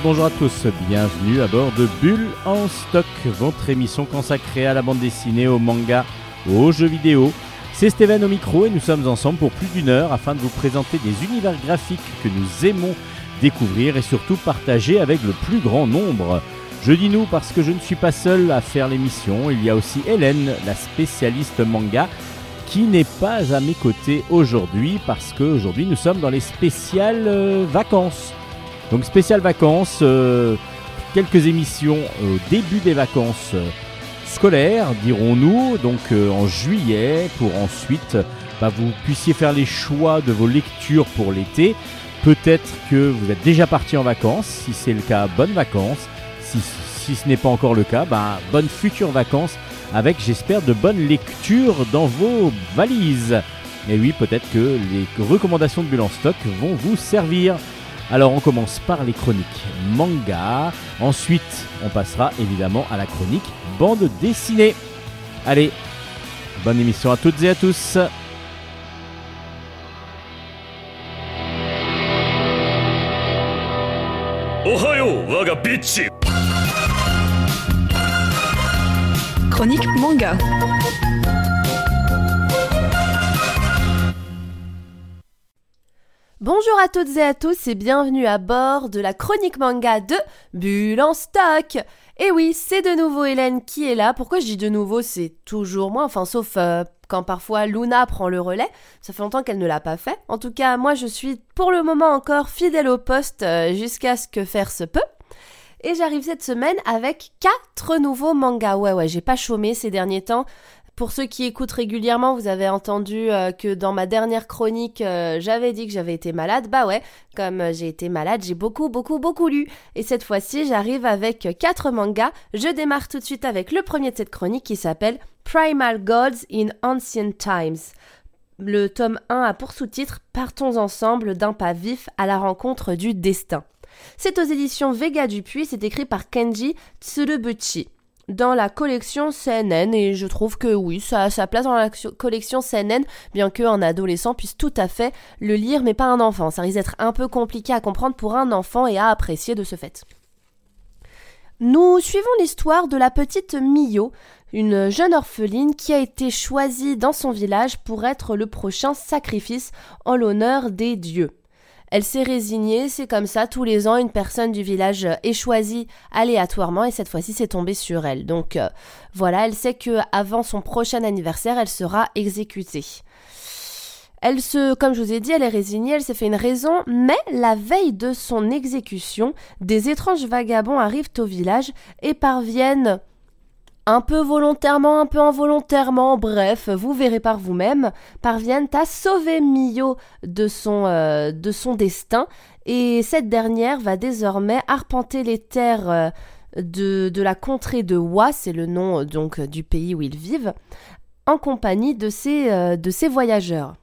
Bonjour à tous, bienvenue à bord de Bulle en stock, votre émission consacrée à la bande dessinée, au manga, aux jeux vidéo. C'est Steven au micro et nous sommes ensemble pour plus d'une heure afin de vous présenter des univers graphiques que nous aimons découvrir et surtout partager avec le plus grand nombre. Je dis nous parce que je ne suis pas seul à faire l'émission, il y a aussi Hélène, la spécialiste manga, qui n'est pas à mes côtés aujourd'hui parce qu'aujourd'hui nous sommes dans les spéciales euh, vacances. Donc spéciales vacances, euh, quelques émissions au début des vacances euh, scolaires, dirons-nous, donc en juillet, pour ensuite bah, vous puissiez faire les choix de vos lectures pour l'été. Peut-être que vous êtes déjà parti en vacances, si c'est le cas, bonnes vacances. Si, ce n'est pas encore le cas, bah, bonnes futures vacances avec, j'espère, de bonnes lectures dans vos valises. Et oui, peut-être que les recommandations de Bulle en stock vont vous servir. Alors on commence par les chroniques manga, ensuite on passera évidemment à la chronique bande dessinée. Allez, bonne émission à toutes et à tous. Chronique manga. Bonjour à toutes et à tous et bienvenue à bord de la chronique manga de Bulle en stock. Et oui, c'est de nouveau Hélène qui est là. Pourquoi je dis de nouveau C'est toujours moi, enfin sauf euh, quand parfois Luna prend le relais. Ça fait longtemps qu'elle ne l'a pas fait. En tout cas, moi je suis pour le moment encore fidèle au poste euh, jusqu'à ce que faire se peut. Et j'arrive cette semaine avec quatre nouveaux mangas. Ouais, ouais, j'ai pas chômé ces derniers temps. Pour ceux qui écoutent régulièrement, vous avez entendu euh, que dans ma dernière chronique, euh, j'avais dit que j'avais été malade. Bah ouais, comme euh, j'ai été malade, j'ai beaucoup, beaucoup, beaucoup lu. Et cette fois-ci, j'arrive avec quatre mangas. Je démarre tout de suite avec le premier de cette chronique qui s'appelle Primal Gods in Ancient Times. Le tome 1 a pour sous-titre Partons ensemble d'un pas vif à la rencontre du destin. C'est aux éditions Vega Dupuis, c'est écrit par Kenji Tsurubuchi dans la collection CNN et je trouve que oui, ça a sa place dans la collection CNN, bien qu'un adolescent puisse tout à fait le lire, mais pas un enfant. Ça risque d'être un peu compliqué à comprendre pour un enfant et à apprécier de ce fait. Nous suivons l'histoire de la petite Mio, une jeune orpheline qui a été choisie dans son village pour être le prochain sacrifice en l'honneur des dieux. Elle s'est résignée, c'est comme ça, tous les ans, une personne du village est choisie aléatoirement et cette fois-ci c'est tombé sur elle. Donc euh, voilà, elle sait que avant son prochain anniversaire, elle sera exécutée. Elle se, comme je vous ai dit, elle est résignée, elle s'est fait une raison, mais la veille de son exécution, des étranges vagabonds arrivent au village et parviennent un peu volontairement, un peu involontairement, bref, vous verrez par vous-même, parviennent à sauver Mio de son, euh, de son destin, et cette dernière va désormais arpenter les terres euh, de, de, la contrée de Wa, c'est le nom euh, donc du pays où ils vivent, en compagnie de ces, de ces voyageurs.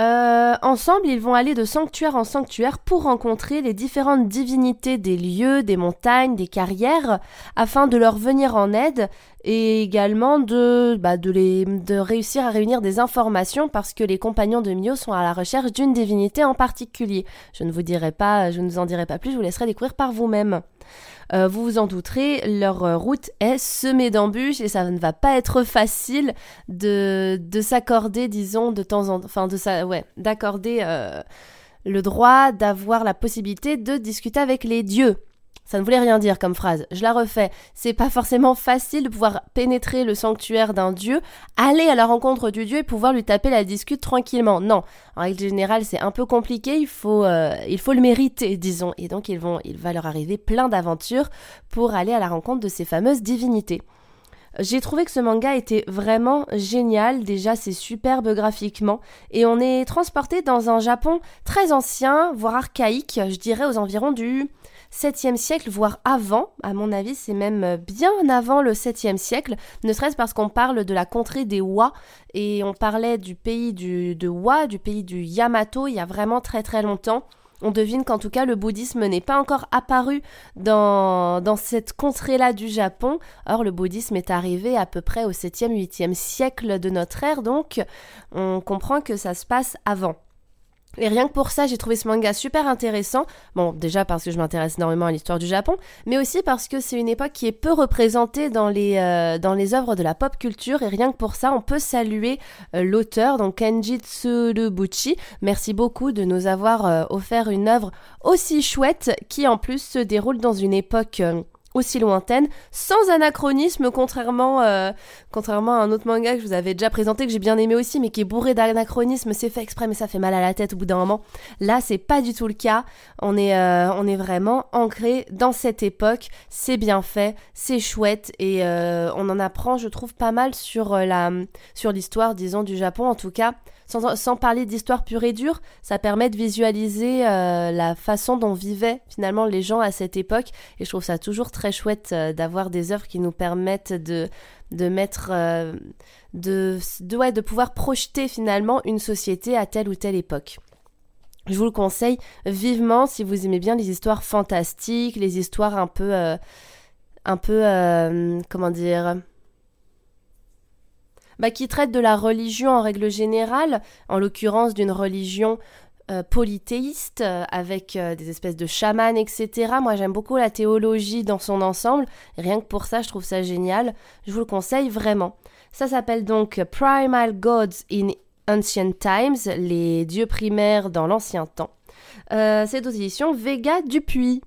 Euh, ensemble, ils vont aller de sanctuaire en sanctuaire pour rencontrer les différentes divinités des lieux, des montagnes, des carrières, afin de leur venir en aide et également de, bah, de, les, de réussir à réunir des informations parce que les compagnons de Mio sont à la recherche d'une divinité en particulier. Je ne vous dirai pas, je ne vous en dirai pas plus, je vous laisserai découvrir par vous-même. Euh, vous vous en douterez, leur euh, route est semée d'embûches et ça ne va pas être facile de, de s'accorder, disons, de temps en temps, enfin, de ça, ouais, d'accorder euh, le droit d'avoir la possibilité de discuter avec les dieux. Ça ne voulait rien dire comme phrase. Je la refais. C'est pas forcément facile de pouvoir pénétrer le sanctuaire d'un dieu, aller à la rencontre du dieu et pouvoir lui taper la discute tranquillement. Non. En règle générale, c'est un peu compliqué. Il faut, euh, il faut le mériter, disons. Et donc, ils vont, il va leur arriver plein d'aventures pour aller à la rencontre de ces fameuses divinités. J'ai trouvé que ce manga était vraiment génial. Déjà, c'est superbe graphiquement. Et on est transporté dans un Japon très ancien, voire archaïque, je dirais aux environs du 7e siècle, voire avant. À mon avis, c'est même bien avant le 7e siècle, ne serait-ce parce qu'on parle de la contrée des Wa et on parlait du pays du, de Wa, du pays du Yamato, il y a vraiment très très longtemps. On devine qu'en tout cas le bouddhisme n'est pas encore apparu dans, dans cette contrée-là du Japon. Or le bouddhisme est arrivé à peu près au 7e, 8e siècle de notre ère, donc on comprend que ça se passe avant. Et rien que pour ça, j'ai trouvé ce manga super intéressant. Bon, déjà parce que je m'intéresse énormément à l'histoire du Japon, mais aussi parce que c'est une époque qui est peu représentée dans les, euh, dans les œuvres de la pop culture. Et rien que pour ça, on peut saluer euh, l'auteur, donc Kenji Tsurubuchi. Merci beaucoup de nous avoir euh, offert une œuvre aussi chouette qui en plus se déroule dans une époque aussi lointaine, sans anachronisme, contrairement, euh, contrairement à un autre manga que je vous avais déjà présenté, que j'ai bien aimé aussi, mais qui est bourré d'anachronisme, c'est fait exprès, mais ça fait mal à la tête au bout d'un moment. Là, c'est pas du tout le cas. On est, euh, on est vraiment ancré dans cette époque. C'est bien fait, c'est chouette, et euh, on en apprend, je trouve, pas mal sur la, sur l'histoire, disons, du Japon, en tout cas sans, parler d'histoire pure et dure, ça permet de visualiser euh, la façon dont vivaient finalement les gens à cette époque. Et je trouve ça toujours très chouette euh, d'avoir des œuvres qui nous permettent de, de mettre, euh, de, de, de pouvoir projeter finalement une société à telle ou telle époque. Je vous le conseille vivement si vous aimez bien les histoires fantastiques, les histoires un peu, un peu, comment dire, bah, qui traite de la religion en règle générale, en l'occurrence d'une religion euh, polythéiste, euh, avec euh, des espèces de chamans, etc. Moi j'aime beaucoup la théologie dans son ensemble, rien que pour ça je trouve ça génial, je vous le conseille vraiment. Ça s'appelle donc Primal Gods in Ancient Times, les dieux primaires dans l'ancien temps. C'est aux éditions Vega Dupuis.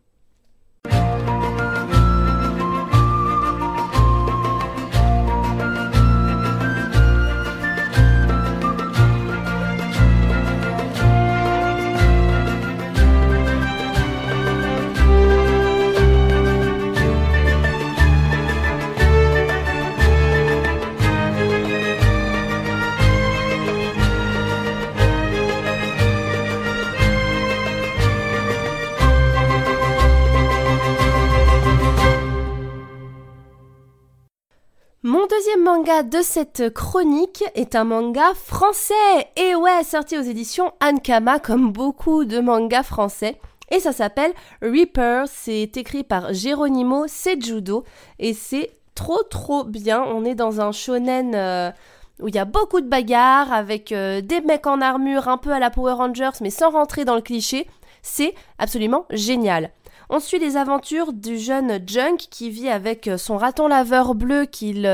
Mon deuxième manga de cette chronique est un manga français. Et ouais, sorti aux éditions Ankama comme beaucoup de mangas français. Et ça s'appelle Reaper. C'est écrit par Geronimo Sejudo. Et c'est trop trop bien. On est dans un shonen euh, où il y a beaucoup de bagarres avec euh, des mecs en armure un peu à la Power Rangers mais sans rentrer dans le cliché. C'est absolument génial. On suit les aventures du jeune Junk qui vit avec son raton laveur bleu qui,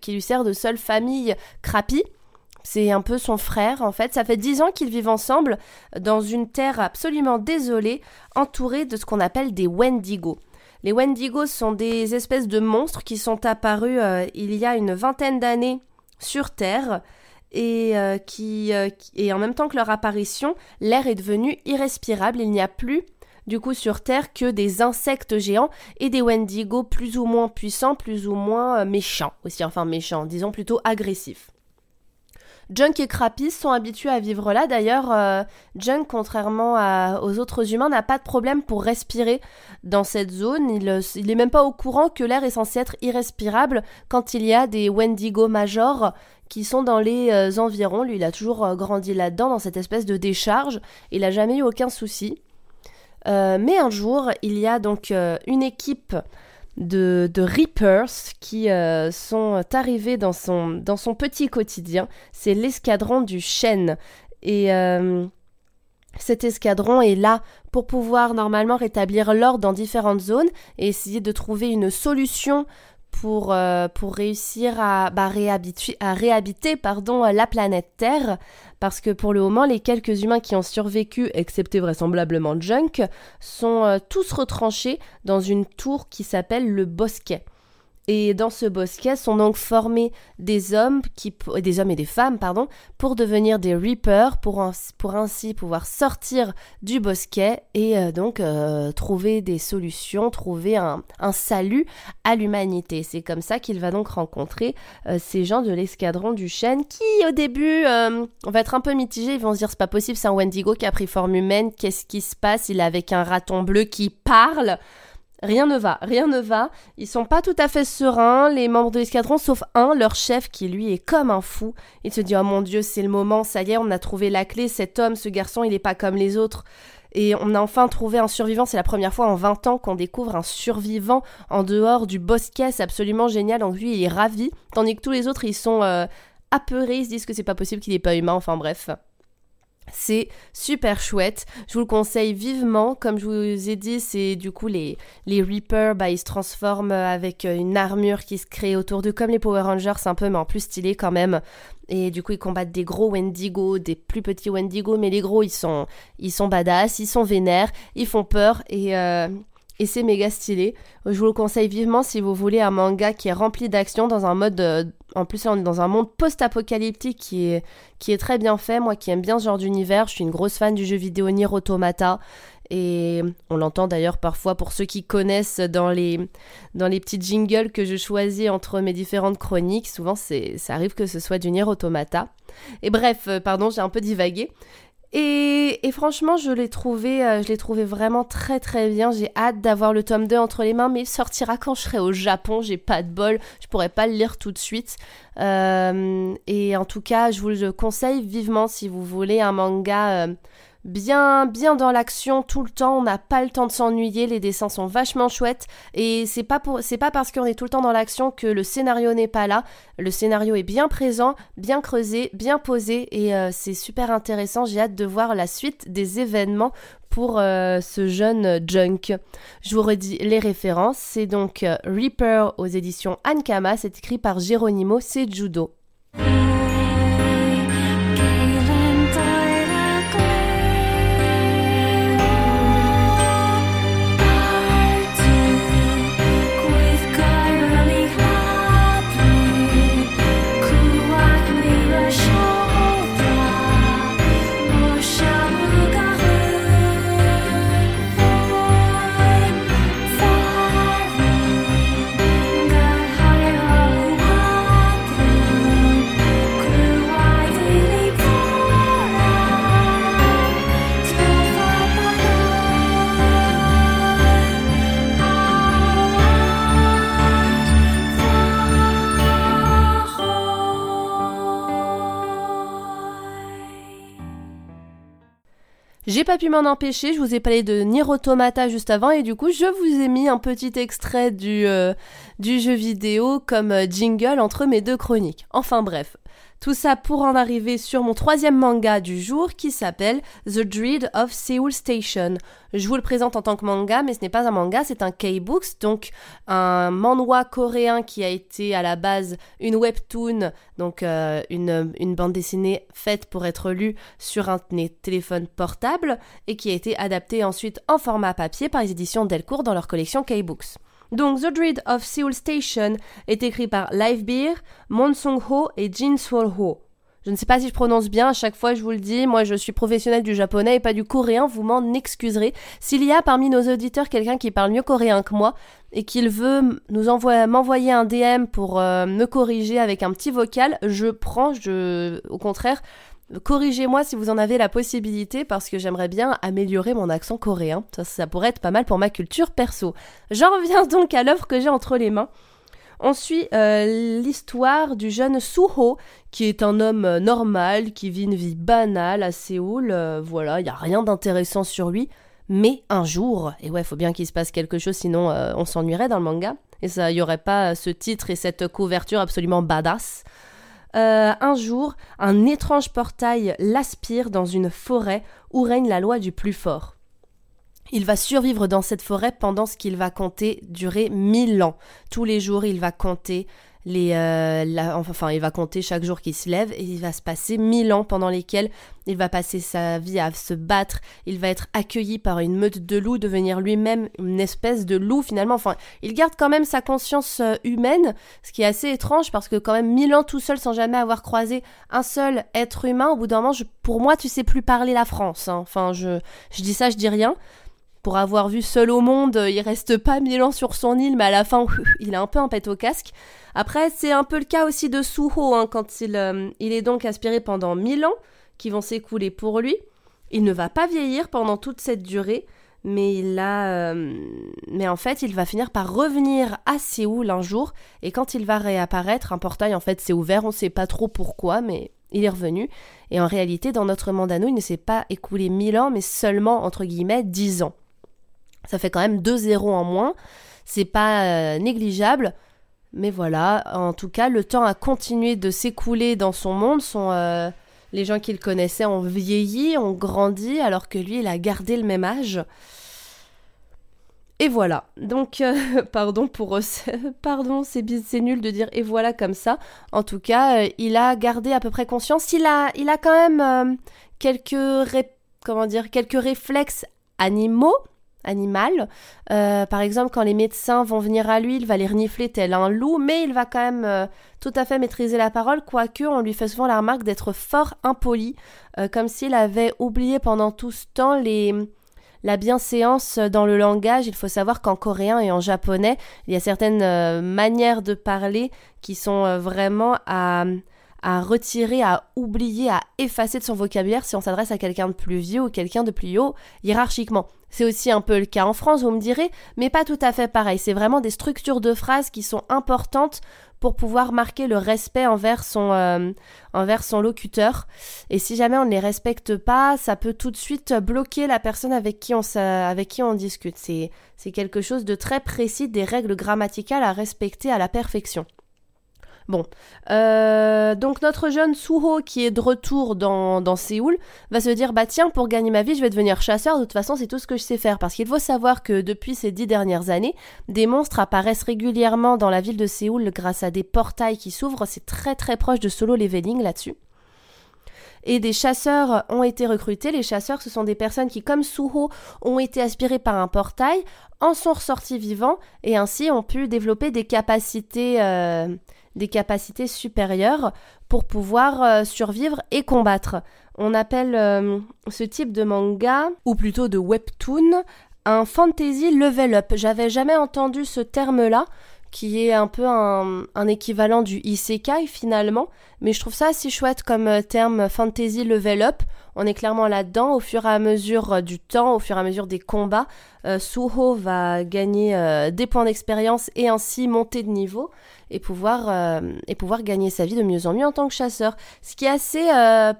qui lui sert de seule famille Crappy. C'est un peu son frère en fait. Ça fait dix ans qu'ils vivent ensemble dans une terre absolument désolée, entourée de ce qu'on appelle des Wendigo. Les Wendigo sont des espèces de monstres qui sont apparus euh, il y a une vingtaine d'années sur Terre et euh, qui, euh, et en même temps que leur apparition, l'air est devenu irrespirable. Il n'y a plus du coup sur Terre que des insectes géants et des Wendigo plus ou moins puissants, plus ou moins euh, méchants aussi, enfin méchants, disons plutôt agressifs. Junk et Krapis sont habitués à vivre là. D'ailleurs, euh, Junk, contrairement aux autres humains, n'a pas de problème pour respirer dans cette zone. Il, n'est même pas au courant que l'air est censé être irrespirable quand il y a des Wendigo majors qui sont dans les euh, environs. Lui, il a toujours grandi là-dedans, dans cette espèce de décharge. Il n'a jamais eu aucun souci. Euh, mais un jour, il y a donc euh, une équipe de, Reapers qui euh, sont arrivés dans son, dans son petit quotidien. C'est l'escadron du chêne. Et cet escadron est là pour pouvoir normalement rétablir l'ordre dans différentes zones et essayer de trouver une solution pour, pour réussir à, bah, à réhabiter pardon, la planète Terre parce que pour le moment, les quelques humains qui ont survécu, excepté vraisemblablement Junk, sont euh, tous retranchés dans une tour qui s'appelle le Bosquet. Et dans ce bosquet sont donc formés des hommes, qui, des hommes et des femmes pour devenir des Reapers, pour, ainsi pouvoir sortir du bosquet et euh, donc euh, trouver des solutions, trouver un, salut à l'humanité. C'est comme ça qu'il va donc rencontrer euh, ces gens de l'escadron du chêne qui au début on va être un peu mitigés, ils vont se dire c'est pas possible, c'est un Wendigo qui a pris forme humaine, qu'est-ce qui se passe? Il est avec un raton bleu qui parle. Rien ne va, rien ne va. Ils sont pas tout à fait sereins, les membres de l'escadron, sauf un, leur chef, qui lui est comme un fou. Il se dit Oh mon dieu, c'est le moment, ça y est, on a trouvé la clé, cet homme, ce garçon, il est pas comme les autres. Et on a enfin trouvé un survivant, c'est la première fois en 20 ans qu'on découvre un survivant en dehors du bosquet, c'est absolument génial. Donc lui, il est ravi, tandis que tous les autres, ils sont euh, apeurés, ils se disent que c'est pas possible qu'il est pas humain, enfin bref. C'est super chouette. Je vous le conseille vivement. Comme je vous ai dit, c'est du coup les, Reapers, bah, ils se transforment avec une armure qui se crée autour d'eux, comme les Power Rangers un peu, mais en plus stylé quand même. Et du coup, ils combattent des gros Wendigo, des plus petits Wendigo, mais les gros, ils sont, ils sont badass, ils sont vénères, ils font peur et, euh, et c'est méga stylé. Je vous le conseille vivement si vous voulez un manga qui est rempli d'action dans un mode. En plus, on est dans un monde post-apocalyptique qui est, très bien fait. Moi qui aime bien ce genre d'univers, je suis une grosse fan du jeu vidéo Nier Automata. Et on l'entend d'ailleurs parfois pour ceux qui connaissent dans les, dans les petits jingles que je choisis entre mes différentes chroniques. Souvent, ça arrive que ce soit du Nier Automata. Et bref, euh, pardon, j'ai un peu divagué. Et, franchement, je l'ai trouvé, euh, je l'ai trouvé vraiment très très bien. J'ai hâte d'avoir le tome 2 entre les mains, mais il sortira quand je serai au Japon. J'ai pas de bol, je pourrais pas le lire tout de suite. Euh, et en tout cas, je vous le conseille vivement si vous voulez un manga bien bien dans l'action tout le temps, on n'a pas le temps de s'ennuyer, les dessins sont vachement chouettes et c'est pas pour c'est pas parce qu'on est tout le temps dans l'action que le scénario n'est pas là. Le scénario est bien présent, bien creusé, bien posé et euh, c'est super intéressant. J'ai hâte de voir la suite des événements pour euh, ce jeune Junk. Je vous redis les références, c'est donc euh, Reaper aux éditions Ankama, c'est écrit par Geronimo Sejudo. J'ai pas pu m'en empêcher, je vous ai parlé de Nier juste avant et du coup je vous ai mis un petit extrait du, euh, du jeu vidéo comme euh, jingle entre mes deux chroniques. Enfin bref, tout ça pour en arriver sur mon troisième manga du jour qui s'appelle The Dread of Seoul Station. Je vous le présente en tant que manga, mais ce n'est pas un manga, c'est un K-Books, donc un manhwa coréen qui a été à la base une webtoon, donc euh, une, une, bande dessinée faite pour être lue sur un téléphone portable et qui a été adapté ensuite en format papier par les éditions Delcourt dans leur collection K-Books. Donc The Dread of Seoul Station est écrit par Live Beer, Mon Ho et Jin Swol Ho. Je ne sais pas si je prononce bien, à chaque fois je vous le dis, moi je suis professionnelle du japonais et pas du coréen, vous m'en excuserez. S'il y a parmi nos auditeurs quelqu'un qui parle mieux coréen que moi et qu'il veut nous envoyer, m'envoyer un DM pour euh, me corriger avec un petit vocal, je prends, je, au contraire, Corrigez-moi si vous en avez la possibilité parce que j'aimerais bien améliorer mon accent coréen. Ça, pourrait être pas mal pour ma culture perso. J'en reviens donc à l'œuvre que j'ai entre les mains. On suit euh, l'histoire du jeune Suho, qui est un homme euh, normal, qui vit une vie banale à Séoul. Euh, voilà, il n'y a rien d'intéressant sur lui. Mais un jour, et ouais, faut bien qu'il se passe quelque chose, sinon on s'ennuierait dans le manga. Et ça, il n'y aurait pas ce titre et cette couverture absolument badass. Euh, un jour, un étrange portail l'aspire dans une forêt où règne la loi du plus fort. Il va survivre dans cette forêt pendant ce qu'il va compter durer mille ans. Tous les jours, il va compter les, euh, enfin, il va compter chaque jour qu'il se lève et il va se passer mille ans pendant lesquels il va passer sa vie à se battre. Il va être accueilli par une meute de loups, devenir lui-même une espèce de loup finalement. Enfin, il garde quand même sa conscience euh, humaine, ce qui est assez étrange parce que quand même mille ans tout seul sans jamais avoir croisé un seul être humain, au bout d'un moment, pour moi, tu sais plus parler la France. Hein. Enfin, je, je dis ça, je dis rien pour avoir vu seul au monde, il reste pas mille ans sur son île, mais à la fin, il est un peu en pète au casque. Après, c'est un peu le cas aussi de Suho, hein, quand il, euh, il est donc aspiré pendant mille ans, qui vont s'écouler pour lui. Il ne va pas vieillir pendant toute cette durée, mais il a, euh, mais en fait, il va finir par revenir à Séoul un jour, et quand il va réapparaître, un portail en fait s'est ouvert, on ne sait pas trop pourquoi, mais il est revenu. Et en réalité, dans notre nous, il ne s'est pas écoulé mille ans, mais seulement entre guillemets dix ans. Ça fait quand même deux zéros en moins. C'est pas euh, négligeable. Mais voilà, en tout cas, le temps a continué de s'écouler dans son monde. Son, euh, les gens qu'il connaissait ont vieilli, ont grandi, alors que lui, il a gardé le même âge. Et voilà. Donc, euh, pardon pour pardon, c'est c'est nul de dire et voilà comme ça. En tout cas, euh, il a gardé à peu près conscience. Il a, quand même euh, quelques comment dire, quelques réflexes animaux. Animal. par exemple, quand les médecins vont venir à lui, il va les renifler tel un loup, mais il va quand même tout à fait maîtriser la parole, quoique on lui fait souvent la remarque d'être fort impoli, comme s'il avait oublié pendant tout ce temps les, la bienséance dans le langage, il faut savoir qu'en coréen et en japonais, il y a certaines euh, manières de parler qui sont euh, vraiment à, à retirer, à oublier, à effacer de son vocabulaire si on s'adresse à quelqu'un de plus vieux ou quelqu'un de plus haut hiérarchiquement. C'est aussi un peu le cas en France, vous me direz, mais pas tout à fait pareil. C'est vraiment des structures de phrases qui sont importantes pour pouvoir marquer le respect envers son, euh, envers son locuteur. Et si jamais on ne les respecte pas, ça peut tout de suite bloquer la personne avec qui on, avec qui on discute. C'est, c'est quelque chose de très précis, des règles grammaticales à respecter à la perfection. Bon, euh, donc notre jeune Suho qui est de retour dans, Séoul va se dire bah tiens pour gagner ma vie je vais devenir chasseur. De toute façon c'est tout ce que je sais faire. Parce qu'il faut savoir que depuis ces dix dernières années des monstres apparaissent régulièrement dans la ville de Séoul grâce à des portails qui s'ouvrent. C'est très très proche de solo leveling là-dessus. Et des chasseurs ont été recrutés. Les chasseurs, ce sont des personnes qui, comme Suho, ont été aspirées par un portail, en sont ressortis vivants et ainsi ont pu développer des capacités euh, des capacités supérieures pour pouvoir euh, survivre et combattre. On appelle euh, ce type de manga, ou plutôt de webtoon, un fantasy level up. J'avais jamais entendu ce terme-là, qui est un peu un, équivalent du isekai finalement, mais je trouve ça assez chouette comme euh, terme fantasy level up. On est clairement là-dedans au fur et à mesure du temps, au fur et à mesure des combats. Suho va gagner des points d'expérience et ainsi monter de niveau et pouvoir, euh, gagner sa vie de mieux en mieux en tant que chasseur. Ce qui est assez euh,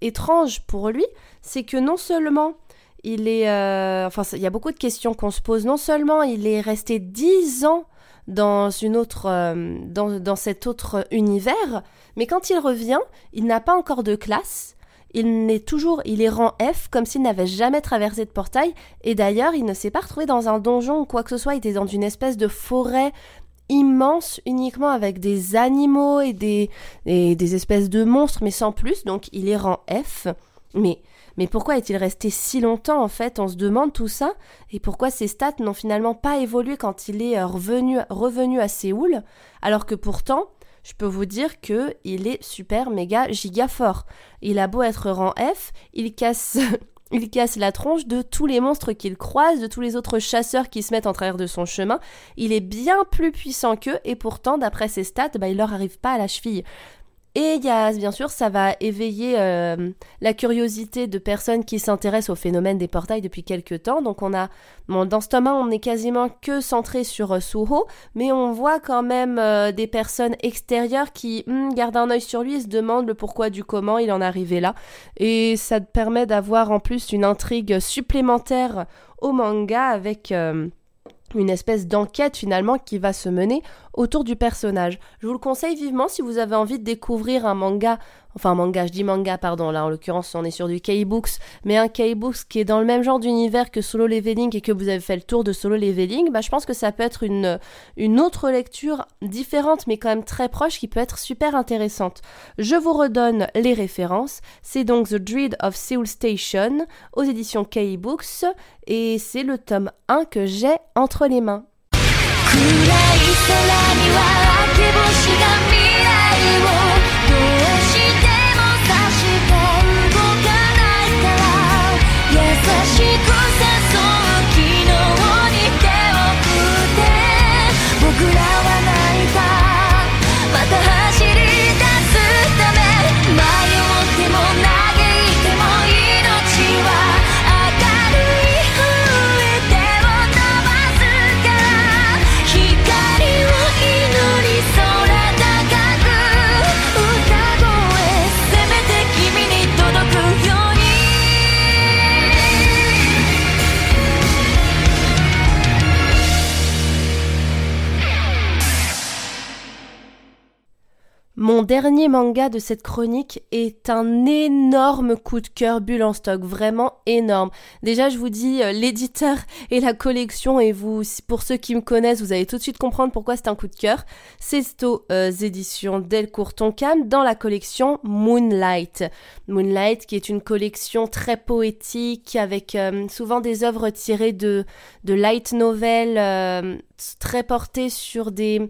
étrange pour lui, c'est que non seulement il est... Euh, enfin, il y a beaucoup de questions qu'on se pose. Non seulement il est resté dix ans dans, une autre, dans cet autre univers, mais quand il revient, il n'a pas encore de classe. Il est toujours, il est rang F, comme s'il n'avait jamais traversé de portail. Et d'ailleurs, il ne s'est pas retrouvé dans un donjon ou quoi que ce soit. Il était dans une espèce de forêt immense uniquement avec des animaux et des, des espèces de monstres, mais sans plus. Donc il est rang F. Mais, mais pourquoi est-il resté si longtemps en fait? On se demande tout ça. Et pourquoi ses stats n'ont finalement pas évolué quand il est revenu, revenu à Séoul? Alors que pourtant, je peux vous dire que il est super méga giga fort. Il a beau être rang F, il casse Il casse la tronche de tous les monstres qu'il croise, de tous les autres chasseurs qui se mettent en travers de son chemin. Il est bien plus puissant qu'eux et pourtant, d'après ses stats, bah, il leur arrive pas à la cheville. Et il y a, bien sûr, ça va éveiller euh, la curiosité de personnes qui s'intéressent au phénomène des portails depuis quelques temps. Donc on a, dans ce tome on est quasiment que centré sur euh, Suho, mais on voit quand même euh, des personnes extérieures qui hmm, gardent un œil sur lui et se demandent le pourquoi du comment il en est là. Et ça permet d'avoir en plus une intrigue supplémentaire au manga avec une espèce d'enquête finalement qui va se mener autour du personnage. Je vous le conseille vivement si vous avez envie de découvrir un manga, enfin un manga, je dis manga pardon, là en l'occurrence on est sur du K-Books, mais un K-Books qui est dans le même genre d'univers que Solo Leveling et que vous avez fait le tour de Solo Leveling, bah je pense que ça peut être une, une autre lecture différente mais quand même très proche qui peut être super intéressante. Je vous redonne les références, c'est donc The Dread of Seoul Station aux éditions K-Books et c'est le tome 1 que j'ai entre les mains. 暗い空には明け星が未 Mon dernier manga de cette chronique est un énorme coup de cœur bulle en stock, vraiment énorme. Déjà, je vous dis euh, l'éditeur et la collection, et vous, pour ceux qui me connaissent, vous allez tout de suite comprendre pourquoi c'est un coup de cœur. C'est aux euh, éditions Delcourt Tonkam dans la collection Moonlight. Moonlight, qui est une collection très poétique avec euh, souvent des œuvres tirées de, de light novel, très portées sur des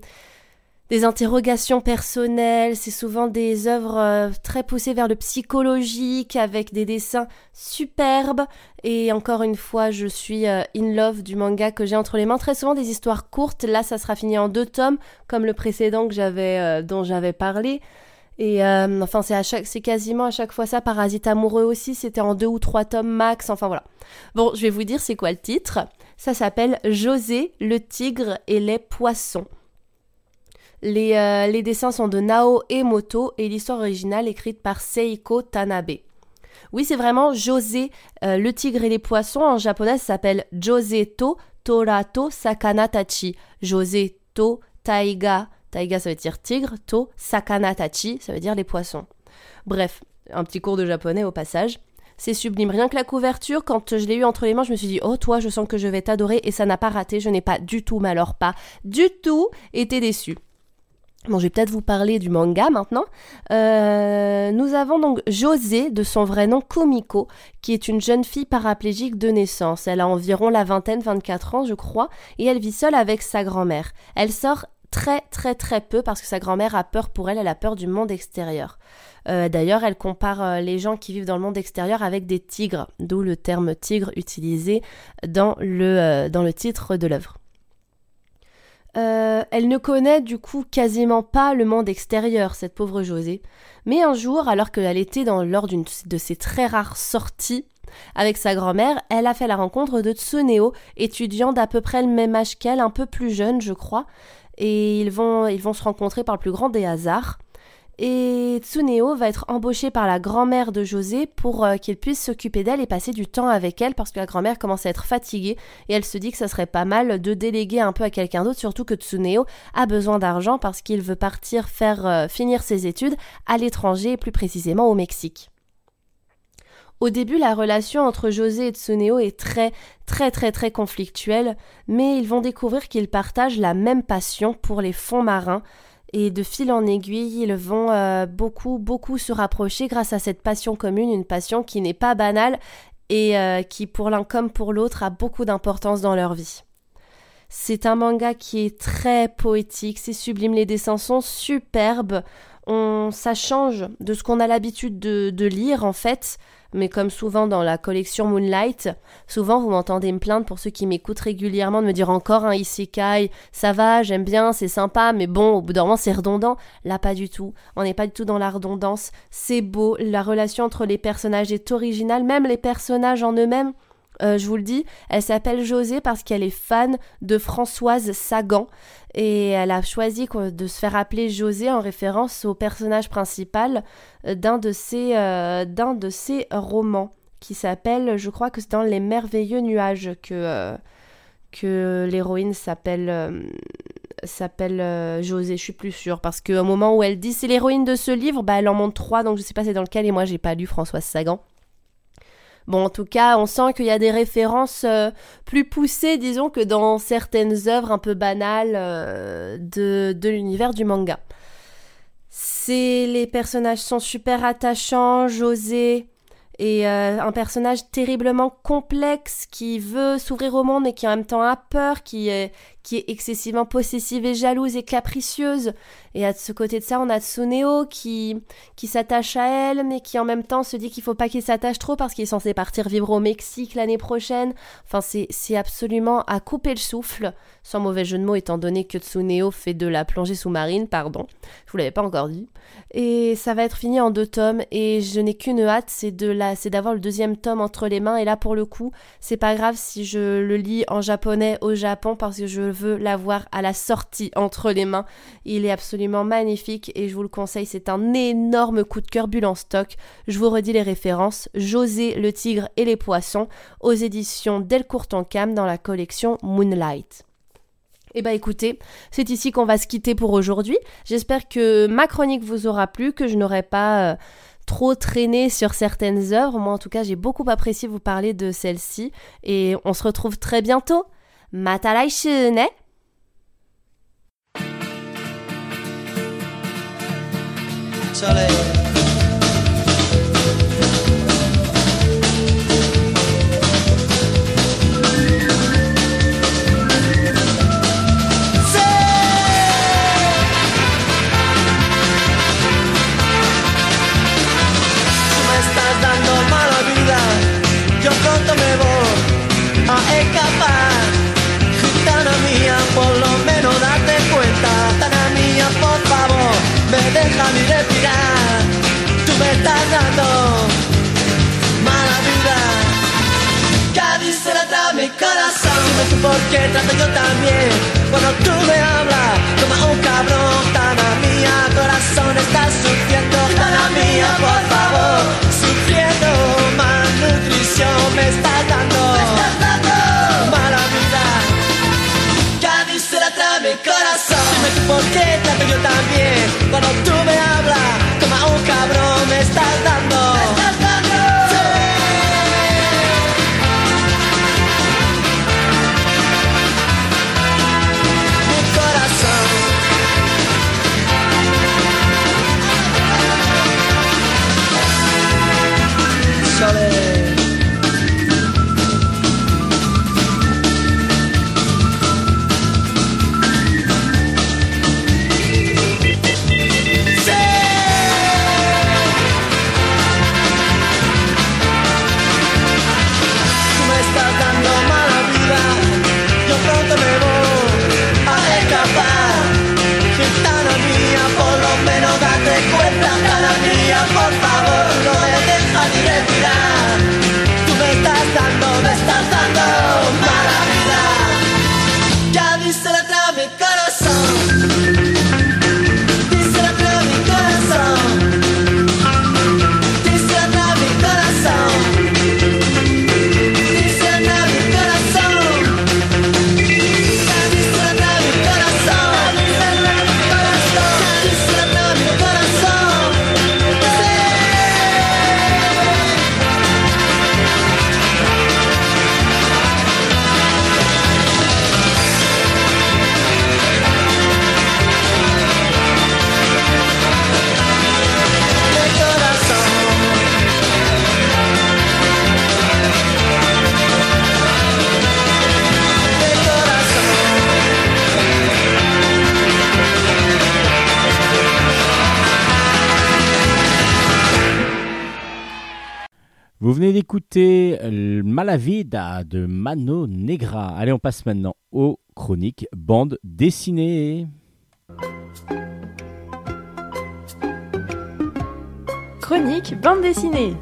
des interrogations personnelles, c'est souvent des œuvres euh, très poussées vers le psychologique avec des dessins superbes. Et encore une fois je suis euh, in love du manga que j'ai entre les mains. Très souvent des histoires courtes. Là ça sera fini en deux tomes comme le précédent que j'avais euh, dont j'avais parlé. Et enfin c'est à chaque c'est quasiment à chaque fois ça. Parasite amoureux aussi c'était en deux ou trois tomes max. Enfin voilà. Bon je vais vous dire c'est quoi le titre. Ça s'appelle José le tigre et les poissons euh, les, dessins sont de Nao Emoto et l'histoire originale écrite par Seiko Tanabe. Oui, c'est vraiment José, euh, le tigre et les poissons. En japonais, ça s'appelle To Torato Sakanatachi. José To Taiga. Taiga, ça veut dire tigre. To Sakanatachi, ça veut dire les poissons. Bref, un petit cours de japonais au passage. C'est sublime. Rien que la couverture, quand je l'ai eu entre les mains, je me suis dit, oh toi, je sens que je vais t'adorer et ça n'a pas raté. Je n'ai pas du tout, mais alors pas du tout été déçue. Bon, je vais peut-être vous parler du manga maintenant. Euh, nous avons donc José, de son vrai nom Komiko, qui est une jeune fille paraplégique de naissance. Elle a environ la vingtaine, 24 ans, je crois, et elle vit seule avec sa grand-mère. Elle sort très très très peu parce que sa grand-mère a peur pour elle, elle a peur du monde extérieur. Euh, d'ailleurs, elle compare euh, les gens qui vivent dans le monde extérieur avec des tigres, d'où le terme tigre utilisé dans le, dans le titre de l'œuvre. Euh, elle ne connaît du coup quasiment pas le monde extérieur, cette pauvre José. Mais un jour, alors qu'elle était dans, lors d'une de ses très rares sorties avec sa grand-mère, elle a fait la rencontre de Tsuneo, étudiant d'à peu près le même âge qu'elle, un peu plus jeune, je crois. Et ils vont, ils vont se rencontrer par le plus grand des hasards. Et Tsuneo va être embauchée par la grand-mère de José pour euh, qu'il puisse s'occuper d'elle et passer du temps avec elle parce que la grand-mère commence à être fatiguée et elle se dit que ça serait pas mal de déléguer un peu à quelqu'un d'autre, surtout que Tsuneo a besoin d'argent parce qu'il veut partir faire euh, finir ses études à l'étranger, plus précisément au Mexique. Au début, la relation entre José et Tsuneo est très, très, très, très conflictuelle, mais ils vont découvrir qu'ils partagent la même passion pour les fonds marins, et de fil en aiguille, ils vont euh, beaucoup, beaucoup se rapprocher grâce à cette passion commune, une passion qui n'est pas banale et euh, qui, pour l'un comme pour l'autre, a beaucoup d'importance dans leur vie. C'est un manga qui est très poétique, c'est sublime, les dessins sont superbes, on, ça change de ce qu'on a l'habitude de, lire en fait. Mais comme souvent dans la collection Moonlight, souvent vous m'entendez me plaindre pour ceux qui m'écoutent régulièrement de me dire encore un isekai, ça va, j'aime bien, c'est sympa, mais bon, au bout d'un moment c'est redondant. Là pas du tout, on n'est pas du tout dans la redondance, c'est beau, la relation entre les personnages est originale, même les personnages en eux-mêmes euh, je vous le dis, elle s'appelle José parce qu'elle est fan de Françoise Sagan et elle a choisi de se faire appeler José en référence au personnage principal euh, d'un de ses, euh, d'un de ses romans qui s'appelle, je crois que c'est dans Les Merveilleux Nuages que, que l'héroïne s'appelle s'appelle José, je suis plus sûre, parce qu'au moment où elle dit c'est l'héroïne de ce livre, bah elle en montre trois, donc je sais pas c'est dans lequel, et moi j'ai pas lu Françoise Sagan. Bon, en tout cas, on sent qu'il y a des références euh, plus poussées, disons, que dans certaines œuvres un peu banales euh, de, de l'univers du manga. C'est les personnages sont super attachants, José et euh, un personnage terriblement complexe qui veut s'ouvrir au monde et qui en même temps a peur, qui est, qui est excessivement possessive et jalouse et capricieuse. Et à ce côté de ça, on a Tsuneo qui, qui s'attache à elle, mais qui en même temps se dit qu'il faut pas qu'il s'attache trop parce qu'il est censé partir vivre au Mexique l'année prochaine. Enfin, c'est absolument à couper le souffle, sans mauvais jeu de mots, étant donné que Tsuneo fait de la plongée sous-marine, pardon. Je vous l'avais pas encore dit. Et ça va être fini en deux tomes, et je n'ai qu'une hâte, c'est d'avoir le deuxième tome entre les mains. Et là, pour le coup, c'est pas grave si je le lis en japonais au Japon parce que je l'avoir à la sortie entre les mains. Il est absolument magnifique et je vous le conseille. C'est un énorme coup de cœur bulle en stock. Je vous redis les références. José, le tigre et les poissons aux éditions Delcourt en Cam dans la collection Moonlight. Eh bah écoutez, c'est ici qu'on va se quitter pour aujourd'hui. J'espère que ma chronique vous aura plu, que je n'aurai pas euh, trop traîné sur certaines œuvres. Moi en tout cas, j'ai beaucoup apprécié vous parler de celle-ci et on se retrouve très bientôt. また来週ね。それ Dime tú por qué trato yo también. Cuando tú me hablas, como un cabrón. Tana mía, corazón, estás sufriendo. Tana mía, por favor. Sufriendo malnutrición me estás dando. Me estás dando mala vida. Cádiz se la mi corazón. Dime tú por qué trato yo también. Cuando tú me hablas, venez d'écouter euh, Malavida de Mano Negra. Allez, on passe maintenant aux chroniques bande dessinée. Chronique bande dessinée.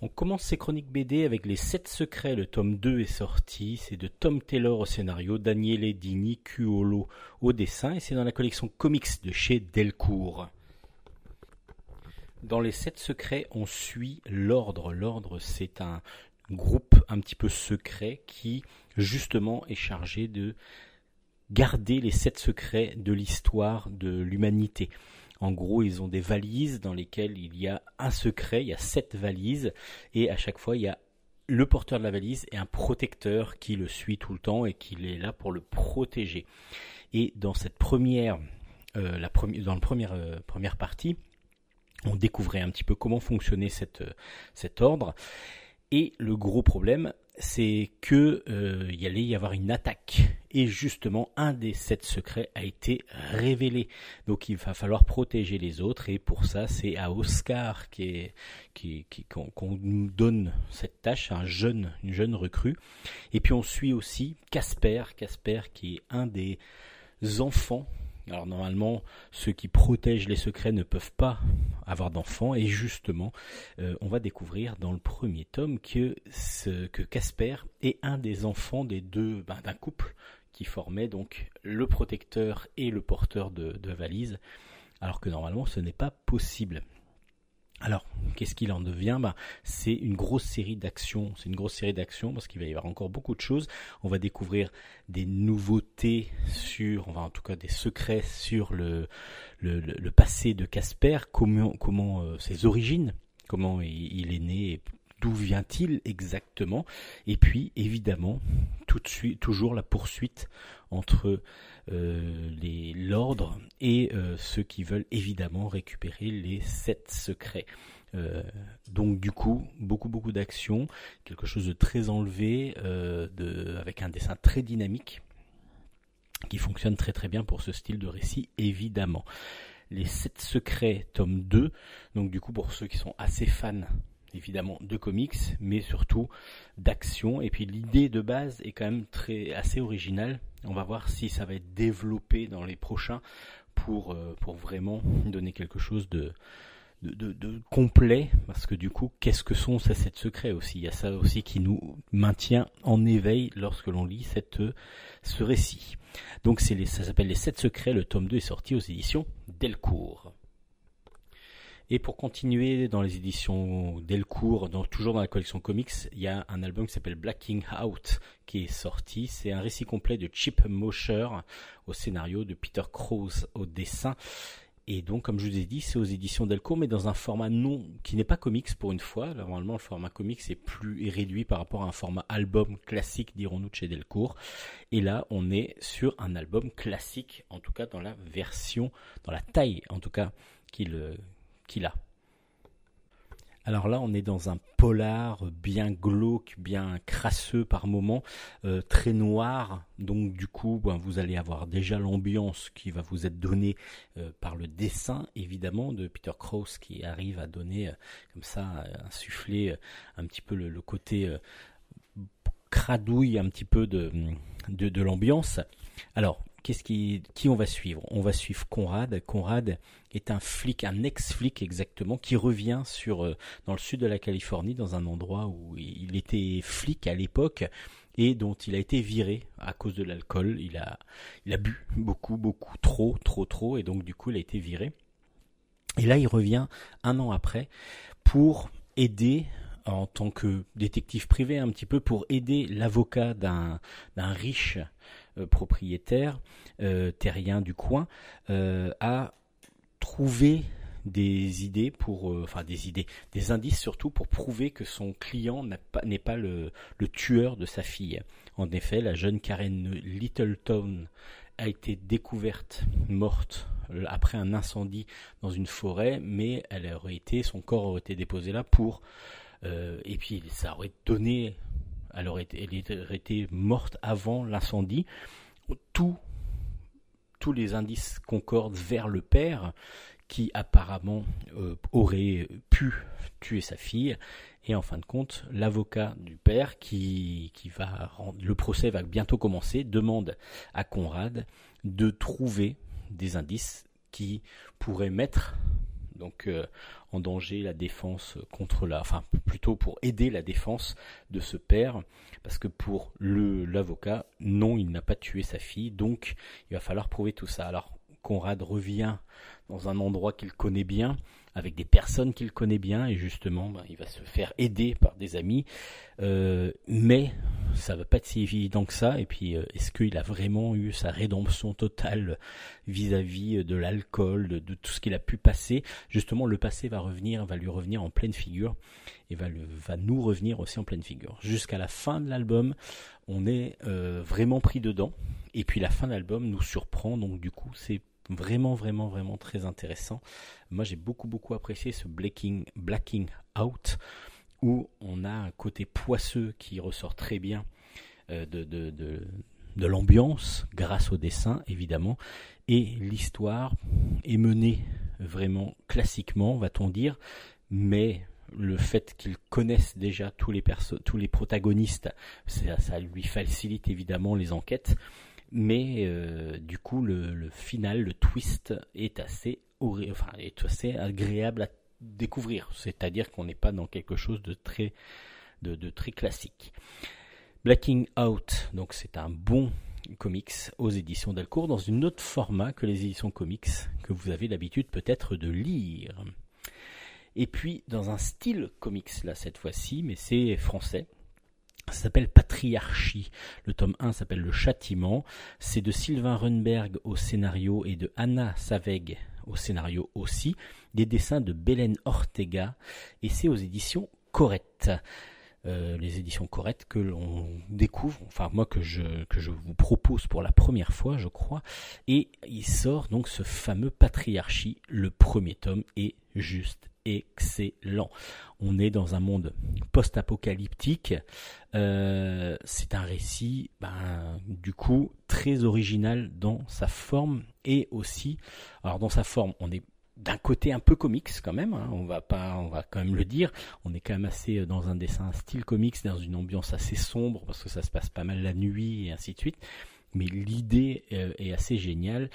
On commence ces chroniques BD avec Les 7 secrets. Le tome 2 est sorti. C'est de Tom Taylor au scénario, Daniele Di Nicuolo au dessin. Et c'est dans la collection comics de chez Delcourt. Dans Les 7 secrets, on suit l'ordre. L'ordre, c'est un groupe un petit peu secret qui, justement, est chargé de garder les 7 secrets de l'histoire de l'humanité. En gros, ils ont des valises dans lesquelles il y a un secret, il y a sept valises, et à chaque fois, il y a le porteur de la valise et un protecteur qui le suit tout le temps et qui est là pour le protéger. Et dans cette première, euh, la première, dans la première, euh, première partie, on découvrait un petit peu comment fonctionnait euh, cet ordre. Et le gros problème, c'est que euh, allait y avoir une attaque. Et justement, un des sept secrets a été révélé. Donc il va falloir protéger les autres. Et pour ça, c'est à Oscar qui qui, qu'on, qu'on donne cette tâche, un jeune, une jeune recrue. Et puis on suit aussi Casper, Casper qui est un des enfants. Alors normalement, ceux qui protègent les secrets ne peuvent pas avoir d'enfants et justement, euh, on va découvrir dans le premier tome que que Casper est un des enfants des deux ben, d'un couple qui formait donc le protecteur et le porteur de, de valise, alors que normalement ce n'est pas possible. Alors, qu'est-ce qu'il en devient? Bah, C'est une grosse série d'actions. C'est une grosse série d'actions parce qu'il va y avoir encore beaucoup de choses. On va découvrir des nouveautés sur, on en tout cas des secrets sur le, passé de Casper, comment, comment euh, ses origines, comment il, est né, d'où vient-il exactement, et puis évidemment tout de suite, toujours la poursuite entre les l'ordre et euh, ceux qui veulent évidemment récupérer les sept secrets. Euh, donc du coup, beaucoup beaucoup d'actions, quelque chose de très enlevé, avec un dessin très dynamique qui fonctionne très très bien pour ce style de récit évidemment. Les sept secrets tome 2, donc du coup pour ceux qui sont assez fans évidemment de comics, mais surtout d'action. Et puis l'idée de base est quand même très assez originale. On va voir si ça va être développé dans les prochains pour, euh, pour vraiment donner quelque chose de, de, de, complet, parce que du coup, qu'est-ce que sont ces sept secrets aussi? Il y a ça aussi qui nous maintient en éveil lorsque l'on lit cette, ce récit. Donc les, ça s'appelle Les sept secrets, le tome 2 est sorti aux éditions Delcourt. Et pour continuer dans les éditions Delcourt, toujours dans la collection comics, il y a un album qui s'appelle Blacking Out qui est sorti. C'est un récit complet de Chip Mosher au scénario, de Peter Krause au dessin. Et donc, comme je vous ai dit, c'est aux éditions Delcourt, mais dans un format non qui n'est pas comics pour une fois. Normalement, le format comics est plus réduit par rapport à un format album classique, dirons-nous, chez Delcourt. Et là, on est sur un album classique, en tout cas dans la version, dans la taille, en tout cas, qu'il Alors là, on est dans un polar bien glauque, bien crasseux par moments, euh, très noir. Donc du coup, ben, vous allez avoir déjà l'ambiance qui va vous être donnée euh, par le dessin, évidemment, de Peter Krause qui arrive à donner euh, comme ça, insuffler un petit peu le, côté cradouille un petit peu de l'ambiance. Alors, qui, on va suivre? On va suivre Conrad. Conrad est un flic, un ex-flic exactement, qui revient euh, dans le sud de la Californie, dans un endroit où il était flic à l'époque et dont il a été viré à cause de l'alcool. Il a, il a bu beaucoup, beaucoup, trop, trop, trop, et donc du coup il a été viré. Et là il revient un an après pour aider en tant que détective privé un petit peu pour aider l'avocat d'un riche euh, propriétaire euh, terrien du coin euh, à trouver des idées pour, enfin des idées, des indices surtout pour prouver que son client n'est pas, pas le, le, tueur de sa fille. En effet, la jeune Karen Littleton a été découverte morte après un incendie dans une forêt, mais elle aurait été, son corps aurait été déposé là pour, et puis ça aurait donné elle aurait été, morte avant l'incendie. Tous les indices concordent vers le père qui apparemment euh, aurait pu tuer sa fille. Et en fin de compte, l'avocat du père, qui, qui va le procès va bientôt commencer, demande à Conrad de trouver des indices qui pourraient mettre donc euh, en danger la défense contre la, enfin plutôt pour aider la défense de ce père, parce que pour l'avocat, non, il n'a pas tué sa fille, donc il va falloir prouver tout ça. Alors Conrad revient dans un endroit qu'il connaît bien, avec des personnes qu'il connaît bien, et justement, ben, il va se faire aider par des amis. Euh, mais ça va pas être si évident que ça. Et puis, euh, est-ce qu'il a vraiment eu sa rédemption totale vis-à-vis de l'alcool, de, tout ce qu'il a pu passer? Justement, le passé va revenir, va lui revenir en pleine figure, et va, nous revenir aussi en pleine figure. Jusqu'à la fin de l'album, on est euh, vraiment pris dedans. Et puis la fin de l'album nous surprend, donc du coup, c'est Vraiment, vraiment, vraiment très intéressant. Moi, j'ai beaucoup, beaucoup apprécié ce blacking, blacking out où on a un côté poisseux qui ressort très bien euh, de, de, de, l'ambiance grâce au dessin, évidemment. Et l'histoire est menée vraiment classiquement, va-t-on dire, mais le fait qu'ils connaissent déjà tous les, tous les protagonistes, ça, ça, lui facilite évidemment les enquêtes mais euh, du coup le, final, le twist est assez, est assez agréable à découvrir. C'est-à-dire qu'on n'est pas dans quelque chose de très, de, très classique. Blacking Out, donc c'est un bon comics aux éditions Delcourt dans un autre format que les éditions comics que vous avez l'habitude peut-être de lire. Et puis dans un style comics là cette fois-ci, mais c'est français. Ça s'appelle Patriarchie. Le tome 1 s'appelle Le Châtiment. C'est de Sylvain Runberg au scénario et de Anna Saveg au scénario aussi. Des dessins de Belen Ortega et c'est aux éditions Correct. Euh, les éditions correctes que l'on découvre, enfin moi que je, que je vous propose pour la première fois, je crois, et il sort donc ce fameux Patriarchie, le premier tome est juste excellent. On est dans un monde post-apocalyptique. Euh, c'est un récit, ben, du coup, très original dans sa forme et aussi, alors dans sa forme, on est d'un côté un peu comics quand même, hein, on va pas, on va quand même le dire. On est quand même assez euh, dans un dessin style comics, dans une ambiance assez sombre parce que ça se passe pas mal la nuit et ainsi de suite. Mais l'idée euh, est assez géniale.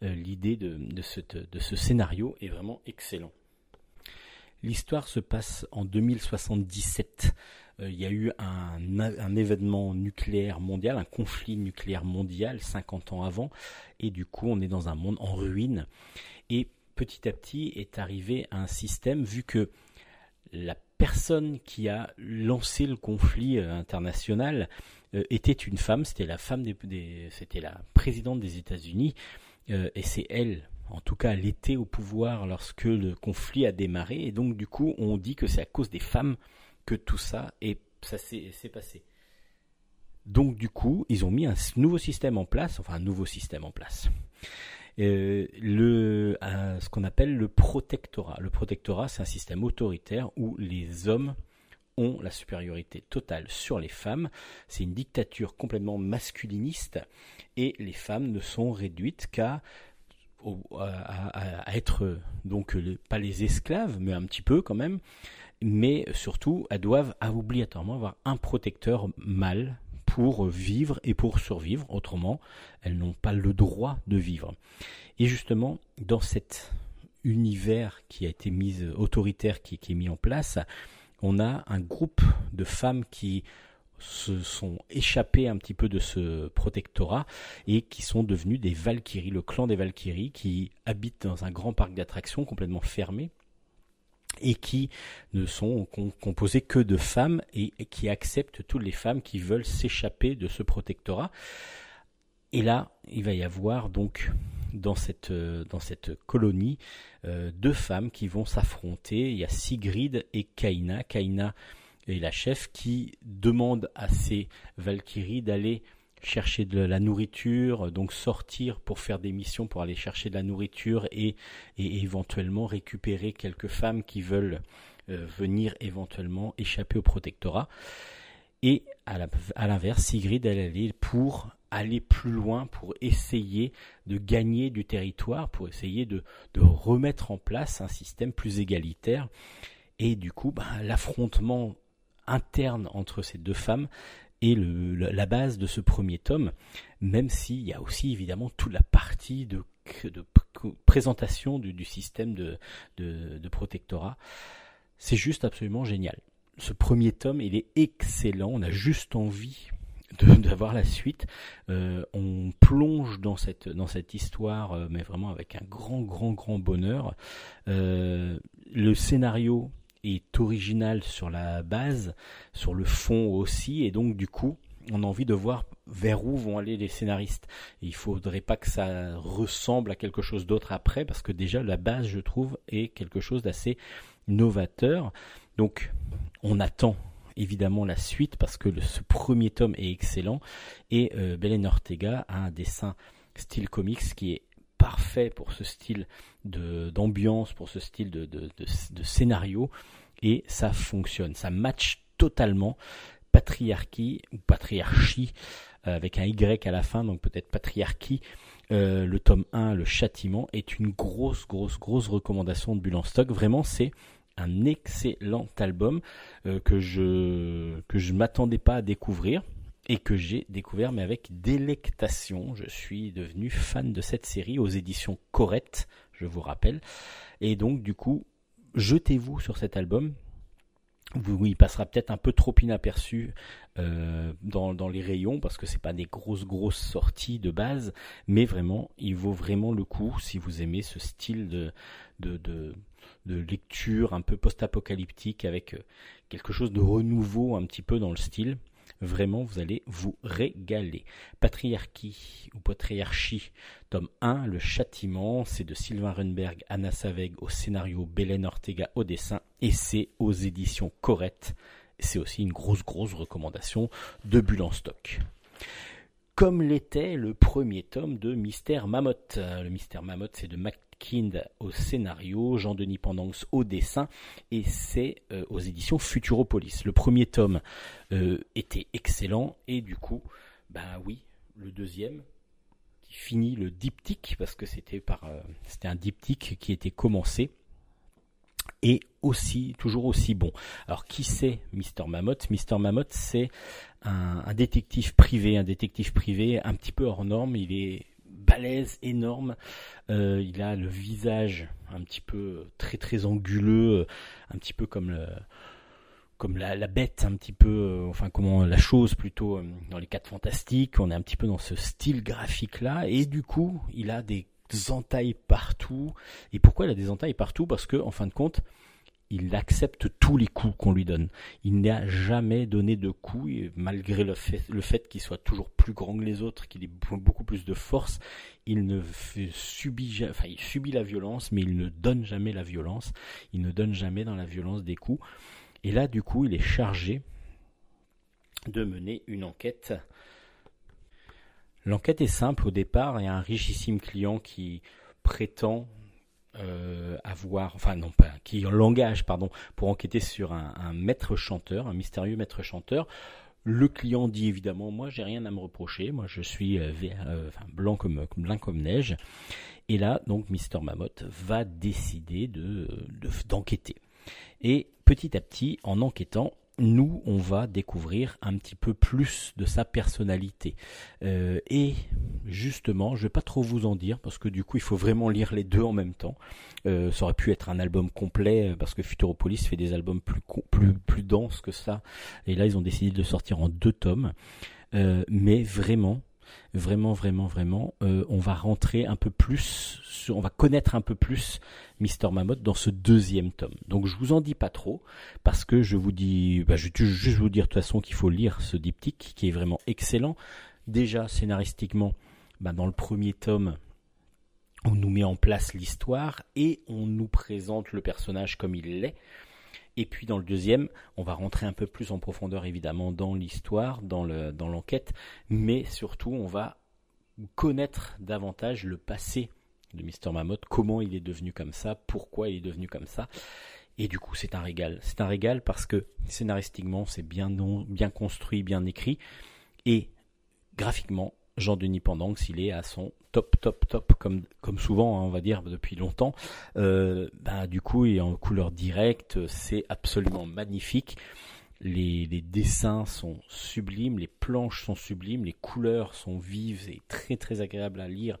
L'idée de, de, ce, de ce scénario est vraiment excellent. L'histoire se passe en 2077. il y a eu un, événement nucléaire mondial, un conflit nucléaire mondial 50 ans avant, et du coup on est dans un monde en ruine. Et petit à petit est arrivé un système, vu que la personne qui a lancé le conflit euh, international euh, était une femme, c'était la femme des, c'était la présidente des États-Unis, euh, et c'est elle, en tout cas, elle était au pouvoir lorsque le conflit a démarré, et donc du coup, on dit que c'est à cause des femmes que tout ça et ça s'est passé. Donc du coup, ils ont mis un nouveau système en place, enfin un nouveau système en place. Euh, le, ce qu'on appelle le protectorat. Le protectorat, c'est un système autoritaire où les hommes ont la supériorité totale sur les femmes. C'est une dictature complètement masculiniste et les femmes ne sont réduites qu'à à, être donc pas les esclaves, mais un petit peu quand même, mais surtout elles doivent obligatoirement avoir un protecteur mâle pour vivre et pour survivre. Autrement, elles n'ont pas le droit de vivre. Et justement, dans cet univers qui a été mis autoritaire, qui, est mis en place, on a un groupe de femmes qui se sont échappées un petit peu de ce protectorat et qui sont devenues des Valkyries, le clan des Valkyries, qui habitent dans un grand parc d'attractions complètement fermé et qui ne sont composés que de femmes et, qui acceptent toutes les femmes qui veulent s'échapper de ce protectorat. Et là, il va y avoir donc dans cette, euh, dans cette colonie euh, deux femmes qui vont s'affronter. Il y a Sigrid et Kaina. Kaina est la chef qui demande à ses Valkyries d'aller chercher de la nourriture, donc sortir pour faire des missions pour aller chercher de la nourriture et, et éventuellement récupérer quelques femmes qui veulent euh, venir éventuellement échapper au protectorat. Et à l'inverse, Sigrid, elle, est pour aller plus loin, pour essayer de gagner du territoire, pour essayer de, de remettre en place un système plus égalitaire. Et du coup, ben, l'affrontement interne entre ces deux femmes est la base de ce premier tome, même s'il y a aussi évidemment toute la partie de, présentation du, système de, protectorat. C'est juste absolument génial. Ce premier tome, il est excellent. On a juste envie d'avoir la suite. Euh, on plonge dans cette dans cette histoire, euh, mais vraiment avec un grand grand grand bonheur. Euh, le scénario est original sur la base, sur le fond aussi, et donc du coup, on a envie de voir vers où vont aller les scénaristes. Il faudrait pas que ça ressemble à quelque chose d'autre après, parce que déjà la base, je trouve, est quelque chose d'assez novateur. Donc, on attend évidemment la suite parce que ce premier tome est excellent et euh, Belen Ortega a un dessin style comics qui est parfait pour ce style d'ambiance, pour ce style de, de, scénario, et ça fonctionne, ça match totalement patriarchie ou patriarchie euh, avec un Y à la fin, donc peut-être patriarchie. Euh, le tome 1, le châtiment, est une grosse, grosse, grosse recommandation de Bulle en stock. Vraiment, c'est un excellent album euh, que je que je m'attendais pas à découvrir et que j'ai découvert mais avec délectation. Je suis devenu fan de cette série aux éditions Correct, je vous rappelle. Et donc du coup, jetez-vous sur cet album. Il passera peut-être un peu trop inaperçu euh, dans, les rayons parce que c'est pas des grosses grosses sorties de base, mais vraiment, il vaut vraiment le coup si vous aimez ce style de, de, de de lecture un peu post-apocalyptique avec quelque chose de renouveau un petit peu dans le style. Vraiment, vous allez vous régaler. Patriarchie ou Patriarchie, tome 1, Le Châtiment, c'est de Sylvain Runberg, Anna Saveg au scénario, Belen Ortega au dessin, et c'est aux éditions Corrette. C'est aussi une grosse, grosse recommandation de Bulle stock comme l'était le premier tome de Mystère Mammoth. Le Mystère Mammoth, c'est de McKind au scénario, Jean-Denis Pendance au dessin, et c'est euh, aux éditions Futuropolis. Le premier tome euh, était excellent, et du coup, ben oui, le deuxième, qui finit le diptyque, parce que euh, c'était un diptyque qui était commencé, et aussi, toujours aussi bon. Alors, qui c'est Mr. Mammoth Mr. Mammoth, c'est un, détective privé, un détective privé un petit peu hors norme. Il est balèze, énorme. Euh, il a le visage un petit peu très très anguleux, un petit peu comme la, bête un petit peu, euh, enfin comment la chose plutôt euh, dans les quatre fantastiques, on est un petit peu dans ce style graphique là, et du coup il a des entailles partout. Et pourquoi il a des entailles partout? Parce que en fin de compte, il accepte tous les coups qu'on lui donne. Il n'a jamais donné de coups, malgré le fait, qu'il soit toujours plus grand que les autres, qu'il ait beaucoup plus de force. Il ne subit, enfin, il subit la violence, mais il ne donne jamais la violence. Il ne donne jamais dans la violence des coups. Et là, du coup, il est chargé de mener une enquête. L'enquête est simple au départ. Il y a un richissime client qui prétend euh, avoir, enfin non pas, qui en langage, pardon, pour enquêter sur un, maître chanteur, un mystérieux maître chanteur. Le client dit évidemment, moi j'ai rien à me reprocher, moi je suis euh, euh, blanc comme, blanc comme neige. Et là, donc Mister Mammoth va décider de d'enquêter. Et petit à petit, en enquêtant, nous, on va découvrir un petit peu plus de sa personnalité. Euh, et justement, je vais pas trop vous en dire parce que du coup, il faut vraiment lire les deux en même temps. Euh, ça aurait pu être un album complet euh, parce que Futuropolis fait des albums plus denses que ça. Et là, ils ont décidé de sortir en deux tomes. mais vraiment, vraiment, vraiment, vraiment, euh, on va rentrer un peu plus, on va connaître un peu plus Mister Mammoth dans ce deuxième tome. Donc je vous en dis pas trop parce que je vous dis, bah, vais juste vous dire de toute façon qu'il faut lire ce diptyque qui est vraiment excellent. Déjà scénaristiquement, bah, dans le premier tome, on nous met en place l'histoire et on nous présente le personnage comme il l'est. Et puis dans le deuxième, on va rentrer un peu plus en profondeur évidemment dans l'histoire, dans l'enquête, mais surtout on va connaître davantage le passé de Mr. Mammoth, comment il est devenu comme ça, pourquoi il est devenu comme ça. Et du coup, c'est un régal. C'est un régal parce que scénaristiquement, c'est bien, bien construit, bien écrit. Et graphiquement, Jean-Denis Pendanx, il est à son top, top, top, comme, comme souvent, hein, on va dire, depuis longtemps. Euh, ben, du coup, il est en couleur directe, c'est absolument magnifique. Les, les, dessins sont sublimes, les planches sont sublimes, les couleurs sont vives et très très agréables à lire.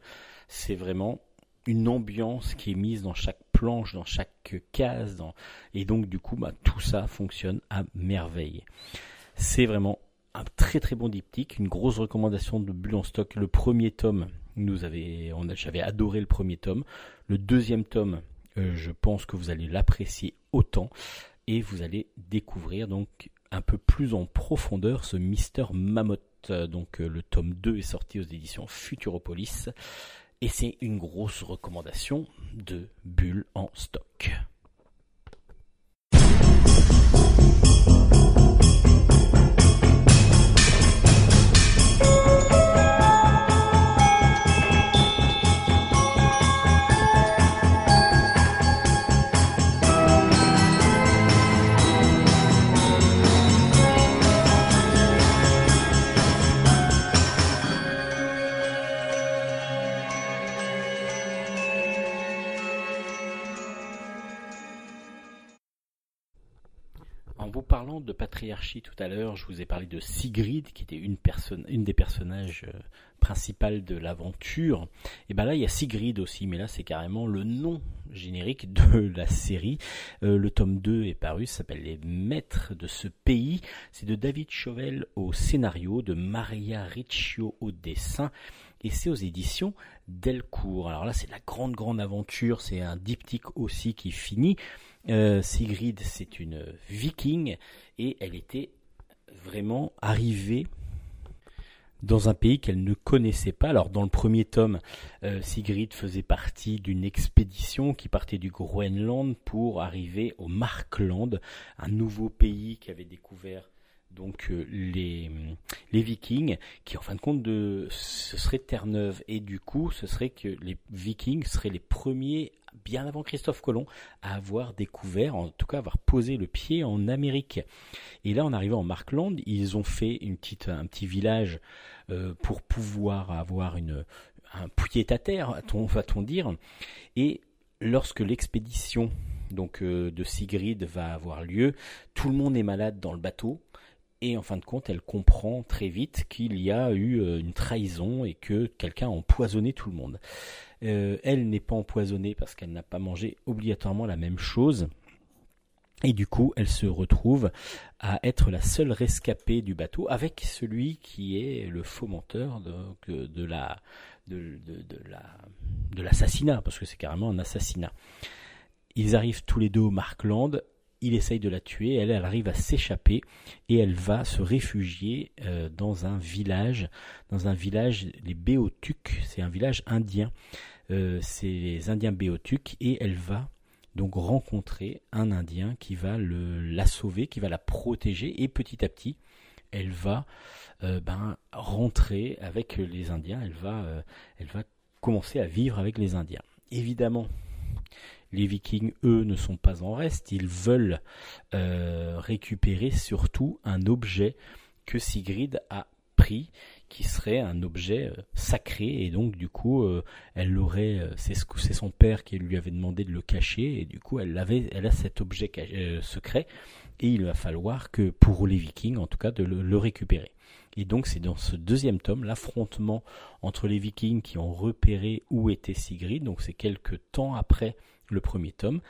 C'est vraiment une ambiance qui est mise dans chaque planche, dans chaque case, dans... et donc du coup, bah, tout ça fonctionne à merveille. C'est vraiment un très très bon diptyque, une grosse recommandation de Bulle en stock. Le premier tome, nous avait, on j'avais adoré le premier tome. Le deuxième tome, euh, je pense que vous allez l'apprécier autant et vous allez découvrir donc un peu plus en profondeur ce Mister Mammoth. Donc euh, le tome 2 est sorti aux éditions Futuropolis et c'est une grosse recommandation de Bulle en stock. De patriarchie tout à l'heure, je vous ai parlé de Sigrid, qui était une, personne, des personnages euh, principales de l'aventure. Et ben là, il y a Sigrid aussi, mais là, c'est carrément le nom générique de la série. Euh, le tome 2 est paru, s'appelle Les Maîtres de ce pays. C'est de David Chauvel au scénario, de Maria Riccio au dessin et c'est aux éditions Delcourt. Alors là, c'est la grande, grande aventure, c'est un diptyque aussi qui finit. Euh, Sigrid, c'est une viking et elle était vraiment arrivée dans un pays qu'elle ne connaissait pas. Alors dans le premier tome, euh, Sigrid faisait partie d'une expédition qui partait du Groenland pour arriver au Markland, un nouveau pays qu'avait découvert donc euh, les, les Vikings, qui en fin de compte de, ce serait Terre-Neuve. Et du coup, ce serait que les Vikings seraient les premiers, bien avant Christophe Colomb, à avoir découvert, en tout cas avoir posé le pied en Amérique. Et là, en arrivant en Markland, ils ont fait une petite, un petit village euh, pour pouvoir avoir une, un pied à terre, va-t-on dire. Et lorsque l'expédition donc euh, de Sigrid va avoir lieu, tout le monde est malade dans le bateau et en fin de compte, elle comprend très vite qu'il y a eu euh, une trahison et que quelqu'un a empoisonné tout le monde. Euh, elle n'est pas empoisonnée parce qu'elle n'a pas mangé obligatoirement la même chose. Et du coup, elle se retrouve à être la seule rescapée du bateau avec celui qui est le fomenteur de, de de, la l'assassinat, parce que c'est carrément un assassinat. Ils arrivent tous les deux au Markland il essaye de la tuer, elle, elle arrive à s'échapper et elle va se réfugier euh, dans un village, dans un village, les Béotucs, c'est un village indien, euh, c'est les Indiens Béotucs et elle va donc rencontrer un Indien qui va la sauver, qui va la protéger et petit à petit, elle va euh, ben, rentrer avec les Indiens, elle va, elle va commencer à vivre avec les Indiens. Évidemment, les Vikings, eux, ne sont pas en reste. Ils veulent euh, récupérer surtout un objet que Sigrid a pris, qui serait un objet euh, sacré. Et donc, du coup, euh, elle l'aurait. c'est son père qui lui avait demandé de le cacher. Et du coup, elle, avait, elle a cet objet secret. Et il va falloir que, pour les Vikings, en tout cas, de le récupérer. Et donc c'est dans ce deuxième tome l'affrontement entre les Vikings qui ont repéré où était Sigrid. Donc c'est quelques temps après le premier tome,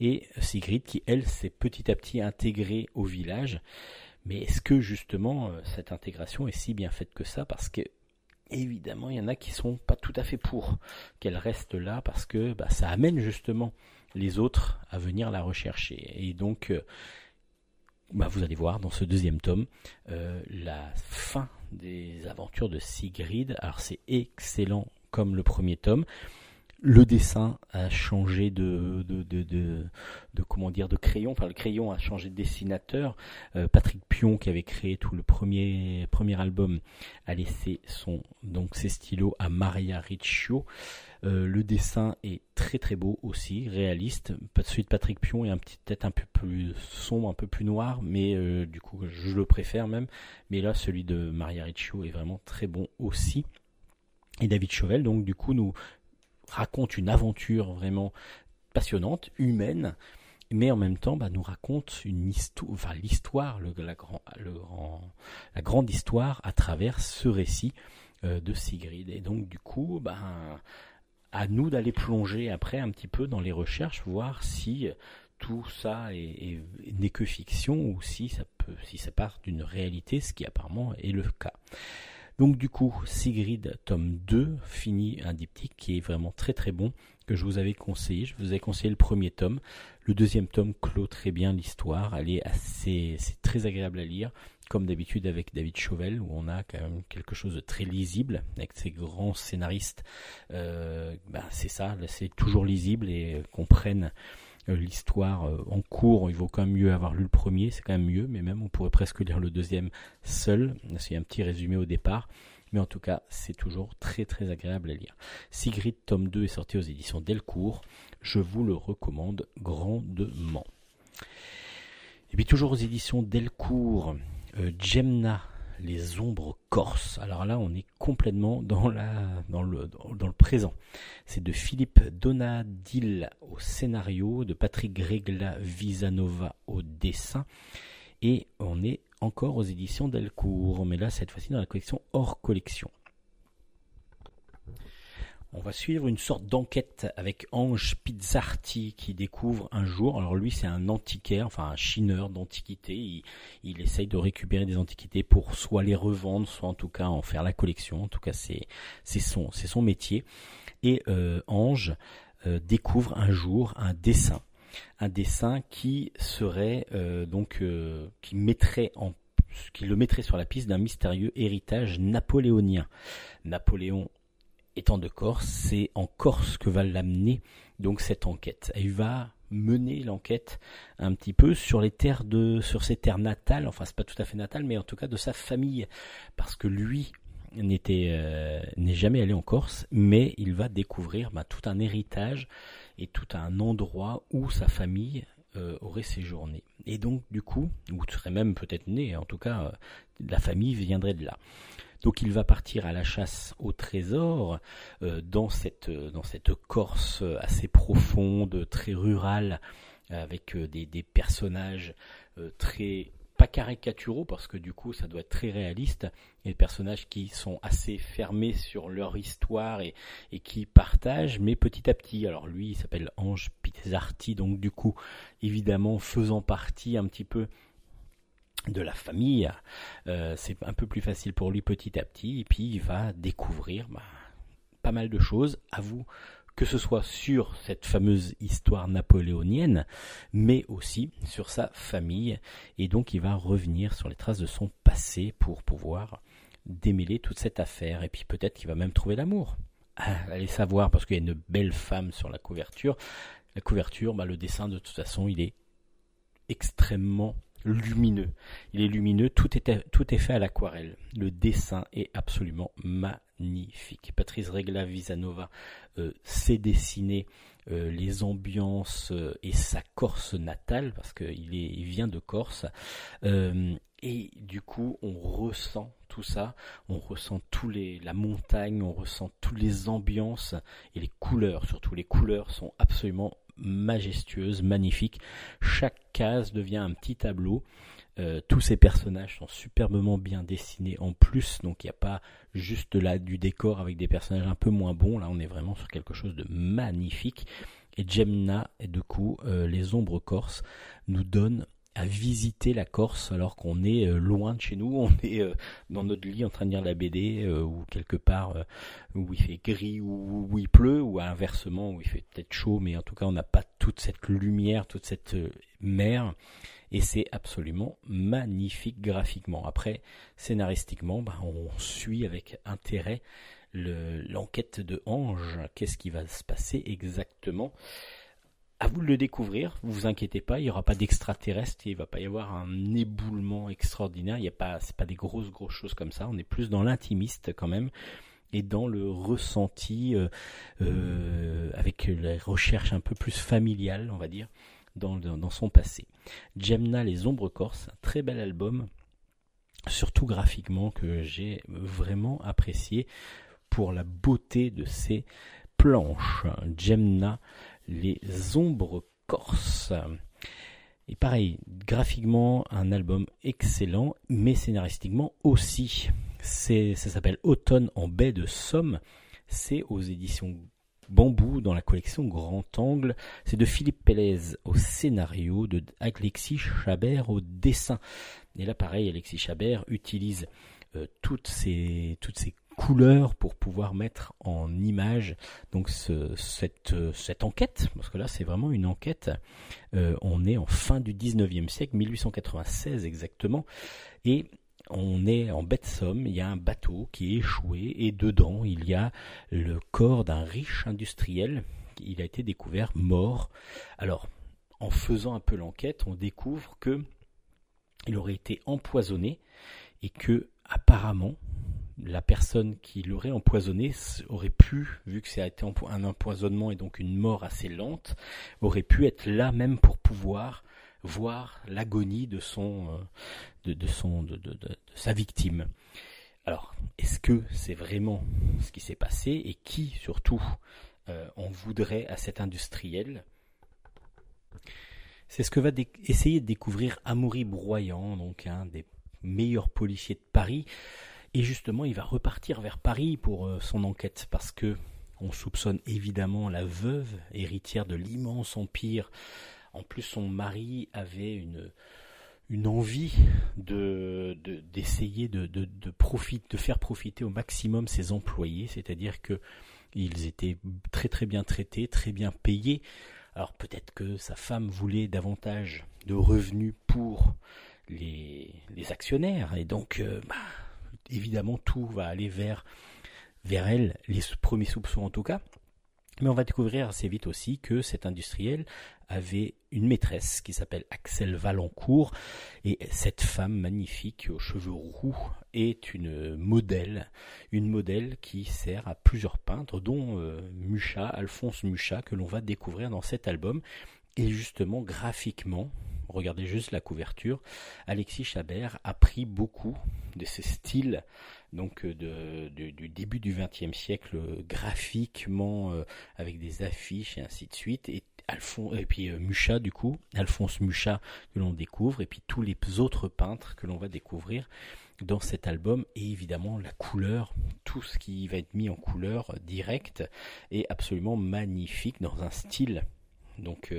et Sigrid qui, elle, s'est petit à petit intégrée au village. Mais est-ce que justement euh, cette intégration est si bien faite que ça? Parce que évidemment, il y en a qui sont pas tout à fait pour qu'elle reste là parce que bah, ça amène justement les autres à venir la rechercher. Et donc, euh, bah, vous allez voir dans ce deuxième tome euh, la fin des aventures de Sigrid. Alors c'est excellent comme le premier tome. Le dessin a changé de, de, de, comment dire de crayon. Enfin, le crayon a changé de dessinateur. Euh, Patrick Pion, qui avait créé tout le premier premier album, a laissé son donc ses stylos à Maria Riccio. Euh, le dessin est très très beau aussi, réaliste. De Patrick Pion est un petit peut-être un peu plus sombre, un peu plus noir, mais euh, du coup je le préfère même. Mais là, celui de Maria Riccio est vraiment très bon aussi. Et David Chauvel, donc du coup, nous raconte une aventure vraiment passionnante, humaine, mais en même temps bah, nous raconte une histoire, enfin l'histoire, la grande histoire à travers ce récit euh, de Sigrid. Et donc du coup, bah, à nous d'aller plonger après un petit peu dans les recherches, voir si tout ça n'est que fiction ou si ça peut, si ça part d'une réalité, ce qui apparemment est le cas. Donc du coup, Sigrid, tome 2, finit un diptyque qui est vraiment très très bon, que je vous avais conseillé. Je vous ai conseillé le premier tome. Le deuxième tome clôt très bien l'histoire. Elle est assez, c'est très agréable à lire, comme d'habitude avec David Chauvel, où on a quand même quelque chose de très lisible, avec ces grands scénaristes. Euh, bah, c'est ça, c'est toujours lisible et qu'on prenne l'histoire euh, en cours, il vaut quand même mieux avoir lu le premier, c'est quand même mieux, mais même on pourrait presque lire le deuxième seul. C'est un petit résumé au départ. Mais en tout cas, c'est toujours très très agréable à lire. Sigrid, tome 2 est sorti aux éditions Delcourt. Je vous le recommande grandement. Et puis toujours aux éditions Delcourt, euh, Gemna les ombres corses. Alors là, on est complètement dans, le présent. C'est de Philippe Donadil au scénario, de Patrick Gregla Visanova au dessin. et on est encore aux éditions Delcourt, mais là cette fois-ci dans la collection hors collection. On va suivre une sorte d'enquête avec Ange Pizzarti qui découvre un jour, alors lui c'est un antiquaire, enfin un chineur d'antiquités, il, essaye de récupérer des antiquités pour soit les revendre, soit en tout cas en faire la collection, en tout cas c'est son, métier. Et euh, Ange euh, découvre un jour un dessin, un dessin qui serait euh, donc qui mettrait en qui le mettrait sur la piste d'un mystérieux héritage napoléonien. Napoléon étant de Corse, c'est en Corse que va l'amener donc cette enquête. Il va mener l'enquête un petit peu sur les terres de ses terres natales, enfin c'est pas tout à fait natal, mais en tout cas de sa famille, parce que lui euh, n'est jamais allé en Corse, mais il va découvrir bah, tout un héritage et tout un endroit où sa famille euh, aurait séjourné. Et donc du coup, ou serait même peut-être né, en tout cas euh, la famille viendrait de là. Donc il va partir à la chasse au trésor euh, dans, cette, euh, dans cette Corse assez profonde, très rurale, avec euh, des, personnages très pas caricaturaux parce que du coup ça doit être très réaliste et des personnages qui sont assez fermés sur leur histoire et, et qui partagent mais petit à petit. Alors lui il s'appelle Ange Pizzarti donc du coup évidemment faisant partie un petit peu de la famille, euh, c'est un peu plus facile pour lui petit à petit, et puis il va découvrir bah, pas mal de choses, à vous, que ce soit sur cette fameuse histoire napoléonienne, mais aussi sur sa famille, et donc il va revenir sur les traces de son passé pour pouvoir démêler toute cette affaire, et puis peut-être qu'il va même trouver l'amour. Ah, allez savoir, parce qu'il y a une belle femme sur la couverture. La couverture, bah, le dessin de toute façon, il est extrêmement lumineux. Il est lumineux, tout est, fait à l'aquarelle. Le dessin est absolument magnifique. Patrice Regla Visanova euh, sait dessiner euh, les ambiances euh, et sa Corse natale, parce qu'il il vient de Corse. et du coup, on ressent tout ça, on ressent tous les, la montagne, on ressent toutes les ambiances et les couleurs, surtout les couleurs sont absolument majestueuse, magnifique. Chaque case devient un petit tableau. Euh, tous ces personnages sont superbement bien dessinés en plus, donc il n'y a pas juste là du décor avec des personnages un peu moins bons. Là, on est vraiment sur quelque chose de magnifique. Et Jemna, et de coup, euh, les ombres corses, nous donnent à visiter la Corse alors qu'on est euh, loin de chez nous, on est euh, dans notre lit en train de lire la BD euh, ou quelque part où il fait gris ou où il pleut ou inversement où il fait peut-être chaud mais en tout cas on n'a pas toute cette lumière, toute cette mer. Et c'est absolument magnifique graphiquement. Après scénaristiquement, bah, on suit avec intérêt l'enquête de Ange, qu'est-ce qui va se passer exactement? À vous de le découvrir. Vous vous inquiétez pas, il n'y aura pas d'extraterrestre, il va pas y avoir un éboulement extraordinaire. Il y a pas, c'est pas des grosses grosses choses comme ça. On est plus dans l'intimiste quand même et dans le ressenti euh, euh, avec la recherche un peu plus familiale, on va dire, dans, dans son passé. Jemna les ombres corses, un très bel album, surtout graphiquement que j'ai vraiment apprécié pour la beauté de ses planches. Jemna les Ombres Corses. Et pareil, graphiquement, un album excellent, mais scénaristiquement aussi. Ça s'appelle Automne en baie de Somme. C'est aux éditions Bambou dans la collection Grand Angle. C'est de Philippe Pélez au scénario, de Alexis Chabert au dessin. Et là, pareil, Alexis Chabert utilise euh, toutes ces toutes couleurs pour pouvoir mettre en image donc cette, cette enquête, parce que là c'est vraiment une enquête, euh, on est en fin du 19e siècle, 1896 exactement, et on est en baie de Somme, il y a un bateau qui est échoué, et dedans il y a le corps d'un riche industriel, il a été découvert mort. Alors, en faisant un peu l'enquête, on découvre que il aurait été empoisonné, et que apparemment la personne qui l'aurait empoisonné aurait pu, vu que ça a été un empoisonnement et donc une mort assez lente, aurait pu être là même pour pouvoir voir l'agonie de son, euh, de, son, de, sa victime. Alors, est-ce que c'est vraiment ce qui s'est passé et qui surtout euh, en voudrait à cet industriel? C'est ce que va essayer de découvrir Amaury Broyant, donc un des meilleurs policiers de Paris. Et justement, il va repartir vers Paris pour euh, son enquête parce que on soupçonne évidemment la veuve, héritière de l'immense empire. En plus, son mari avait une, une envie de d'essayer de, de, de, faire profiter au maximum ses employés, c'est-à-dire que ils étaient très très bien traités, très bien payés. Alors peut-être que sa femme voulait davantage de revenus pour les, les actionnaires, et donc euh, bah, évidemment tout va aller vers, elle, les premiers soupçons en tout cas. Mais on va découvrir assez vite aussi que cet industriel avait une maîtresse qui s'appelle Axel Valencourt et cette femme magnifique aux cheveux roux est une modèle, une modèle qui sert à plusieurs peintres dont euh, Mucha, Alphonse Mucha que l'on va découvrir dans cet album et justement graphiquement regardez juste la couverture, Alexis Chabert a pris beaucoup de ce style donc euh, du début du XXe siècle graphiquement euh, avec des affiches et ainsi de suite. Et et puis euh, Mucha du coup, Alphonse Mucha que l'on découvre. Et puis tous les autres peintres que l'on va découvrir dans cet album. Et évidemment la couleur, tout ce qui va être mis en couleur directe est absolument magnifique dans un style donc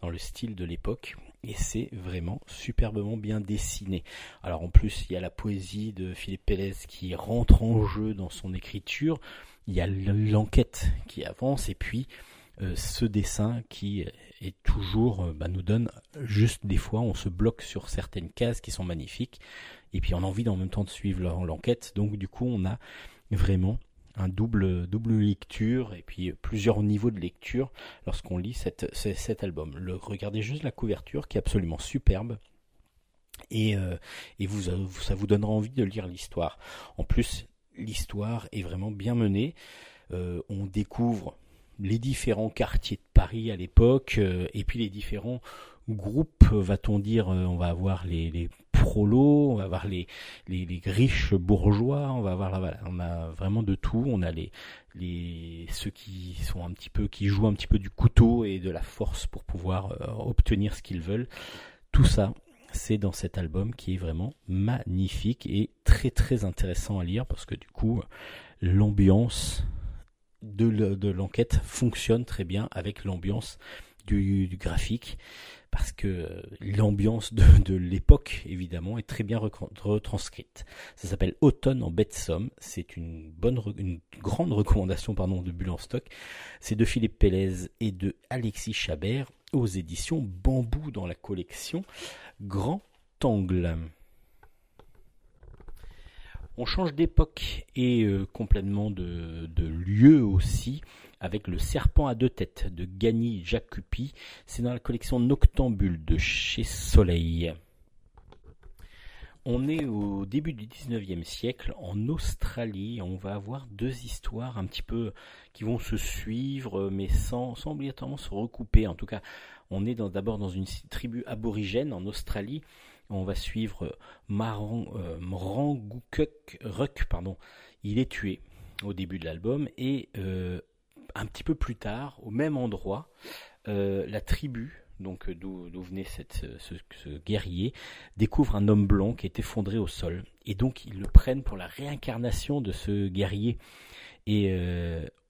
dans le style de l'époque et c'est vraiment superbement bien dessiné. Alors en plus, il y a la poésie de Philippe Pérez qui rentre en jeu dans son écriture, il y a l'enquête qui avance, et puis euh, ce dessin qui est toujours, euh, bah, nous donne juste des fois, on se bloque sur certaines cases qui sont magnifiques, et puis on a envie en même temps de suivre l'enquête, donc du coup on a vraiment un double, double lecture et puis plusieurs niveaux de lecture lorsqu'on lit cet album. Regardez juste la couverture qui est absolument superbe. Et, euh, vous, ça vous donnera envie de lire l'histoire. En plus, l'histoire est vraiment bien menée. Euh, on découvre les différents quartiers de Paris à l'époque, euh, et puis les différents groupes, va-t-on dire, on va avoir les on va avoir les, les, riches bourgeois, on va avoir on a vraiment de tout, on a les, les ceux qui sont un petit peu qui jouent un petit peu du couteau et de la force pour pouvoir euh, obtenir ce qu'ils veulent. Tout ça, c'est dans cet album qui est vraiment magnifique et très très intéressant à lire parce que du coup l'ambiance de l'enquête fonctionne très bien avec l'ambiance du, graphique parce que l'ambiance de, l'époque, évidemment, est très bien retranscrite. Ça s'appelle Automne en bête somme. C'est une bonne, une grande recommandation, pardon, de Bulle en stock. C'est de Philippe Pélez et de Alexis Chabert aux éditions Bambou dans la collection Grand Angle. On change d'époque et euh, complètement de, lieu aussi avec le serpent à deux têtes de Gagny Jacupi. C'est dans la collection Noctambule de chez Soleil. On est au début du 19e siècle en Australie. On va avoir deux histoires un petit peu qui vont se suivre, mais sans, obligatoirement se recouper. En tout cas, on est d'abord dans une tribu aborigène en Australie on va suivre Marang, euh, pardon. Il est tué au début de l'album et euh, un petit peu plus tard, au même endroit, euh, la tribu, donc d'où venait ce, guerrier, découvre un homme blanc qui est effondré au sol. Et donc ils le prennent pour la réincarnation de ce guerrier. Et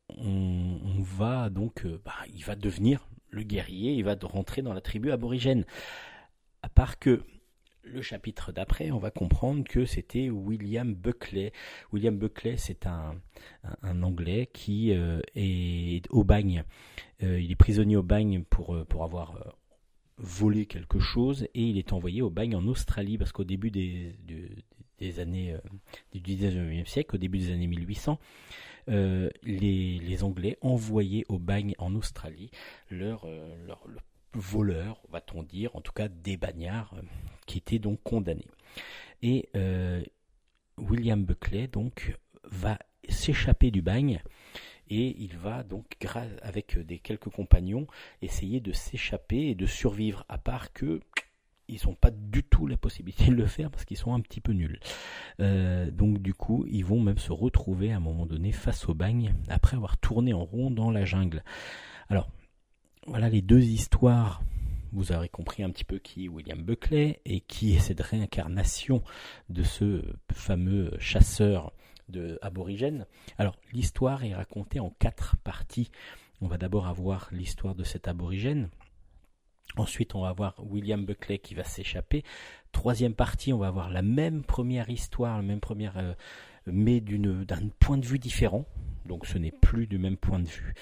on, va donc, bah, il va devenir le guerrier, il va rentrer dans la tribu aborigène. À part que le chapitre d'après, on va comprendre que c'était William Buckley. William Buckley, c'est un, Anglais qui euh, est au bagne. Euh, il est prisonnier au bagne pour, euh, avoir volé quelque chose et il est envoyé au bagne en Australie parce qu'au début des, années du 19e siècle, au début des années 1800, les, Anglais envoyaient au bagne en Australie leur, leur, leur voleurs, va-t-on dire, en tout cas des bagnards qui étaient donc condamnés. Et euh, William Buckley donc va s'échapper du bagne et il va donc avec des quelques compagnons essayer de s'échapper et de survivre à part que ils n'ont pas du tout la possibilité de le faire parce qu'ils sont un petit peu nuls. Euh, donc du coup, ils vont même se retrouver à un moment donné face au bagne après avoir tourné en rond dans la jungle. Alors, voilà les deux histoires vous aurez compris un petit peu qui est William Buckley et qui est cette réincarnation de ce fameux chasseur de aborigène. Alors l'histoire est racontée en quatre parties. On va d'abord avoir l'histoire de cet aborigène. Ensuite, on va voir William Buckley qui va s'échapper. Troisième partie, on va avoir la même première histoire, la même première, euh, mais d'un point de vue différent. Donc, ce n'est plus du même point de vue.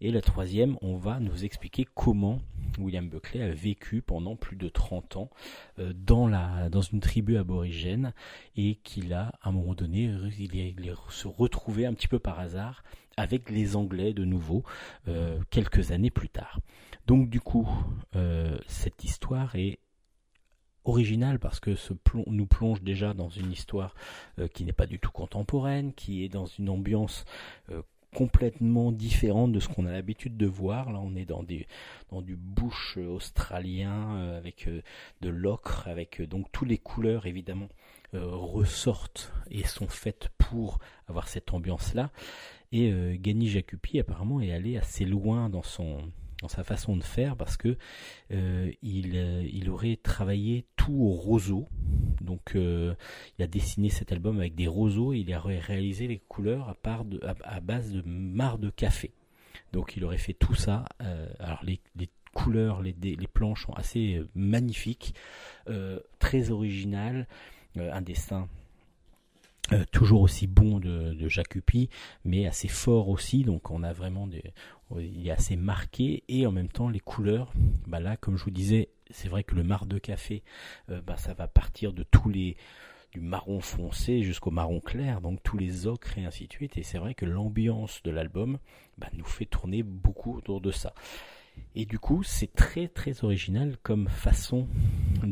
Et la troisième, on va nous expliquer comment William Buckley a vécu pendant plus de 30 ans euh, dans, une tribu aborigène et qu'il a, à un moment donné, il se retrouvé un petit peu par hasard avec les Anglais de nouveau euh, quelques années plus tard. Donc du coup, euh, cette histoire est originale parce que ce nous plonge déjà dans une histoire qui n'est pas du tout contemporaine, qui est dans une ambiance complètement différente de ce qu'on a l'habitude de voir. Là, on est dans, des, dans du bush australien euh, avec euh, de l'ocre, avec euh, donc toutes les couleurs évidemment ressortent et sont faites pour avoir cette ambiance-là. Et Gani Jacupi apparemment est allé assez loin dans son dans sa façon de faire parce que euh, il, euh, il, aurait travaillé tout au roseau. Donc euh, il a dessiné cet album avec des roseaux et il aurait réalisé les couleurs à, part de, à, base de marre de café. Donc il aurait fait tout ça. alors les, les couleurs, les, les, planches sont assez magnifiques, très originales, un dessin euh, toujours aussi bon de, de mais assez fort aussi. Donc on a vraiment des, il est assez marqué et en même temps les couleurs. Bah là, comme je vous disais, c'est vrai que le marc de café, euh, bah ça va partir de tous les du marron foncé jusqu'au marron clair, donc tous les ocres et ainsi de suite. Et c'est vrai que l'ambiance de l'album bah, nous fait tourner beaucoup autour de ça. Et du coup, c'est très très original comme façon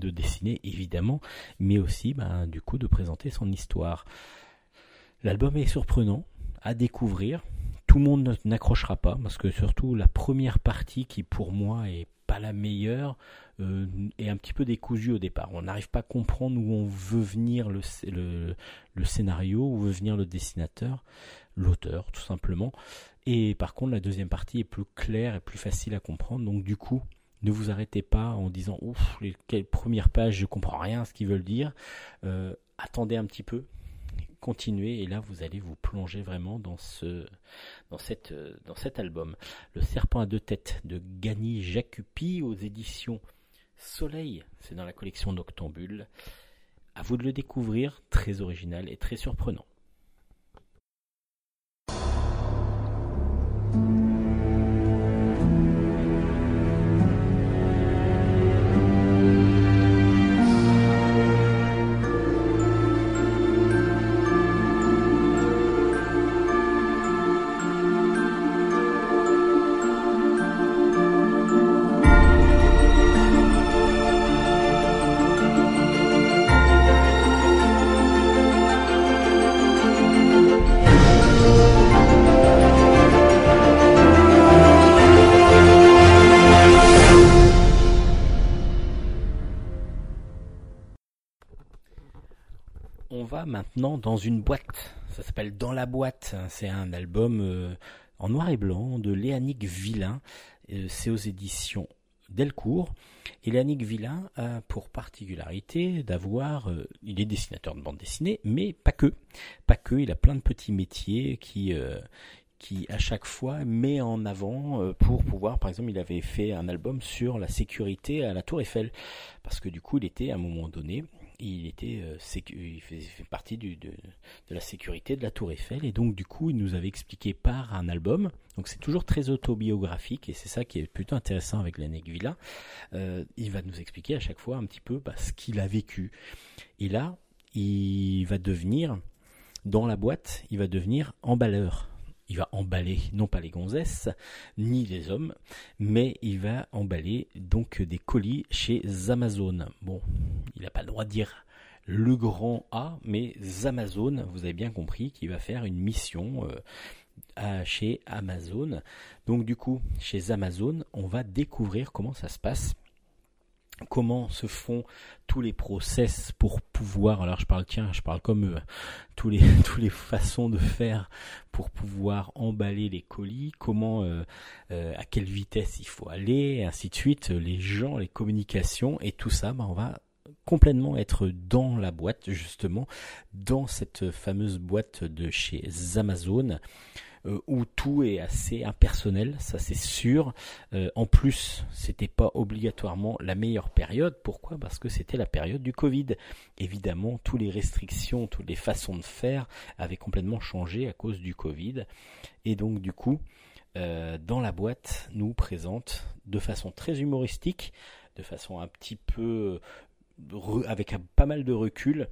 de dessiner, évidemment, mais aussi bah, du coup de présenter son histoire. L'album est surprenant à découvrir. Tout le monde n'accrochera pas, parce que surtout la première partie qui pour moi est pas la meilleure, euh, est un petit peu décousue au départ. On n'arrive pas à comprendre où on veut venir le, le, le scénario, où veut venir le dessinateur, l'auteur tout simplement. Et par contre, la deuxième partie est plus claire et plus facile à comprendre. Donc du coup, ne vous arrêtez pas en disant ouf, les premières pages, je comprends rien à ce qu'ils veulent dire. Euh, attendez un petit peu, continuez et là vous allez vous plonger vraiment dans ce dans dans cet album. Le serpent à deux têtes de Gani Jacupi aux éditions Soleil, c'est dans la collection d'Octambule. À vous de le découvrir, très original et très surprenant. Maintenant dans une boîte. Ça s'appelle Dans la boîte. C'est un album euh, en noir et blanc de Léanique Villain. Euh, c'est aux éditions Delcourt. Et Léanique Villain a pour particularité d'avoir, euh, il est dessinateur de bande dessinée, mais pas que, pas que. Il a plein de petits métiers qui qui à chaque fois met en avant pour pouvoir, par exemple, il avait fait un album sur la sécurité à la Tour Eiffel, parce que du coup, il était à un moment donné il était euh, il fait, partie de, la sécurité de la Tour Eiffel. Et donc du coup il nous avait expliqué par un album. Donc c'est toujours très autobiographique et c'est ça qui est plutôt intéressant avec l'année Villa euh, il va nous expliquer à chaque fois un petit peu bah, ce qu'il a vécu. Et là il va devenir dans la boîte il va devenir emballeur il va emballer non pas les gonzesses ni les hommes, mais il va emballer donc des colis chez Amazon. Bon, il n'a pas le droit de dire le grand A, mais Amazon, vous avez bien compris qu'il va faire une mission euh, chez Amazon. Donc du coup, chez Amazon, on va découvrir comment ça se passe. Comment se font tous les process pour pouvoir alors je parle tiens je parle comme eux tous les tous les façons de faire pour pouvoir emballer les colis comment euh, euh, à quelle vitesse il faut aller ainsi de suite les gens les communications et tout ça bah, on va complètement être dans la boîte justement dans cette fameuse boîte de chez Amazon euh, où tout est assez impersonnel, ça c'est sûr. Euh, en plus, c'était pas obligatoirement la meilleure période. Pourquoi? Parce que c'était la période du Covid. Évidemment, toutes les restrictions, toutes les façons de faire avaient complètement changé à cause du Covid. Et donc du coup, euh, dans la boîte, nous présente de façon très humoristique, de façon un petit peu avec pas mal de recul,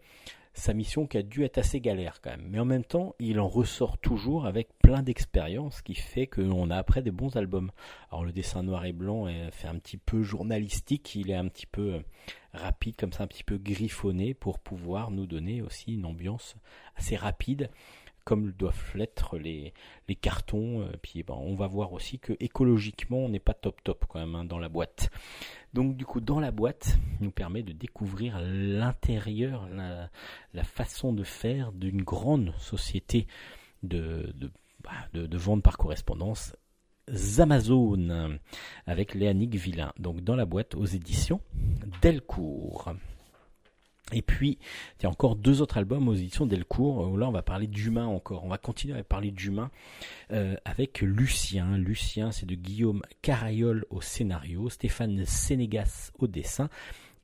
sa mission qui a dû être assez galère quand même. Mais en même temps, il en ressort toujours avec plein d'expérience qui fait qu'on a après des bons albums. Alors le dessin noir et blanc est fait un petit peu journalistique, il est un petit peu euh, rapide, comme ça un petit peu griffonné pour pouvoir nous donner aussi une ambiance assez rapide comme doivent l'être les, cartons. Euh, puis ben, on va voir aussi que écologiquement on n'est pas top top quand même hein, dans la boîte. Donc du coup dans la boîte nous permet de découvrir l'intérieur, la, façon de faire d'une grande société bah, de, vente par correspondance Amazon avec Léanique Villain. Donc dans la boîte aux éditions Delcourt. Et puis, il y a encore deux autres albums aux éditions Delcourt, où là on va parler d'humain encore. On va continuer à parler d'humain euh, avec Lucien. Lucien, c'est de Guillaume Carayol au scénario, Stéphane Sénégas au dessin,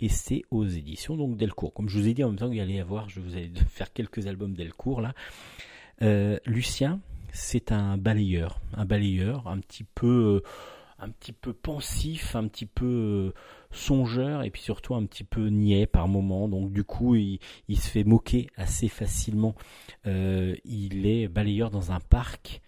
et c'est aux éditions donc Delcourt. Comme je vous ai dit en même temps qu'il allait y avoir, je vous allez faire quelques albums Delcourt là. Euh, Lucien, c'est un balayeur, un balayeur un petit peu... Un petit peu pensif, un petit peu songeur et puis surtout un petit peu niais par moment. Donc du coup, il, se fait moquer assez facilement. Euh, il est balayeur dans un parc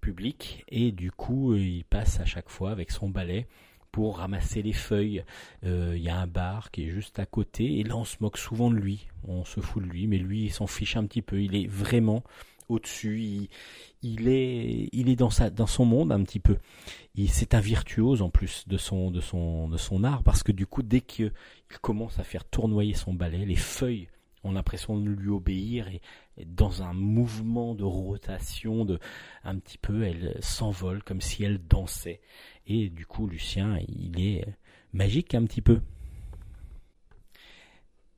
public et du coup, il passe à chaque fois avec son balai pour ramasser les feuilles. Euh, il y a un bar qui est juste à côté et là on se moque souvent de lui. On se fout de lui, mais lui il s'en fiche un petit peu. Il est vraiment au-dessus. Il, est, il est dans, sa, dans son monde un petit peu. C'est un virtuose en plus de son, de, son, de son art parce que du coup, dès qu'il commence à faire tournoyer son balai, les feuilles ont l'impression de lui obéir et, dans un mouvement de rotation, de, un petit peu, elle s'envole comme si elle dansait. Et du coup, Lucien, il est magique un petit peu.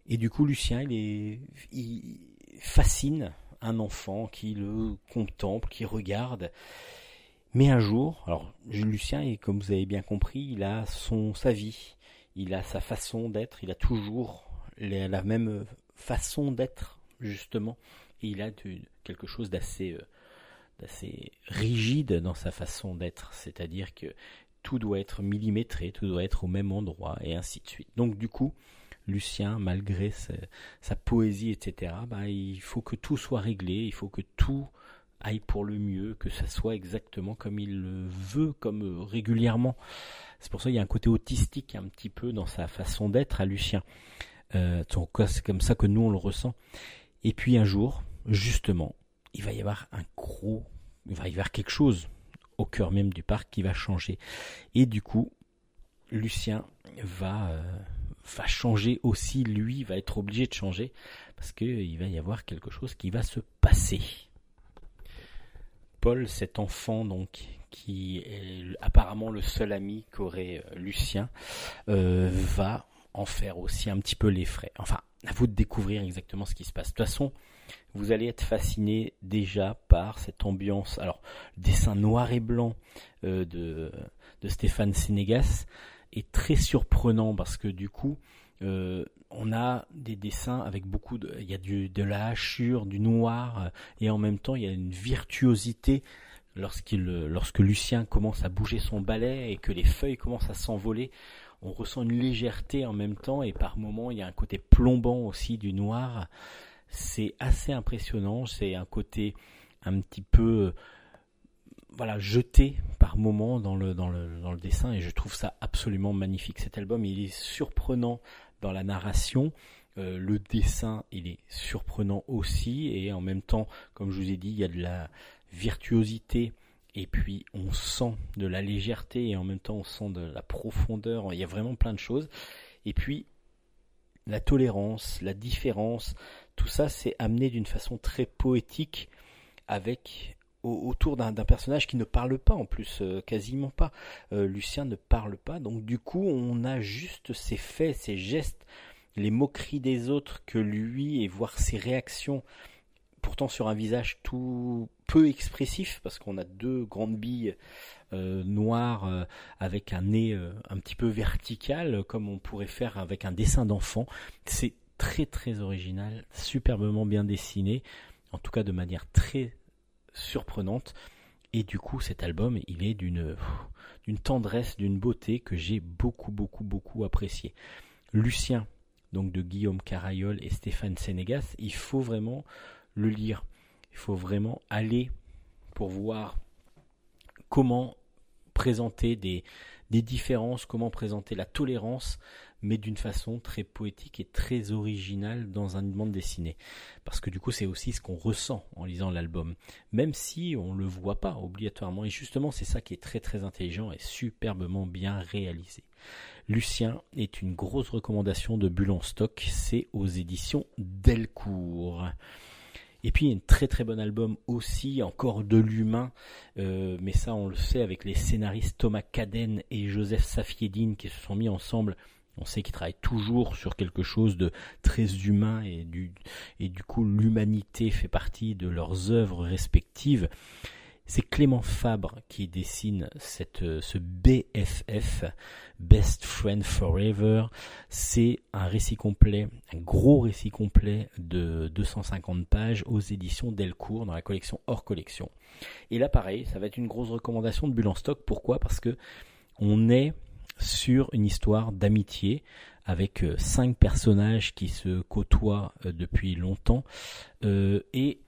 Et du coup, Lucien, il est, il fascine un enfant qui le contemple, qui regarde. Mais un jour, alors Lucien, et comme vous avez bien compris, il a son sa vie, il a sa façon d'être, il a toujours la, même façon d'être justement, il a quelque chose d'assez euh, d'assez rigide dans sa façon d'être, c'est-à-dire que tout doit être millimétré, tout doit être au même endroit, et ainsi de suite. Donc du coup, Lucien, malgré sa, poésie, etc., bah, il faut que tout soit réglé, il faut que tout aille pour le mieux, que ça soit exactement comme il le veut, comme euh, régulièrement. C'est pour ça qu'il y a un côté autistique un petit peu dans sa façon d'être à Lucien. Euh, c'est comme ça que nous on le ressent. Et puis un jour, justement, il va y avoir un gros, il va y avoir quelque chose au cœur même du parc qui va changer. Et du coup, Lucien va euh, va changer aussi, lui va être obligé de changer parce qu'il va y avoir quelque chose qui va se passer. Paul, cet enfant donc qui est apparemment le seul ami qu'aurait euh, Lucien, euh, va en faire aussi un petit peu les frais. Enfin, à vous de découvrir exactement ce qui se passe. De toute façon, vous allez être fasciné déjà par cette ambiance. Alors, dessin noir et blanc euh, de, de Stéphane Sénégas, est très surprenant parce que du coup, euh, on a des dessins avec beaucoup de, il y a du, de la hachure, du noir, et en même temps il y a une virtuosité lorsqu'il, lorsque Lucien commence à bouger son balai et que les feuilles commencent à s'envoler. On ressent une légèreté en même temps et par moments il y a un côté plombant aussi du noir. C'est assez impressionnant. C'est un côté un petit peu voilà, jeté par moment dans le, dans, le, dans le dessin et je trouve ça absolument magnifique. Cet album, il est surprenant dans la narration. Euh, le dessin, il est surprenant aussi et en même temps, comme je vous ai dit, il y a de la virtuosité et puis on sent de la légèreté et en même temps on sent de la profondeur. Il y a vraiment plein de choses. Et puis, la tolérance, la différence, tout ça, c'est amené d'une façon très poétique avec autour d'un personnage qui ne parle pas en plus, euh, quasiment pas. Euh, Lucien ne parle pas, donc du coup on a juste ses faits, ses gestes, les moqueries des autres que lui et voir ses réactions, pourtant sur un visage tout peu expressif parce qu'on a deux grandes billes euh, noires avec un nez un petit peu vertical comme on pourrait faire avec un dessin d'enfant. C'est très très original, superbement bien dessiné, en tout cas de manière très surprenante. Et du coup, cet album, il est d'une tendresse, d'une beauté que j'ai beaucoup, beaucoup, beaucoup apprécié. Lucien, donc de Guillaume Carayol et Stéphane Sénégas, il faut vraiment le lire. Il faut vraiment aller pour voir comment présenter des, des différences, comment présenter la tolérance, mais d'une façon très poétique et très originale dans un bande dessinée. Parce que du coup, c'est aussi ce qu'on ressent en lisant l'album, même si on ne le voit pas obligatoirement. Et justement, c'est ça qui est très très intelligent et superbement bien réalisé. Lucien est une grosse recommandation de Bulle stock, c'est aux éditions Delcourt. Et puis un très très bon album aussi, encore de l'humain, euh, mais ça on le sait avec les scénaristes Thomas Caden et Joseph Safiedine qui se sont mis ensemble on sait qu'ils travaillent toujours sur quelque chose de très humain et du, et du coup l'humanité fait partie de leurs œuvres respectives. C'est Clément Fabre qui dessine cette, ce BFF, Best Friend Forever. C'est un récit complet, un gros récit complet de 250 pages aux éditions Delcourt dans la collection hors collection. Et là, pareil, ça va être une grosse recommandation de Bulle en stock. Pourquoi? Parce que on est sur une histoire d'amitié avec euh, cinq personnages qui se côtoient euh, depuis longtemps. Euh, et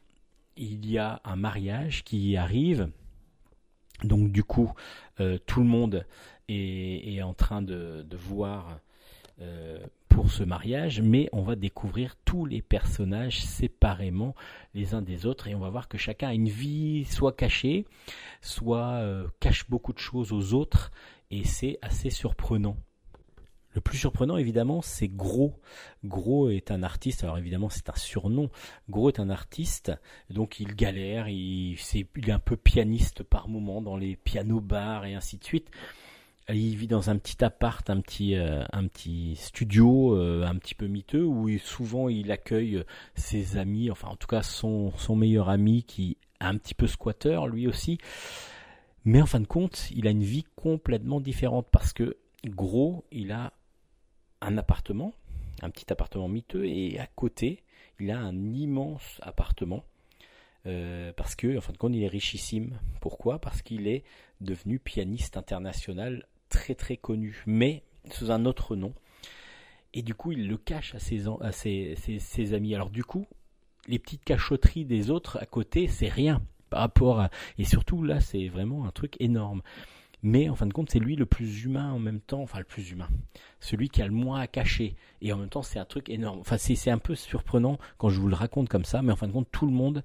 il y a un mariage qui arrive. Donc du coup tout le monde est, en train de, voir pour ce mariage, mais on va découvrir tous les personnages séparément les uns des autres et on va voir que chacun a une vie soit cachée, soit cache beaucoup de choses aux autres et c'est assez surprenant. Le plus surprenant, évidemment, c'est Gros. Gros est un artiste, alors évidemment c'est un surnom. Gros est un artiste, donc il galère, il, est, un peu pianiste par moment dans les pianos-bars et ainsi de suite. Il vit dans un petit appart, un petit, euh, studio, euh, un petit peu miteux, où souvent il accueille ses amis, enfin en tout cas son, son meilleur ami qui est un petit peu squatter lui aussi. Mais en fin de compte, il a une vie complètement différente parce que gros, il a un appartement, un petit appartement miteux, et à côté, il a un immense appartement. Euh, parce que, en fin de compte, il est richissime. Pourquoi? Parce qu'il est devenu pianiste international très très connu, mais sous un autre nom. Et du coup, il le cache à ses, à ses amis. Alors du coup, les petites cachotteries des autres à côté, c'est rien par rapport à... Et surtout là, c'est vraiment un truc énorme. Mais en fin de compte, c'est lui le plus humain en même temps, enfin le plus humain, celui qui a le moins à cacher. Et en même temps, c'est un truc énorme. Enfin, c'est un peu surprenant quand je vous le raconte comme ça, mais en fin de compte, tout le monde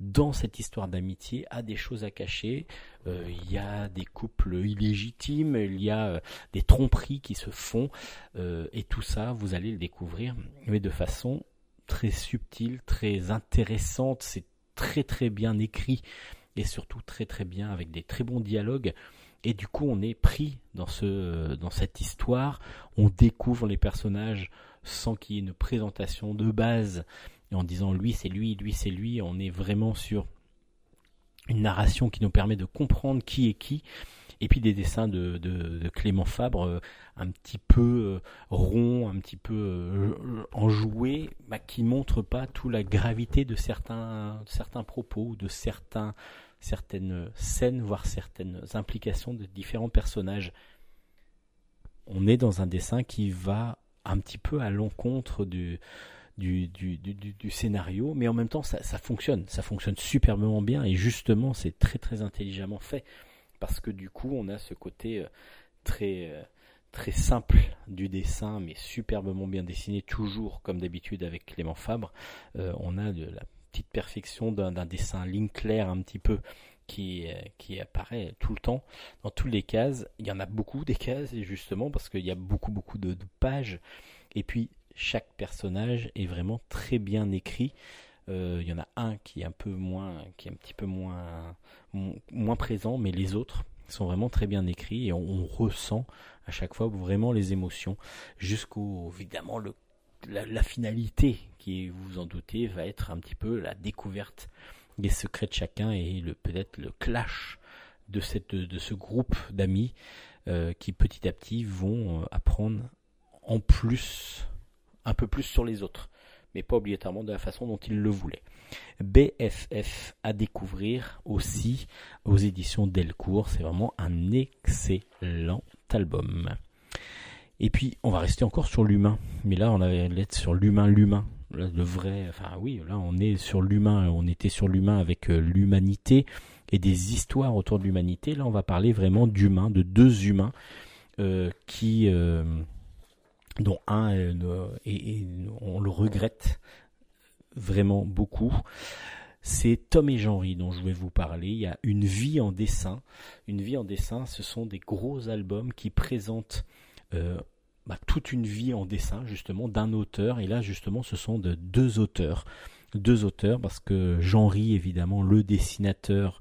dans cette histoire d'amitié a des choses à cacher. Euh, il y a des couples illégitimes, il y a euh, des tromperies qui se font, euh, et tout ça, vous allez le découvrir, mais de façon très subtile, très intéressante. C'est très très bien écrit et surtout très très bien avec des très bons dialogues. Et du coup, on est pris dans, ce, dans cette histoire. On découvre les personnages sans qu'il y ait une présentation de base en disant lui c'est lui, lui c'est lui. On est vraiment sur une narration qui nous permet de comprendre qui est qui et puis des dessins de, Clément Fabre euh, un petit peu euh, ronds, un petit peu euh, enjoués, bah, qui montrent pas toute la gravité de certains, propos, de certains, certaines scènes, voire certaines implications de différents personnages. On est dans un dessin qui va un petit peu à l'encontre du, scénario, mais en même temps ça fonctionne, ça fonctionne superbement bien et justement c'est très très intelligemment fait parce que du coup on a ce côté euh, très euh, très simple du dessin mais superbement bien dessiné toujours comme d'habitude avec Clément Fabre euh, on a de la petite perfection d'un dessin ligne claire un petit peu qui, apparaît tout le temps dans toutes les cases. Il y en a beaucoup des cases, justement, parce qu'il y a beaucoup, beaucoup de, de pages. Et puis, chaque personnage est vraiment très bien écrit. Euh, il y en a un qui est un peu moins, petit peu moins, mo- moins présent, mais les autres sont vraiment très bien écrits et on, ressent à chaque fois vraiment les émotions jusqu'au évidemment la, finalité qui vous vous en doutez va être un petit peu la découverte des secrets de chacun et peut-être le clash de ce groupe d'amis euh, qui petit à petit vont euh, apprendre en plus un peu plus sur les autres mais pas obligatoirement de la façon dont ils le voulaient. BFF à découvrir aussi aux éditions Delcourt, c'est vraiment un excellent album. Et puis on va rester encore sur l'humain, mais là on avait l'être sur l'humain l'humain, le vrai enfin oui, là on est sur l'humain, on était sur l'humain avec euh, l'humanité et des histoires autour de l'humanité. Là on va parler vraiment d'humains, de deux humains euh, qui euh, dont un euh, et, on le regrette vraiment beaucoup. C'est Tom et Jean-Ry dont je vais vous parler. Il y a Une vie en dessin. Une vie en dessin, ce sont des gros albums qui présentent euh, bah, toute une vie en dessin, justement, d'un auteur. Et là, justement, ce sont de deux auteurs. Deux auteurs, parce que Jean-Ry, évidemment, le dessinateur,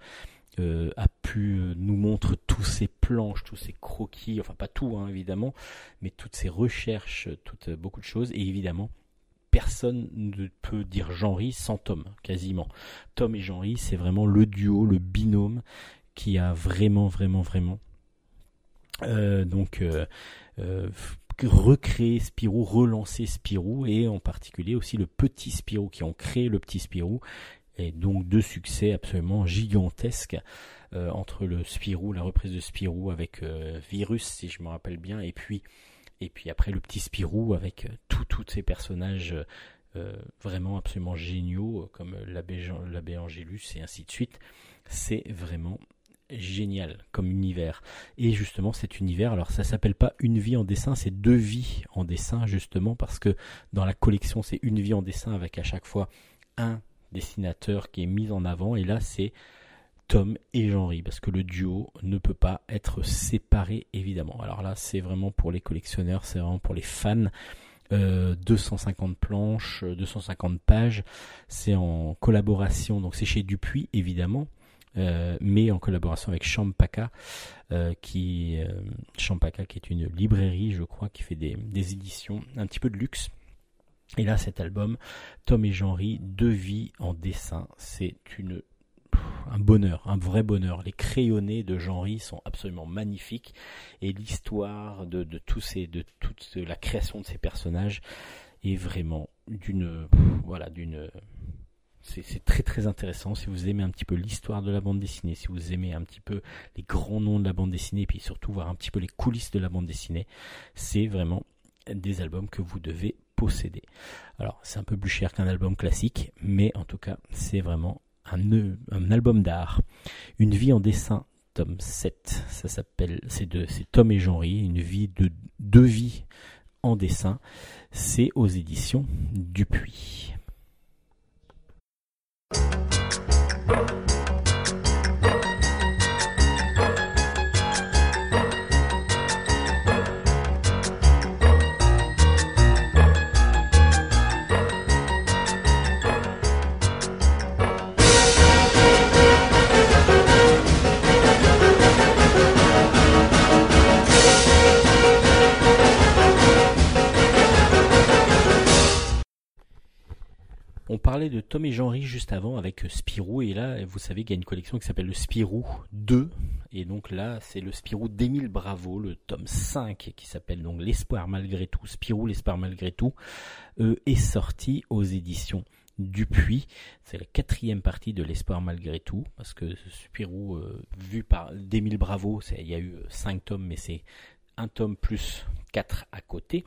euh, a pu euh, nous montrer tous ses planches, tous ses croquis, enfin pas tout hein, évidemment, mais toutes ses recherches, toutes euh, beaucoup de choses, et évidemment personne ne peut dire Jean-Ry sans Tom, quasiment. Tom et Jean-Ry, c'est vraiment le duo, le binôme qui a vraiment, vraiment, vraiment donc recréé Spirou, relancé Spirou, et en particulier aussi le petit Spirou qui ont créé le petit Spirou, et donc deux succès absolument gigantesques euh, entre le Spirou, la reprise de Spirou avec euh, Virus, si je me rappelle bien, et puis et puis après le petit Spirou avec euh, tout- tous ces personnages vraiment absolument géniaux comme l'abbé Angélus et ainsi de suite. C'est vraiment génial comme univers. Et justement cet univers, alors ça s'appelle pas une vie en dessin, c'est deux vies en dessin justement parce que dans la collection c'est une vie en dessin avec à chaque fois un dessinateur qui est mis en avant et là c'est Tom et Jean-Ry parce que le duo ne peut pas être séparé évidemment. Alors là c'est vraiment pour les collectionneurs, c'est vraiment pour les fans. Euh, 250 planches, euh, 250 pages, c'est en collaboration, donc c'est chez Dupuis évidemment, euh, mais en collaboration avec Champaka, euh, qui euh, est une librairie, je crois, qui fait des éditions un petit peu de luxe. Et là, cet album, Tom et Jean-Ry, deux vies en dessin, c'est un bonheur, un vrai bonheur. Les crayonnés de Jean-Ry sont absolument magnifiques et l'histoire de, tous ces, de toute la création de ces personnages est vraiment d'une, voilà, d'une, c'est c'est très très intéressant si vous aimez un petit peu l'histoire de la bande dessinée, si vous aimez un petit peu les grands noms de la bande dessinée, et puis surtout voir un petit peu les coulisses de la bande dessinée, c'est vraiment des albums que vous devez Alors c'est un peu plus cher qu'un album classique, mais en tout cas c'est vraiment un, album d'art. Une vie en dessin, tome 7, ça s'appelle, c'est c'est Tom et Jean-Ry, une vie de deux vies en dessin, c'est aux éditions Dupuis. On parlait de Tom et Jean-Ry juste avant avec Spirou et là vous savez qu'il y a une collection qui s'appelle le Spirou 2 et donc là c'est le Spirou d'Émile Bravo, le tome 5 qui s'appelle donc L'espoir malgré tout, Spirou l'espoir malgré tout euh, est sorti aux éditions Dupuis. C'est la quatrième partie de L'espoir malgré tout parce que Spirou euh, vu par d'Émile Bravo, il y a eu 5 tomes mais c'est un tome plus 4 à côté.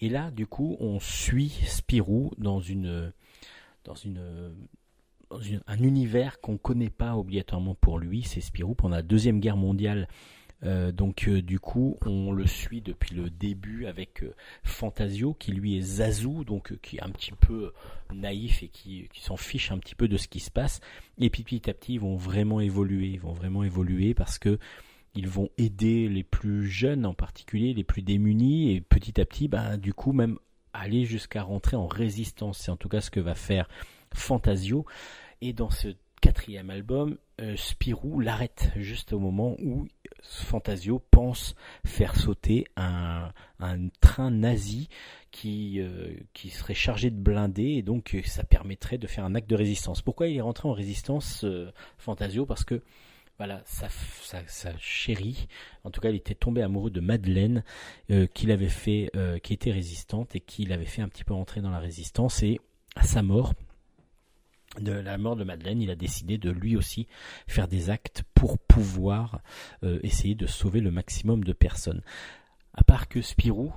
Et là, du coup, on suit Spirou dans une dans un univers qu'on connaît pas obligatoirement pour lui. C'est Spirou pendant la deuxième guerre mondiale Euh, donc euh, du coup, on le suit depuis le début avec euh, Fantasio, qui lui est Zazu, donc qui est un petit peu naïf et qui, qui s'en fiche un petit peu de ce qui se passe. Et puis petit à petit, ils vont vraiment évoluer, ils vont vraiment évoluer parce que ils vont aider les plus jeunes en particulier, les plus démunis, et petit à petit, ben, du coup, même aller jusqu'à rentrer en résistance. C'est en tout cas ce que va faire Fantasio. Et dans ce quatrième album, Spirou l'arrête juste au moment où Fantasio pense faire sauter un, un train nazi qui, euh, qui serait chargé de blindés et donc euh, ça permettrait de faire un acte de résistance. Pourquoi il est rentré en résistance, euh, Fantasio? Parce que voilà, sa, chérie, en tout cas, il était tombé amoureux de Madeleine, euh, fait, euh, qui était résistante et qu'il avait fait un petit peu rentrer dans la résistance. Et à sa mort, de la mort de Madeleine, il a décidé de lui aussi faire des actes pour pouvoir euh, essayer de sauver le maximum de personnes. À part que Spirou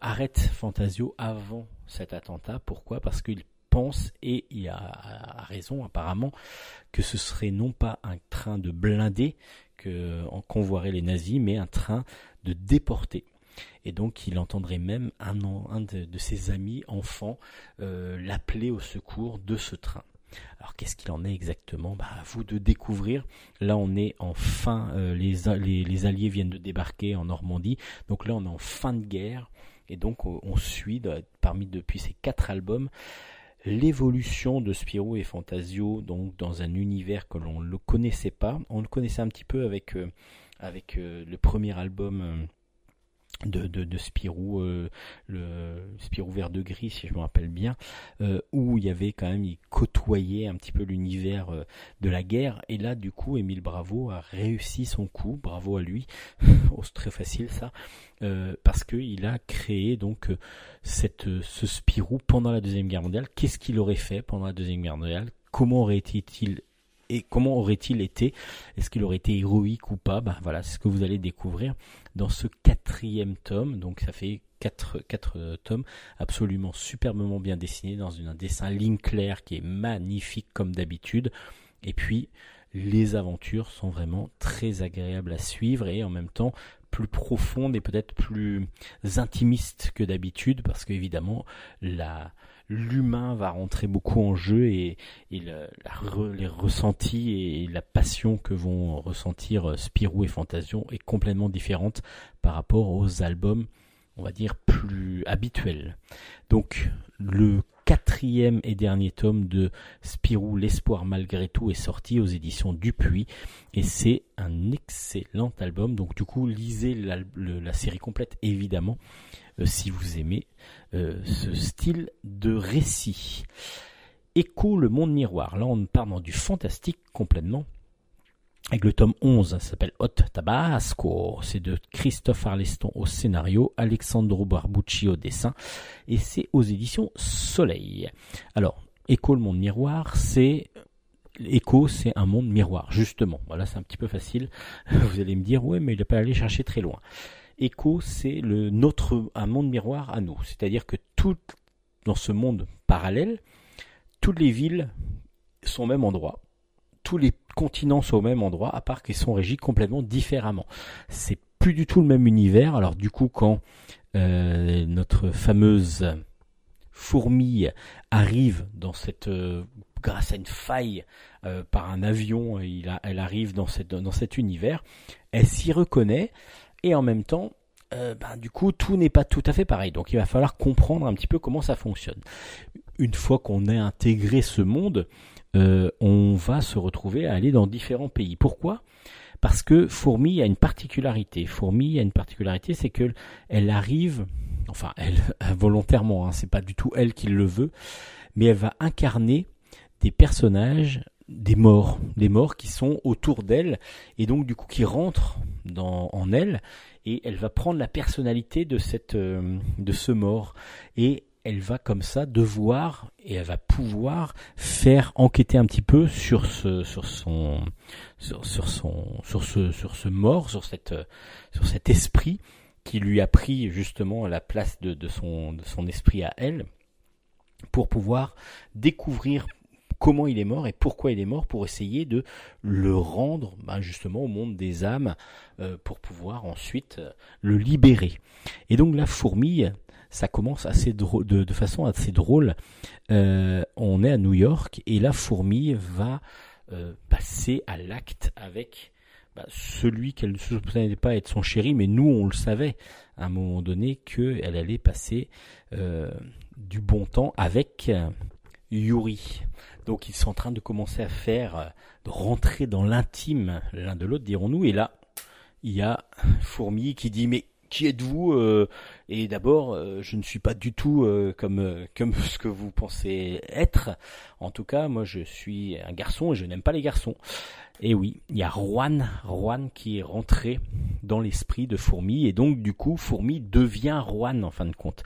arrête Fantasio avant cet attentat. Pourquoi? Parce qu'il pense, et il a, raison apparemment, que ce serait non pas un train de blindés que en convoirait les nazis, mais un train de déportés. Et donc il entendrait même un, de, ses amis enfants euh, l'appeler au secours de ce train. Alors qu'est-ce qu'il en est exactement? Bah, À vous de découvrir. Là on est en fin, euh, les, les, les, Alliés viennent de débarquer en Normandie, donc là on est en fin de guerre, et donc on, suit parmi depuis ces quatre albums l'évolution de Spirou et Fantasio donc dans un univers que l'on ne connaissait pas. On le connaissait un petit peu avec, euh, avec euh, le premier album de, de, de Spirou, euh, le Spirou vert de gris, si je me rappelle bien, euh, où il y avait quand même, il côtoyait un petit peu l'univers euh, de la guerre. Et là, du coup, Émile Bravo a réussi son coup, bravo à lui, oh, c'est très facile ça, euh, parce qu'il a créé donc cette, ce Spirou pendant la Deuxième Guerre mondiale. Qu'est-ce qu'il aurait fait pendant la Deuxième Guerre mondiale? Comment aurait-il et comment aurait-il été? Est-ce qu'il aurait été héroïque ou pas? Ben Voilà, c'est ce que vous allez découvrir dans ce quatrième tome. Donc ça fait quatre, quatre tomes absolument superbement bien dessinés dans un dessin ligne claire qui est magnifique comme d'habitude. Et puis les aventures sont vraiment très agréables à suivre et en même temps plus profondes et peut-être plus intimistes que d'habitude parce qu'évidemment la l'humain va rentrer beaucoup en jeu et, les ressentis et la passion que vont ressentir Spirou et Fantasion est complètement différente par rapport aux albums, on va dire, plus habituels. Donc, le quatrième et dernier tome de Spirou, l'espoir malgré tout, est sorti aux éditions Dupuis et c'est un excellent album. Donc, du coup, lisez la, série complète évidemment euh, si vous aimez euh, ce style de récit. Écho le monde miroir. Là, on part dans du fantastique complètement. Avec le tome 11, ça s'appelle Hot Tabasco. C'est de Christophe Arleston au scénario, Alexandro Barbucci au dessin. Et c'est aux éditions Soleil. Alors, Écho le monde miroir, c'est Echo, c'est un monde miroir, justement. Voilà, c'est un petit peu facile. Vous allez me dire, ouais, mais il n'a pas allé chercher très loin. Echo, c'est le notre un monde miroir à nous. C'est-à-dire que tout dans ce monde parallèle, toutes les villes sont au même endroit. Tous les continents sont au même endroit, à part qu'ils sont régis complètement différemment. C'est plus du tout le même univers. Alors du coup, quand euh, notre fameuse fourmille arrive dans cette euh, grâce à une faille euh, par un avion, elle arrive dans, cet univers, elle s'y reconnaît, et en même temps, ben, du coup, tout n'est pas tout à fait pareil. Donc il va falloir comprendre un petit peu comment ça fonctionne. Une fois qu'on a intégré ce monde, euh, on va se retrouver à aller dans différents pays. Pourquoi? Parce que Fourmi a une particularité. Fourmi a une particularité, c'est que elle arrive, enfin elle volontairement, hein, c'est pas du tout elle qui le veut, mais elle va incarner des personnages des morts, des morts qui sont autour d'elle et donc du coup qui rentrent dans, en elle et elle va prendre la personnalité de cette euh, de ce mort et elle va comme ça devoir et elle va pouvoir faire enquêter un petit peu sur ce sur son sur, son sur ce sur ce mort sur cette sur cet esprit qui lui a pris justement la place de, de son de son esprit à elle pour pouvoir découvrir comment il est mort et pourquoi il est mort pour essayer de le rendre ben, justement au monde des âmes euh, pour pouvoir ensuite euh, le libérer. Et donc la fourmille, ça commence assez drôle, de, façon assez drôle. Euh, on est à New York et la fourmille va passer à l'acte avec bah, celui qu'elle ne soupçonnait pas être son chéri, mais nous on le savait à un moment donné qu'elle allait passer du bon temps avec Yuri. Donc ils sont en train de commencer à faire, euh, de rentrer dans l'intime l'un de l'autre, dirons-nous. Et là, il y a Fourmi qui dit mais qui êtes-vous euh, Et d'abord, euh, je ne suis pas du tout comme comme ce que vous pensez être. En tout cas, moi, je suis un garçon et je n'aime pas les garçons. Et oui, il y a Juan, Juan qui est rentré dans l'esprit de Fourmi et donc du coup, Fourmi devient Juan en fin de compte.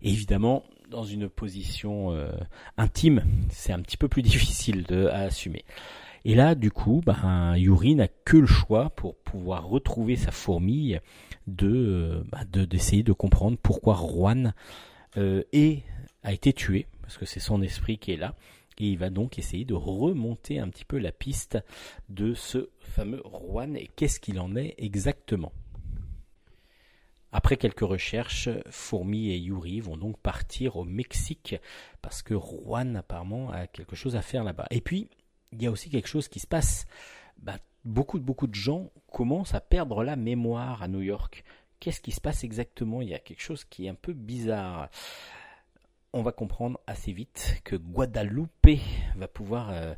évidemment, dans une position euh, intime, c'est un petit peu plus difficile de, à assumer. Et là, du coup, ben, Yuri n'a que le choix pour pouvoir retrouver sa fourmille de bah, d'essayer de, comprendre pourquoi Juan euh, a été tué, parce que c'est son esprit qui est là. Et il va donc essayer de remonter un petit peu la piste de ce fameux Juan et qu'est-ce qu'il en est exactement. Après quelques recherches, Fourmi et Yuri vont donc partir au Mexique parce que Juan apparemment a quelque chose à faire là-bas. Et puis, il y a aussi quelque chose qui se passe. Bah, beaucoup, beaucoup de gens commencent à perdre la mémoire à New York. Qu'est-ce qui se passe exactement? Il y a quelque chose qui est un peu bizarre. On va comprendre assez vite que Guadalupe va pouvoir, euh,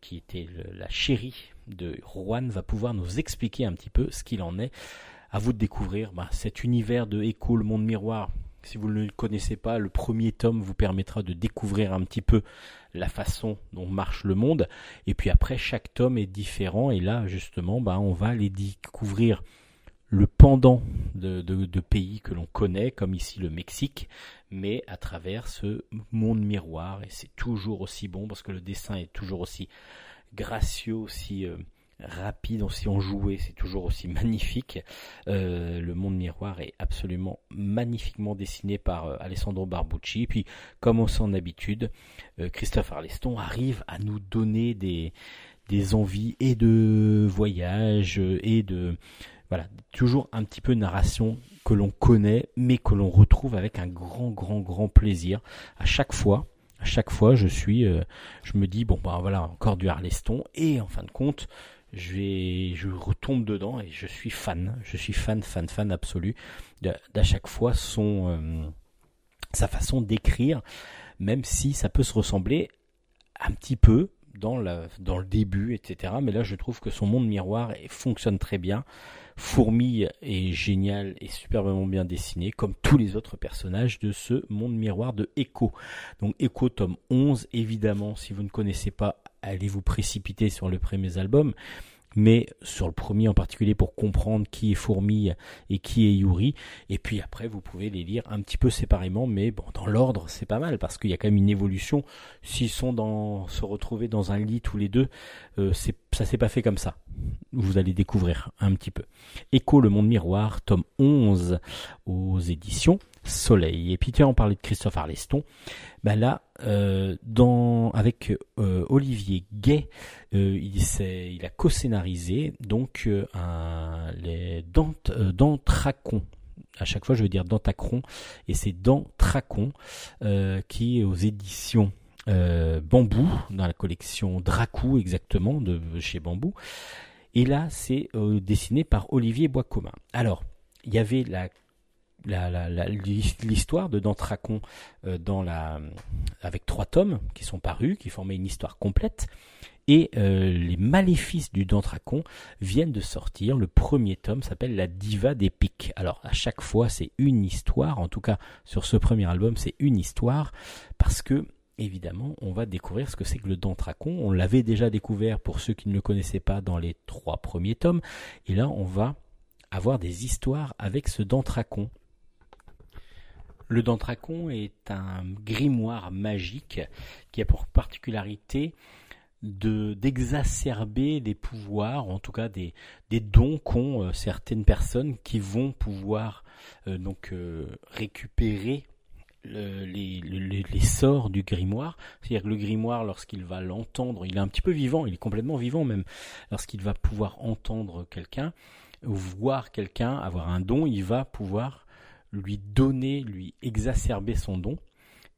qui était la chérie de Juan, va pouvoir nous expliquer un petit peu ce qu'il en est à vous de découvrir bah, cet univers de Echo, le monde miroir. Si vous ne le connaissez pas, le premier tome vous permettra de découvrir un petit peu la façon dont marche le monde. Et puis après, chaque tome est différent. Et là, justement, bah, on va aller découvrir le pendant de, pays que l'on connaît, comme ici le Mexique, mais à travers ce monde miroir. Et c'est toujours aussi bon parce que le dessin est toujours aussi gracieux, aussi euh, rapide, si on jouait, c'est toujours aussi magnifique. Euh, le monde miroir est absolument magnifiquement dessiné par euh, Alessandro Barbucci. Puis, comme on s'en habitude, euh, Christophe Arleston arrive à nous donner des, envies et de voyage et de voilà, toujours un petit peu narration que l'on connaît, mais que l'on retrouve avec un grand, grand, grand plaisir à chaque fois. À chaque fois, je suis, je me dis bon bah voilà encore du Arleston et en fin de compte, je retombe dedans et je suis fan. Je suis fan, fan, fan absolu d'à chaque fois son, euh, sa façon d'écrire, même si ça peut se ressembler un petit peu dans, le début, etc. Mais là, je trouve que son monde miroir fonctionne très bien. Fourmille est génial et superbement bien dessiné, comme tous les autres personnages de ce monde miroir de Echo. Donc Echo tome 11, évidemment, si vous ne connaissez pas, allez vous précipiter sur le premier album mais sur le premier en particulier pour comprendre qui est Fourmille et qui est Yuri. Et puis après, vous pouvez les lire un petit peu séparément, mais bon, dans l'ordre, c'est pas mal parce qu'il y a quand même une évolution. S'ils sont dans, se retrouver dans un lit tous les deux, euh, c'est, ça s'est pas fait comme ça. Vous allez découvrir un petit peu. Écho le monde miroir, tome 11 aux éditions Soleil. Et puis tu en parlais de Christophe Arleston. Ben là, euh, dans, avec euh, Olivier Gay, euh, il, il, a co-scénarisé donc un, les Dentracon. À chaque fois, je veux dire Dantacron, et c'est Dentracon qui est aux éditions Bambou, dans la collection Dracou exactement, de chez Bambou. Et là, c'est dessiné par Olivier Boiscommun. Alors, il y avait la l'histoire de Dantracon euh, dans la, avec trois tomes qui sont parus, qui formaient une histoire complète. Et euh, les maléfices du Dantracon viennent de sortir. Le premier tome s'appelle La Diva des Pics. Alors à chaque fois c'est une histoire, en tout cas sur ce premier album c'est une histoire, parce que évidemment on va découvrir ce que c'est que le Dantracon. On l'avait déjà découvert pour ceux qui ne le connaissaient pas dans les trois premiers tomes. Et là on va avoir des histoires avec ce Dantracon. Le Dantracon est un grimoire magique qui a pour particularité de d'exacerber les pouvoirs, en tout cas des, des dons qu'ont euh, certaines personnes qui vont pouvoir euh, donc euh, récupérer le- les, le- les sorts du grimoire. C'est-à-dire que le grimoire, lorsqu'il va l'entendre, il est un petit peu vivant, il est complètement vivant même. Lorsqu'il va pouvoir entendre quelqu'un, voir quelqu'un avoir un don, il va pouvoir lui donner, lui exacerber son don.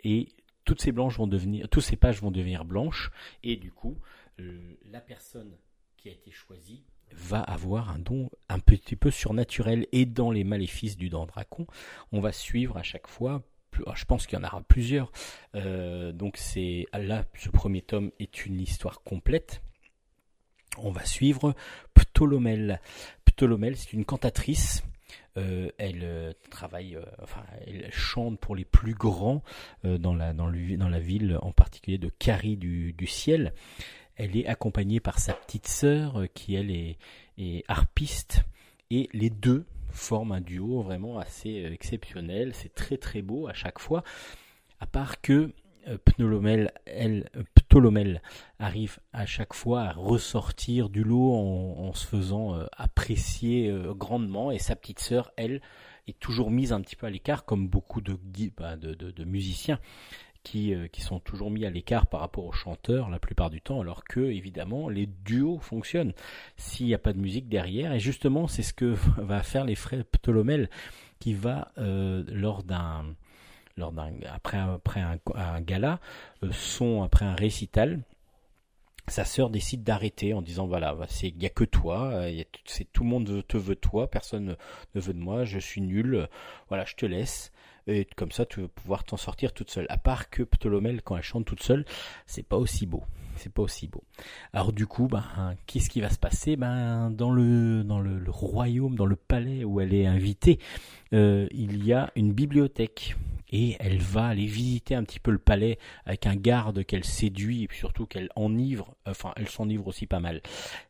Et toutes ces blanches vont devenir, ces pages vont devenir blanches. Et du coup, euh, la personne qui a été choisie va avoir un don un petit peu surnaturel. Et dans les maléfices du Dandracon, on va suivre à chaque fois. plus- Je pense qu'il y en aura plusieurs. Euh, donc c'est là, ce premier tome est une histoire complète. On va suivre Ptolomel. Ptolomel, c'est une cantatrice. Euh, elle euh, travaille, euh, enfin, elle chante pour les plus grands dans, la, dans, le- dans la ville, en particulier de Carie du, du ciel. Elle est accompagnée par sa petite sœur, qui elle est, harpiste, et les deux forment un duo vraiment assez exceptionnel. C'est très très beau à chaque fois, à part que euh, Ptolomel, elle, euh, arrive à chaque fois à ressortir du lot en, se faisant euh, apprécier grandement, et sa petite sœur, elle, est toujours mise un petit peu à l'écart, comme beaucoup de, bah, musiciens qui, sont toujours mis à l'écart par rapport aux chanteurs la plupart du temps, alors que évidemment les duos fonctionnent s'il n'y a pas de musique derrière. Et justement, c'est ce que va faire les frères Ptolomel, qui va lors d'un lors d'un après après un, gala, euh, son après un récital. Sa sœur décide d'arrêter en disant voilà, bah, c'est il y a que toi, euh, c'est tout le monde te veut toi, personne ne- veut de moi, je suis nul, euh, voilà, je te laisse. Et comme ça, tu vas pouvoir t'en sortir toute seule. À part que Ptolomel, quand elle chante toute seule, c'est pas aussi beau. C'est pas aussi beau. Alors du coup, ben, qu'est-ce qui va se passer? Ben, dans le dans le, royaume, dans le palais où elle est invitée, il y a une bibliothèque et elle va aller visiter un petit peu le palais avec un garde qu'elle séduit et puis surtout qu'elle enivre. Enfin, elle s'enivre aussi pas mal.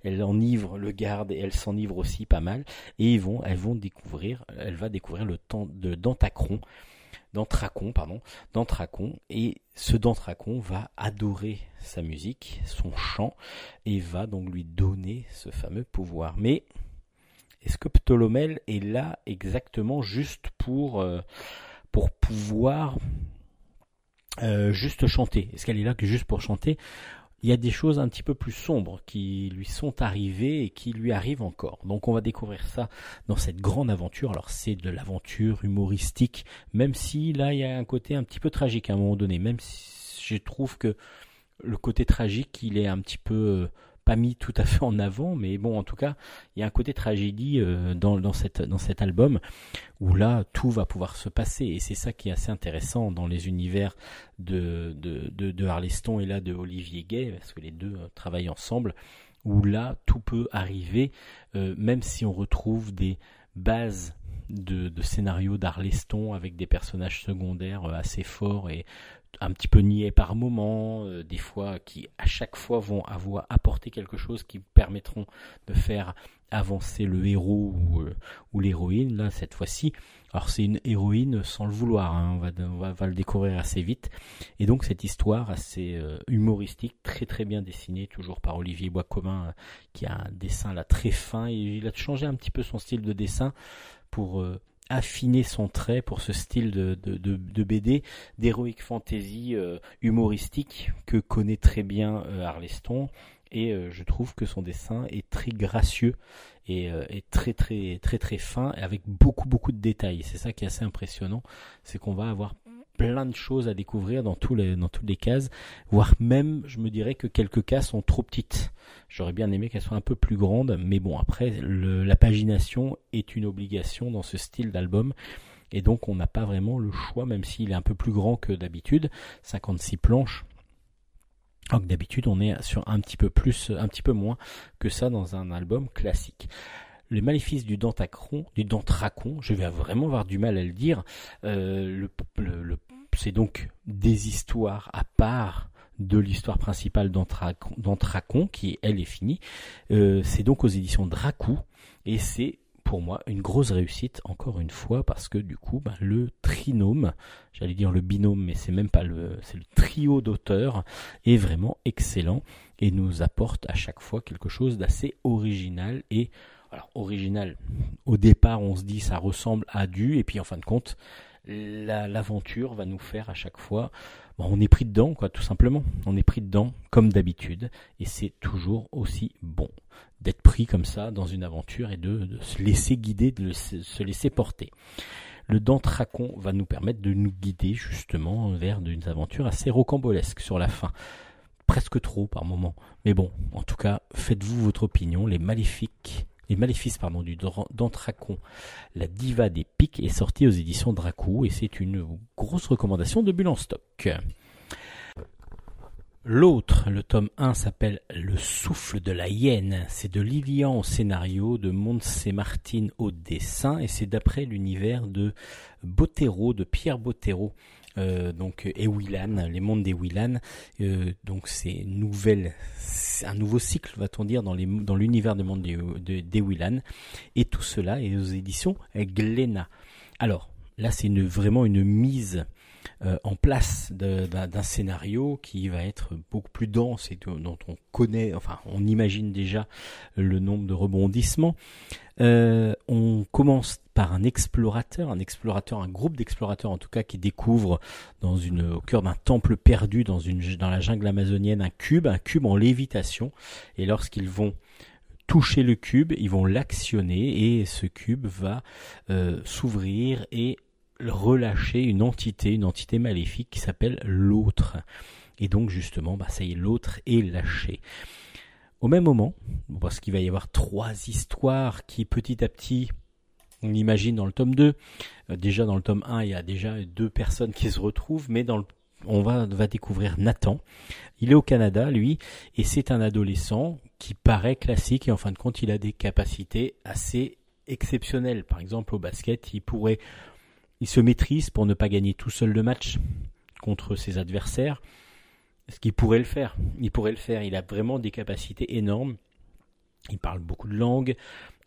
Elle enivre le garde et elle s'enivre aussi pas mal. Et ils vont, elles vont découvrir, elle va découvrir le temps de Dantacron, d'Antracon, pardon, d'Antracon, et ce d'Antracon va adorer sa musique, son chant, et va donc lui donner ce fameux pouvoir. Mais est-ce que Ptolomel est là exactement juste pour, euh, pour pouvoir euh, juste chanter Est-ce qu'elle est là que juste pour chanter? Il y a des choses un petit peu plus sombres qui lui sont arrivées et qui lui arrivent encore. Donc on va découvrir ça dans cette grande aventure. Alors c'est de l'aventure humoristique, même si là il y a un côté un petit peu tragique à un moment donné. Même si je trouve que le côté tragique, il est un petit peu euh, pas mis tout à fait en avant, mais bon, en tout cas, il y a un côté tragédie euh, dans, dans, dans cet album où là, tout va pouvoir se passer. Et c'est ça qui est assez intéressant dans les univers de, de, de, de Harleston et là de Olivier Gay, parce que les deux euh, travaillent ensemble, où là, tout peut arriver, euh, même si on retrouve des bases de, de scénarios d'Arleston avec des personnages secondaires assez forts et un petit peu niais par moment, euh, des fois qui à chaque fois vont avoir apporté quelque chose qui permettront de faire avancer le héros ou, euh, l'héroïne. Là, cette fois-ci, alors c'est une héroïne sans le vouloir, hein, on, va, le découvrir assez vite. Et donc cette histoire assez euh, humoristique, très très bien dessinée, toujours par Olivier Boiscommun, qui a un dessin là très fin, et il a changé un petit peu son style de dessin pour affiner son trait pour ce style de, BD d'heroic fantasy euh, humoristique que connaît très bien euh, Arleston. Et euh, je trouve que son dessin est très gracieux et, euh, et très très très très fin avec beaucoup beaucoup de détails. C'est ça qui est assez impressionnant c'est qu'on va avoir plein de choses à découvrir dans, tous les, dans toutes les cases, voire même, je me dirais que quelques cases sont trop petites. J'aurais bien aimé qu'elles soient un peu plus grandes, mais bon, après, la pagination est une obligation dans ce style d'album, et donc on n'a pas vraiment le choix, même s'il est un peu plus grand que d'habitude, 56 planches. Alors d'habitude, on est sur un petit peu plus, un petit peu moins que ça dans un album classique le maléfice du Dantacron, du Dantracon, je vais vraiment avoir du mal à le dire. Euh, c'est donc des histoires à part de l'histoire principale d'Antracon, qui elle est finie. Euh, c'est donc aux éditions Dracou et c'est pour moi une grosse réussite encore une fois parce que du coup ben, le trinôme, j'allais dire le binôme mais c'est même pas le c'est le trio d'auteurs est vraiment excellent et nous apporte à chaque fois quelque chose d'assez original et alors original. Au départ, on se dit ça ressemble à du, et puis en fin de compte, la- l'aventure va nous faire à chaque fois, bon, on est pris dedans, quoi, tout simplement. On est pris dedans comme d'habitude, et c'est toujours aussi bon d'être pris comme ça dans une aventure et de, se laisser guider, de se laisser porter. Le Dantracon va nous permettre de nous guider justement vers une aventure assez rocambolesque sur la fin. Presque trop par moment. Mais bon, en tout cas, faites-vous votre opinion. Les maléfiques, les maléfices pardon, du Dantracon, la diva des pics est sortie aux éditions Dracou et c'est une grosse recommandation de Bulle en stock. L'autre, le tome 1, s'appelle Le souffle de la hyène. C'est de Lilian au scénario, de Montse Martine au dessin, et c'est d'après l'univers de Bottero, de Pierre Bottero. Euh, donc Ewilan, les mondes d'Ewilan. Euh, donc c'est nouvelle, un nouveau cycle, va-t-on dire, dans l'univers des mondes d'E- de-. Et tout cela est aux éditions Glénat. Alors là, c'est vraiment une mise euh, en place de- d'un scénario qui va être beaucoup plus dense et dont dont on connaît, enfin, on imagine déjà le nombre de rebondissements. Euh, on commence par un explorateur, un explorateur, un groupe d'explorateurs en tout cas qui découvre dans une, au cœur d'un temple perdu dans une, dans la jungle amazonienne un cube, un cube en lévitation. Et lorsqu'ils vont toucher le cube, ils vont l'actionner et ce cube va euh, s'ouvrir et relâcher une entité, une entité maléfique qui s'appelle l'autre. Et donc justement, bah, ça y est, l'autre est lâché. Au même moment, parce qu'il va y avoir trois histoires qui petit à petit, on imagine dans le tome 2, euh, déjà dans le tome 1, il y a déjà deux personnes qui se retrouvent, mais on va découvrir Nathan. Il est au Canada, lui, et c'est un adolescent qui paraît classique, et en fin de compte, il a des capacités assez exceptionnelles. Par exemple, au basket, il pourrait, il se maîtrise pour ne pas gagner tout seul le match contre ses adversaires. Ce qu'il pourrait le faire, il pourrait le faire. Il a vraiment des capacités énormes. Il parle beaucoup de langues.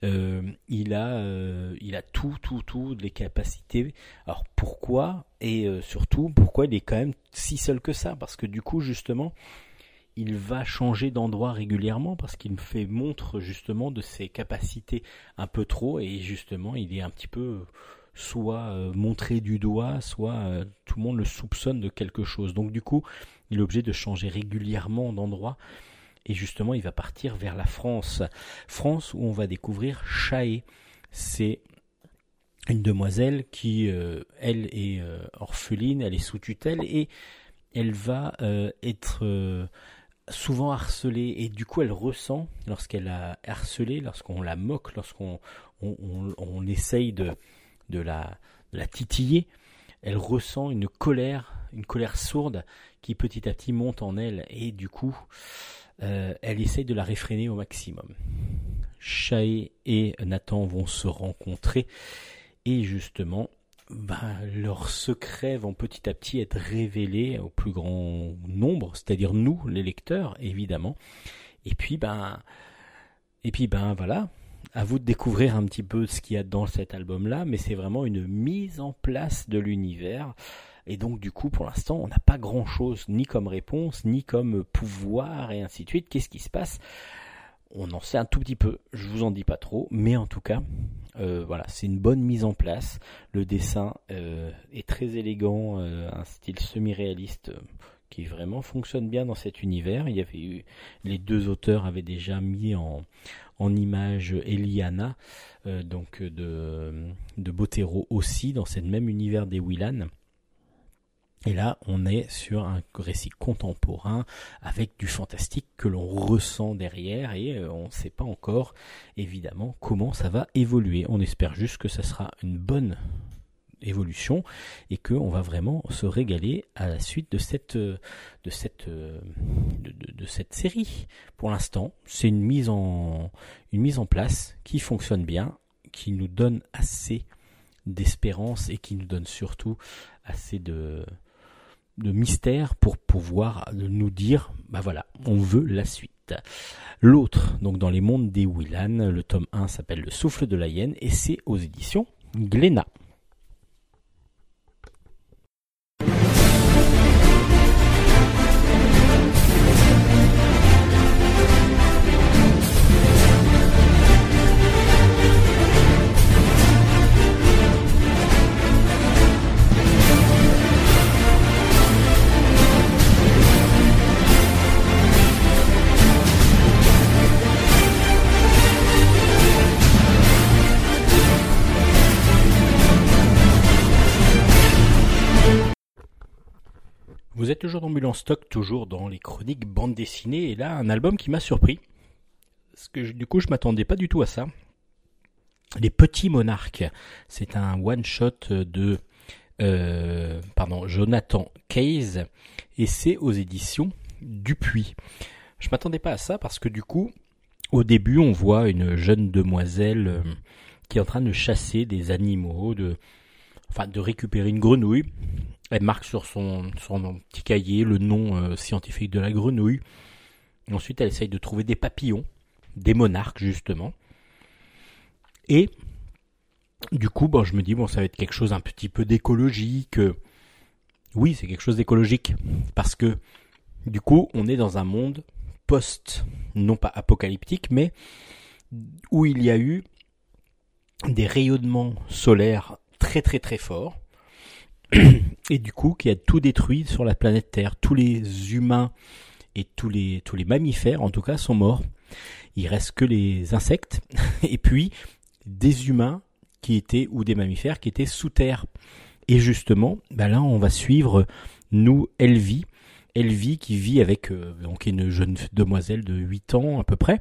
Euh, il a, euh, il a tout, tout, tout, les capacités. Alors pourquoi? Et euh, surtout pourquoi il est quand même si seul que ça? Parce que du coup justement, il va changer d'endroit régulièrement parce qu'il me fait montre justement de ses capacités un peu trop et justement il est un petit peu soit euh, montré du doigt, soit euh, tout le monde le soupçonne de quelque chose. Donc du coup, il est obligé de changer régulièrement d'endroit. Et justement, il va partir vers la France. France où on va découvrir Chaé. C'est une demoiselle qui, euh, elle, est orpheline, elle est sous tutelle et elle va être souvent harcelée. Et du coup, elle ressent, lorsqu'elle a harcelé, lorsqu'on la moque, lorsqu'on on, on- on essaye de, de, la, titiller, elle ressent une colère, une colère sourde qui petit à petit monte en elle. Et du coup, euh, elle essaye de la réfréner au maximum. Shae et Nathan vont se rencontrer et justement, ben, leurs secrets vont petit à petit être révélés au plus grand nombre, c'est-à-dire nous, les lecteurs, évidemment. Et puis, ben, et puis, ben, voilà. À vous de découvrir un petit peu ce qu'il y a dans cet album-là, mais c'est vraiment une mise en place de l'univers. Et donc, du coup, pour l'instant, on n'a pas grand-chose, ni comme réponse, ni comme pouvoir, et ainsi de suite. Qu'est-ce qui se passe? On en sait un tout petit peu, je vous en dis pas trop, mais en tout cas, euh, voilà, c'est une bonne mise en place. Le dessin euh, est très élégant, euh, un style semi-réaliste qui vraiment fonctionne bien dans cet univers. Il y avait eu les deux auteurs avaient déjà mis en en image Eliana, euh, donc de de Botero aussi dans ce même univers des Willan. Et là, on est sur un récit contemporain avec du fantastique que l'on ressent derrière et euh, on ne sait pas encore évidemment comment ça va évoluer. On espère juste que ça sera une bonne évolution et que on va vraiment se régaler à la suite de cette euh, euh, série. Pour l'instant, c'est une mise en une mise en place qui fonctionne bien, qui nous donne assez d'espérance et qui nous donne surtout assez de de mystère pour pouvoir nous dire bah voilà, on veut la suite. L'autre, donc dans les mondes des Willan, le tome 1 s'appelle Le souffle de la hyène et c'est aux éditions Glénat. Vous êtes toujours dans Bulle stock, toujours dans les chroniques bande dessinée, et là un album qui m'a surpris. Du coup je m'attendais pas du tout à ça. Les Petits Monarques, c'est un one shot de euh, pardon Jonathan Case et c'est aux éditions Dupuis. Je m'attendais pas à ça parce que du coup au début on voit une jeune demoiselle euh, qui est en train de chasser des animaux, de enfin de récupérer une grenouille elle marque sur son, petit cahier le nom euh, scientifique de la grenouille. ensuite, elle essaye de trouver des papillons, des monarques justement. Et du coup, bon, je me dis, bon, ça va être quelque chose un petit peu d'écologique. Oui, c'est quelque chose d'écologique. Parce que, du coup, on est dans un monde post, non pas apocalyptique, mais où il y a eu des rayonnements solaires très très très forts et du coup qui a tout détruit sur la planète Terre. Tous les humains et tous les, tous les mammifères, en tout cas, sont morts. Il reste que les insectes et puis des humains qui étaient ou des mammifères qui étaient sous terre. Et justement, ben là, on va suivre nous Elvie, Elvie qui vit avec euh, donc une jeune demoiselle de 8 ans à peu près,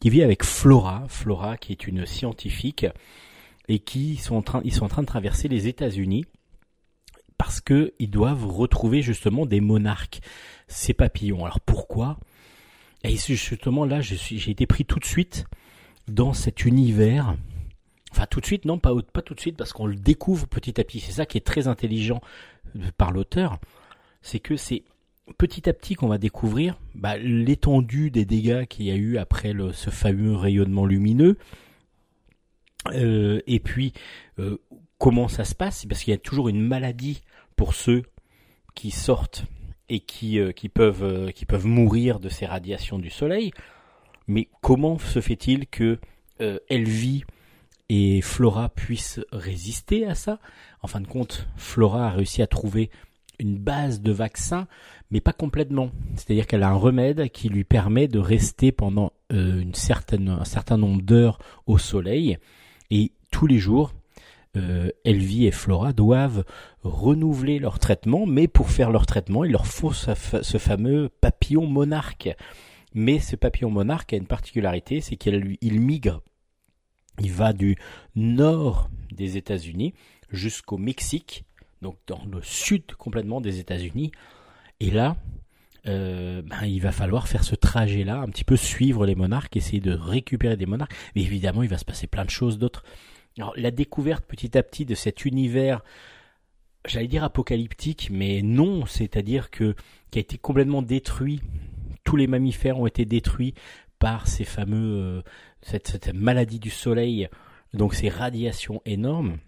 qui vit avec Flora, Flora qui est une scientifique et qui sont en train, ils sont en train de traverser les États-Unis parce qu'ils doivent retrouver justement des monarques, ces papillons. Alors pourquoi? Et justement là, j'ai été pris tout de suite dans cet univers. Enfin tout de suite, non, pas, tout de suite, parce qu'on le découvre petit à petit. C'est ça qui est très intelligent euh, par l'auteur, c'est que c'est petit à petit qu'on va découvrir bah, l'étendue des dégâts qu'il y a eu après ce fameux rayonnement lumineux. Euh, et puis euh, comment ça se passe? Parce qu'il y a toujours une maladie pour ceux qui sortent et qui, euh, euh, qui peuvent mourir de ces radiations du soleil. Mais comment se fait-il que euh, Elvie et Flora puissent résister à ça? En fin de compte, Flora a réussi à trouver une base de vaccin, mais pas complètement. C'est-à-dire qu'elle a un remède qui lui permet de rester pendant un certain nombre d'heures au soleil. Et tous les jours, euh, Elvie et Flora doivent renouveler leur traitement, mais pour faire leur traitement, il leur faut ce, fameux papillon monarque. Mais ce papillon monarque a une particularité, c'est qu'il migre. Il va du nord des États-Unis jusqu'au Mexique, donc dans le sud complètement des États-Unis. Et là, euh, ben, il va falloir faire ce trajet-là, un petit peu suivre les monarques, essayer de récupérer des monarques. Mais évidemment, il va se passer plein de choses d'autres. Alors, la découverte petit à petit de cet univers, j'allais dire apocalyptique, mais non, c'est-à-dire que qui a été complètement détruit. Tous les mammifères ont été détruits par ces fameux euh, cette, maladie du soleil, donc ces radiations énormes.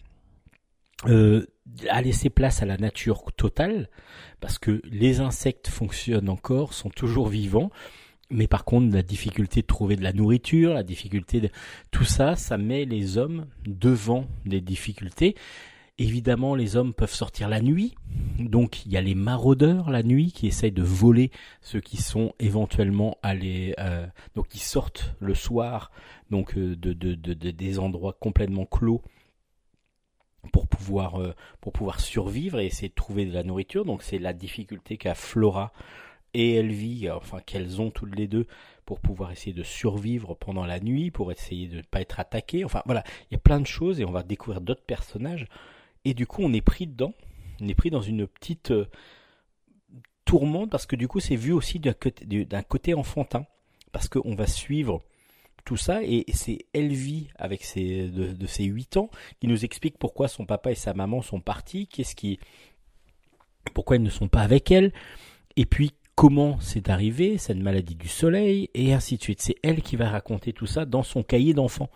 Euh, a laissé place à la nature totale parce que les insectes fonctionnent encore, sont toujours vivants. Mais par contre, la difficulté de trouver de la nourriture, la difficulté de tout ça, ça met les hommes devant des difficultés. Évidemment, les hommes peuvent sortir la nuit, donc il y a les maraudeurs la nuit qui essayent de voler ceux qui sont éventuellement allés, euh, donc qui sortent le soir, donc euh, de, de, de, des endroits complètement clos pour pouvoir euh, pour pouvoir survivre et essayer de trouver de la nourriture. Donc c'est la difficulté qu'a Flora et Elvie, enfin qu'elles ont toutes les deux pour pouvoir essayer de survivre pendant la nuit, pour essayer de ne pas être attaquées. Enfin voilà, il y a plein de choses et on va découvrir d'autres personnages. Et du coup, on est pris dedans. On est pris dans une petite euh, tourmente parce que du coup, c'est vu aussi d'un côté, enfantin. Parce qu'on va suivre tout ça et c'est Elvie avec ses, de, de ses 8 ans qui nous explique pourquoi son papa et sa maman sont partis, qu'est-ce qui, pourquoi ils ne sont pas avec elle. Et puis comment c'est arrivé, cette maladie du soleil, et ainsi de suite. C'est elle qui va raconter tout ça dans son cahier d'enfant.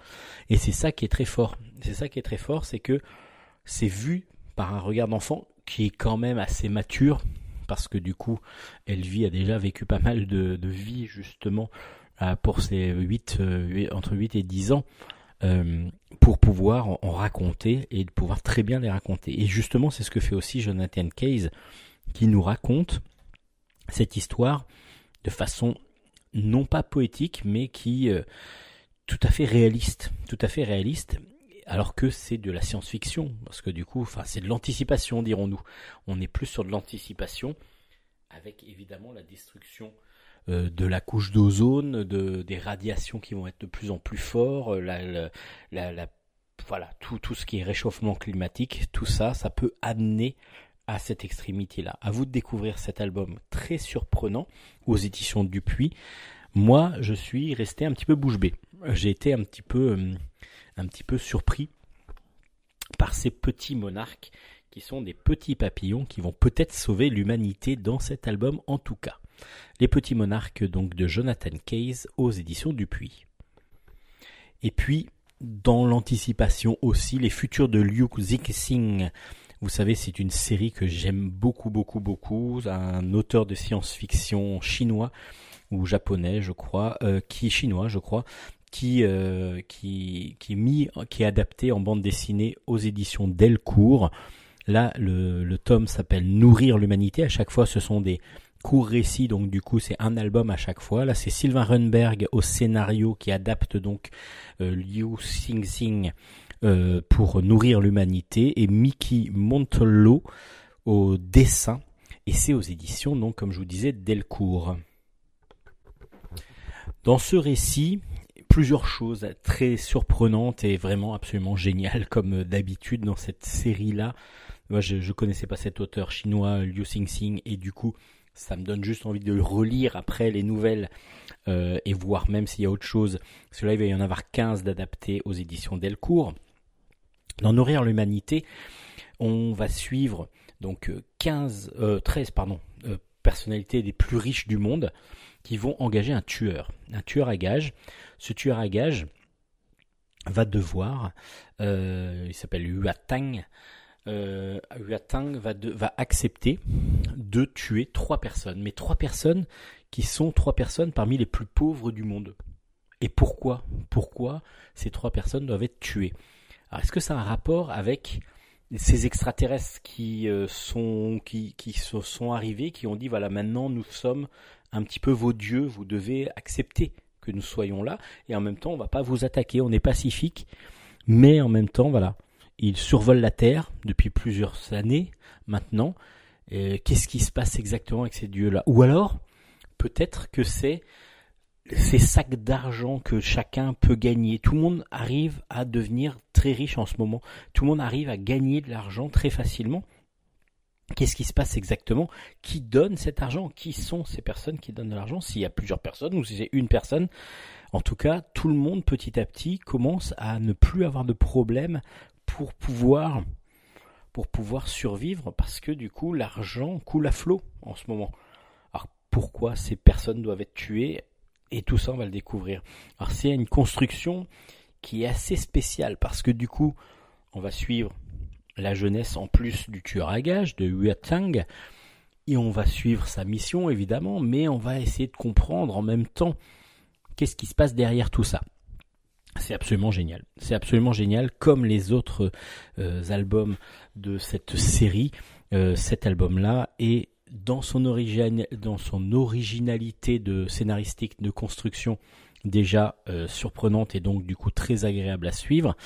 Et c'est ça qui est très fort. C'est ça qui est très fort, c'est que c'est vu par un regard d'enfant qui est quand même assez mature, parce que du coup, Elvie a déjà vécu pas mal de, de vie, justement, euh, pour ses 8, euh, entre 8 et 10 ans. Euh, pour pouvoir en, raconter et de pouvoir très bien les raconter. Et justement, c'est ce que fait aussi Jonathan Case, qui nous raconte cette histoire de façon non pas poétique, mais qui euh, tout à fait réaliste, tout à fait réaliste, alors que c'est de la science-fiction, parce que du coup, enfin, c'est de l'anticipation, dirons-nous. On est plus sur de l'anticipation, avec évidemment la destruction euh, de la couche d'ozone, de, des radiations qui vont être de plus en plus fortes, euh, la, voilà, tout, tout ce qui est réchauffement climatique, tout ça, ça peut amener à cette extrémité-là. À vous de découvrir cet album très surprenant aux éditions Dupuis. Moi, je suis resté un petit peu bouche bée. J'ai été un petit peu, euh, un petit peu surpris par ces petits monarques qui sont des petits papillons qui vont peut-être sauver l'humanité dans cet album en tout cas. Les petits monarques donc de Jonathan Case aux éditions Dupuis. Et puis dans l'anticipation aussi les futurs de Liu Zixing. Vous savez, c'est une série que j'aime beaucoup, beaucoup, beaucoup. Un auteur de science-fiction chinois ou japonais, je crois, euh, qui chinois, je crois, qui euh, qui qui est mis, qui est adapté en bande dessinée aux éditions Delcourt. Là, le, le tome s'appelle Nourrir l'humanité. À chaque fois, ce sont des courts récits, donc du coup, c'est un album à chaque fois. Là, c'est Sylvain Runberg au scénario qui adapte donc euh, Liu Xingxing euh, pour nourrir l'humanité et Mickey Montello au dessin. Et c'est aux éditions, donc, comme je vous disais, Delcourt. Dans ce récit, plusieurs choses très surprenantes et vraiment absolument géniales, comme d'habitude dans cette série-là. Moi, je, ne connaissais pas cet auteur chinois, Liu Xingxing, et du coup, ça me donne juste envie de le relire après les nouvelles euh, et voir même s'il y a autre chose. Cela, il va y en avoir 15 d'adaptés aux éditions Delcourt. Dans Nourrir l'humanité, on va suivre donc 15, euh, 13 euh, euh, personnalités les plus riches du monde qui vont engager un tueur, un tueur à gage. Ce tueur à gage va devoir, il s'appelle euh, Huatang va, va accepter de tuer trois personnes, mais trois personnes qui sont trois personnes parmi les plus pauvres du monde. Et pourquoi? Pourquoi ces trois personnes doivent être tuées? Alors, est-ce que ça a un rapport avec ces extraterrestres qui euh, sont qui, qui sont arrivés, qui ont dit voilà maintenant nous sommes un petit peu vos dieux, vous devez accepter que nous soyons là, et en même temps on va pas vous attaquer, on est pacifique, mais en même temps voilà, ils survolent la Terre depuis plusieurs années maintenant. Qu'est-ce qui se passe exactement avec ces dieux-là? Ou alors peut-être que c'est ces sacs d'argent que chacun peut gagner. Tout le monde arrive à devenir très riche en ce moment. Tout le monde arrive à gagner de l'argent très facilement. Qu'est-ce qui se passe exactement Qui donne cet argent Qui sont ces personnes qui donnent de l'argent S'il y a plusieurs personnes ou si c'est une personne, en tout cas, tout le monde petit à petit commence à ne plus avoir de problème pour pouvoir pour pouvoir survivre parce que du coup l'argent coule à flot en ce moment. Alors pourquoi ces personnes doivent être tuées et tout ça, on va le découvrir. Alors c'est une construction qui est assez spéciale parce que du coup, on va suivre la jeunesse en plus du tueur à gages de Huatang et on va suivre sa mission évidemment, mais on va essayer de comprendre en même temps qu'est-ce qui se passe derrière tout ça. C'est absolument génial. C'est absolument génial, comme les autres euh, albums de cette série. Euh, cet album-là est dans son, origine, dans son originalité de scénaristique, de construction, déjà euh, surprenante et donc du coup très agréable à suivre.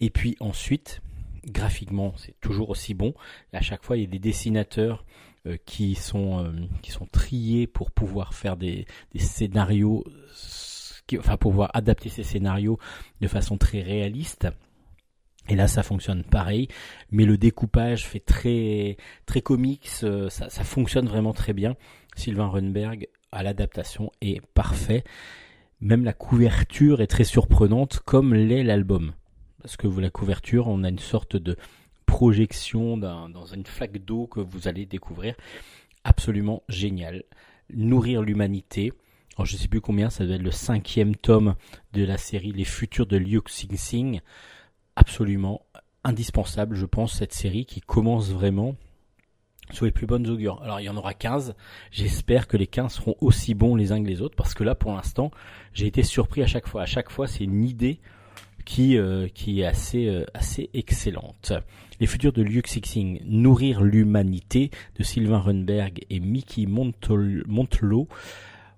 Et puis ensuite, graphiquement, c'est toujours aussi bon. À chaque fois, il y a des dessinateurs euh, qui sont euh, qui sont triés pour pouvoir faire des, des scénarios, enfin pouvoir adapter ces scénarios de façon très réaliste. Et là, ça fonctionne pareil, mais le découpage fait très très comics, euh, ça, ça fonctionne vraiment très bien. Sylvain Runberg à l'adaptation est parfait. Même la couverture est très surprenante, comme l'est l'album. Parce que la couverture, on a une sorte de projection dans une flaque d'eau que vous allez découvrir. Absolument génial. Nourrir l'humanité. Alors je sais plus combien, ça doit être le cinquième tome de la série Les Futurs de Liu Xingxing absolument indispensable, je pense, cette série qui commence vraiment sur les plus bonnes augures. Alors il y en aura 15, j'espère que les 15 seront aussi bons les uns que les autres, parce que là pour l'instant j'ai été surpris à chaque fois. À chaque fois c'est une idée qui, euh, qui est assez, euh, assez excellente. Les futurs de Liu Xixing, Nourrir l'humanité de Sylvain Runberg et Mickey Montelot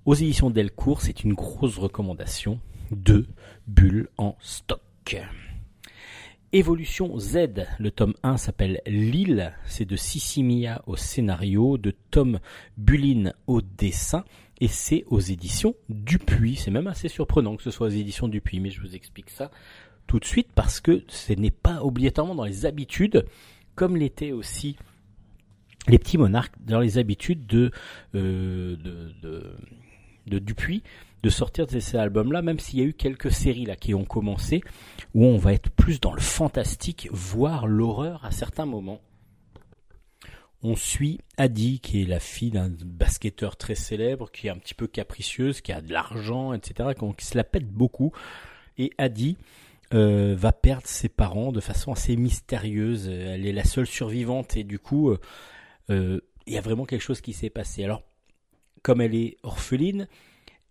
aux éditions Delcourt, c'est une grosse recommandation de Bulle en stock. Évolution Z, le tome 1 s'appelle L'île, c'est de Sissimia au scénario, de Tom Bulin au dessin, et c'est aux éditions Dupuis. C'est même assez surprenant que ce soit aux éditions Dupuis, mais je vous explique ça tout de suite parce que ce n'est pas obligatoirement dans les habitudes, comme l'était aussi les petits monarques dans les habitudes de, euh, de, de, de Dupuis de sortir de ces albums-là, même s'il y a eu quelques séries là qui ont commencé, où on va être plus dans le fantastique, voire l'horreur à certains moments. On suit Adi, qui est la fille d'un basketteur très célèbre, qui est un petit peu capricieuse, qui a de l'argent, etc., qui se la pète beaucoup. Et Adi euh, va perdre ses parents de façon assez mystérieuse. Elle est la seule survivante et du coup, euh, euh, il y a vraiment quelque chose qui s'est passé. Alors, comme elle est orpheline,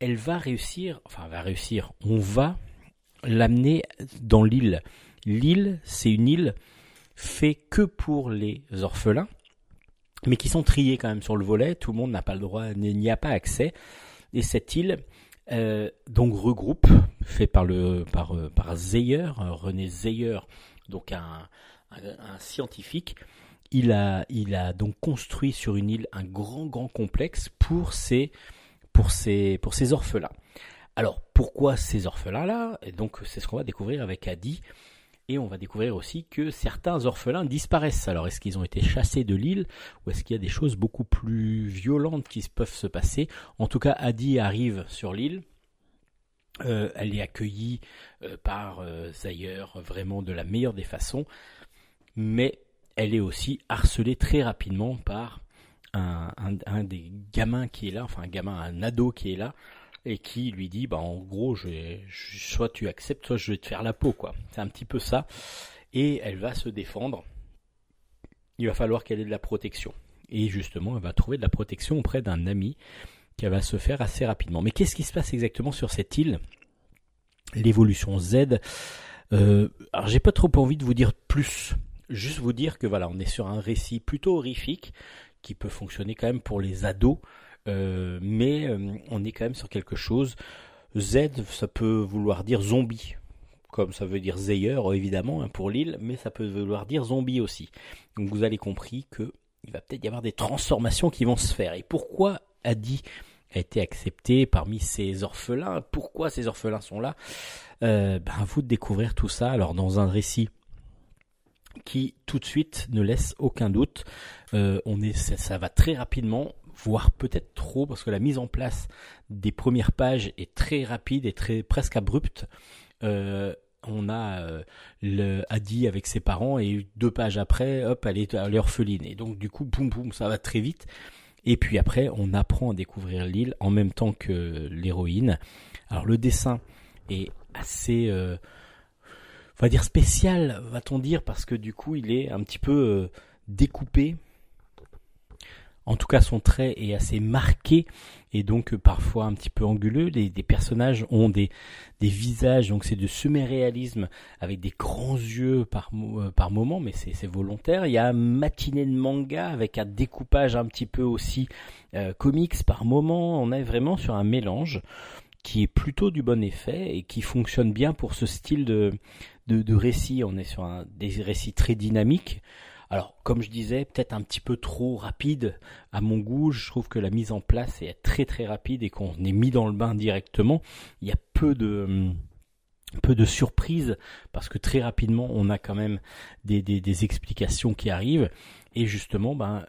elle va réussir, enfin, va réussir, on va l'amener dans l'île. L'île, c'est une île faite que pour les orphelins, mais qui sont triés quand même sur le volet. Tout le monde n'a pas le droit, n'y a pas accès. Et cette île, euh, donc regroupe, fait euh, par Zeyer, René Zeyer, donc un, un, scientifique. Il a il a donc construit sur une île un grand grand complexe pour ses pour ces, pour ces orphelins. Alors, pourquoi ces orphelins-là? Donc, c'est ce qu'on va découvrir avec Adi. Et on va découvrir aussi que certains orphelins disparaissent. Alors, est-ce qu'ils ont été chassés de l'île ou est-ce qu'il y a des choses beaucoup plus violentes qui peuvent se passer? En tout cas, Adi arrive sur l'île. Euh, elle est accueillie euh, par euh, vraiment de la meilleure des façons. Mais elle est aussi harcelée très rapidement par un, des gamins qui est là, enfin un gamin, un ado qui est là, et qui lui dit, bah en gros, je, soit tu acceptes, soit je vais te faire la peau, quoi. C'est un petit peu ça. Et elle va se défendre. Il va falloir qu'elle ait de la protection. Et justement, elle va trouver de la protection auprès d'un ami qu'elle va se faire assez rapidement. Mais qu'est-ce qui se passe exactement sur cette île? L'évolution Z. Euh, alors j'ai pas trop envie de vous dire plus. Juste vous dire que voilà, on est sur un récit plutôt horrifique qui peut fonctionner quand même pour les ados, euh, mais euh, on est quand même sur quelque chose. Z, ça peut vouloir dire zombie, comme ça veut dire Zeyer évidemment hein, pour l'île, mais ça peut vouloir dire zombie aussi. Donc vous avez compris que il va peut-être y avoir des transformations qui vont se faire. Et pourquoi Adi a été accepté parmi ces orphelins? Pourquoi ces orphelins sont là? Euh, ben, vous de découvrir tout ça. Alors dans un récit qui tout de suite ne laisse aucun doute. Euh, on est, ça, va très rapidement, voire peut-être trop, parce que la mise en place des premières pages est très rapide et très presque abrupte. Euh, on a euh, le Adi avec ses parents et deux pages après, hop, elle est à l'orpheline. Et donc du coup, boum boum, ça va très vite. Et puis après, on apprend à découvrir l'île en même temps que l'héroïne. Alors le dessin est assez on va dire spécial, va-t-on dire, parce que du coup, il est un petit peu euh, découpé. En tout cas, son trait est assez marqué et donc euh, parfois un petit peu anguleux. Les, personnages ont des, visages, donc c'est de semi-réalisme avec des grands yeux par, euh, par moment, mais c'est volontaire. Il y a un matinée de manga avec un découpage un petit peu aussi comics par moment. On est vraiment sur un mélange qui est plutôt du bon effet et qui fonctionne bien pour ce style de, de, récits. On est sur un, des récits très dynamiques. Alors, comme je disais, peut-être un petit peu trop rapide à mon goût. Je trouve que la mise en place est très très rapide et qu'on est mis dans le bain directement. Il y a peu de peu de surprises parce que très rapidement on a quand même des, des, explications qui arrivent et justement ben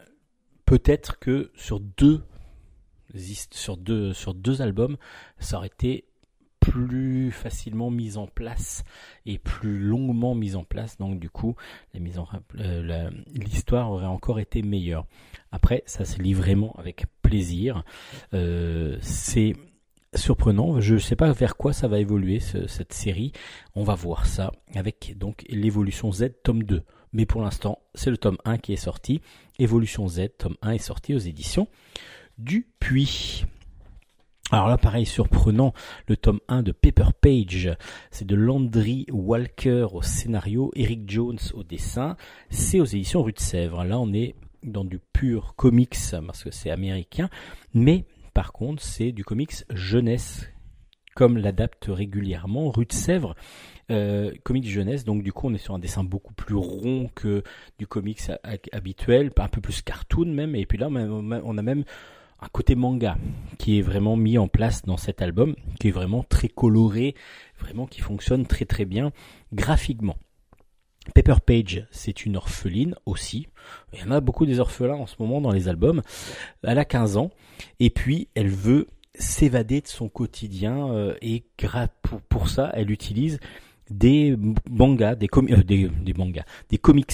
peut-être que sur deux sur deux sur deux albums ça aurait été plus facilement mise en place et plus longuement mise en place. Donc du coup, euh, l'histoire aurait encore été meilleure. Après, ça se lit vraiment avec plaisir. Euh, c'est surprenant. Je ne sais pas vers quoi ça va évoluer cette série. On va voir ça avec donc l'évolution Z tome 2. Mais pour l'instant, c'est le tome 1 qui est sorti. Évolution Z tome 1 est sorti aux éditions du Puits. Alors là, pareil, surprenant, le tome 1 de Paper Page, c'est de Landry Walker au scénario, Eric Jones au dessin, c'est aux éditions Rue de Sèvres. Là, on est dans du pur comics, parce que c'est américain, mais par contre, c'est du comics jeunesse comme l'adapte régulièrement Rue de Sèvres, euh, comics jeunesse. Donc du coup, on est sur un dessin beaucoup plus rond que du comics habituel, un peu plus cartoon même. Et puis là, on a même un côté manga qui est vraiment mis en place dans cet album, qui est vraiment très coloré, vraiment qui fonctionne très très bien graphiquement. Pepper Page, c'est une orpheline aussi. Il y en a beaucoup des orphelins en ce moment dans les albums. Elle a 15 ans et puis elle veut s'évader de son quotidien euh, et pour, ça, elle utilise des mangas, des, euh, comics.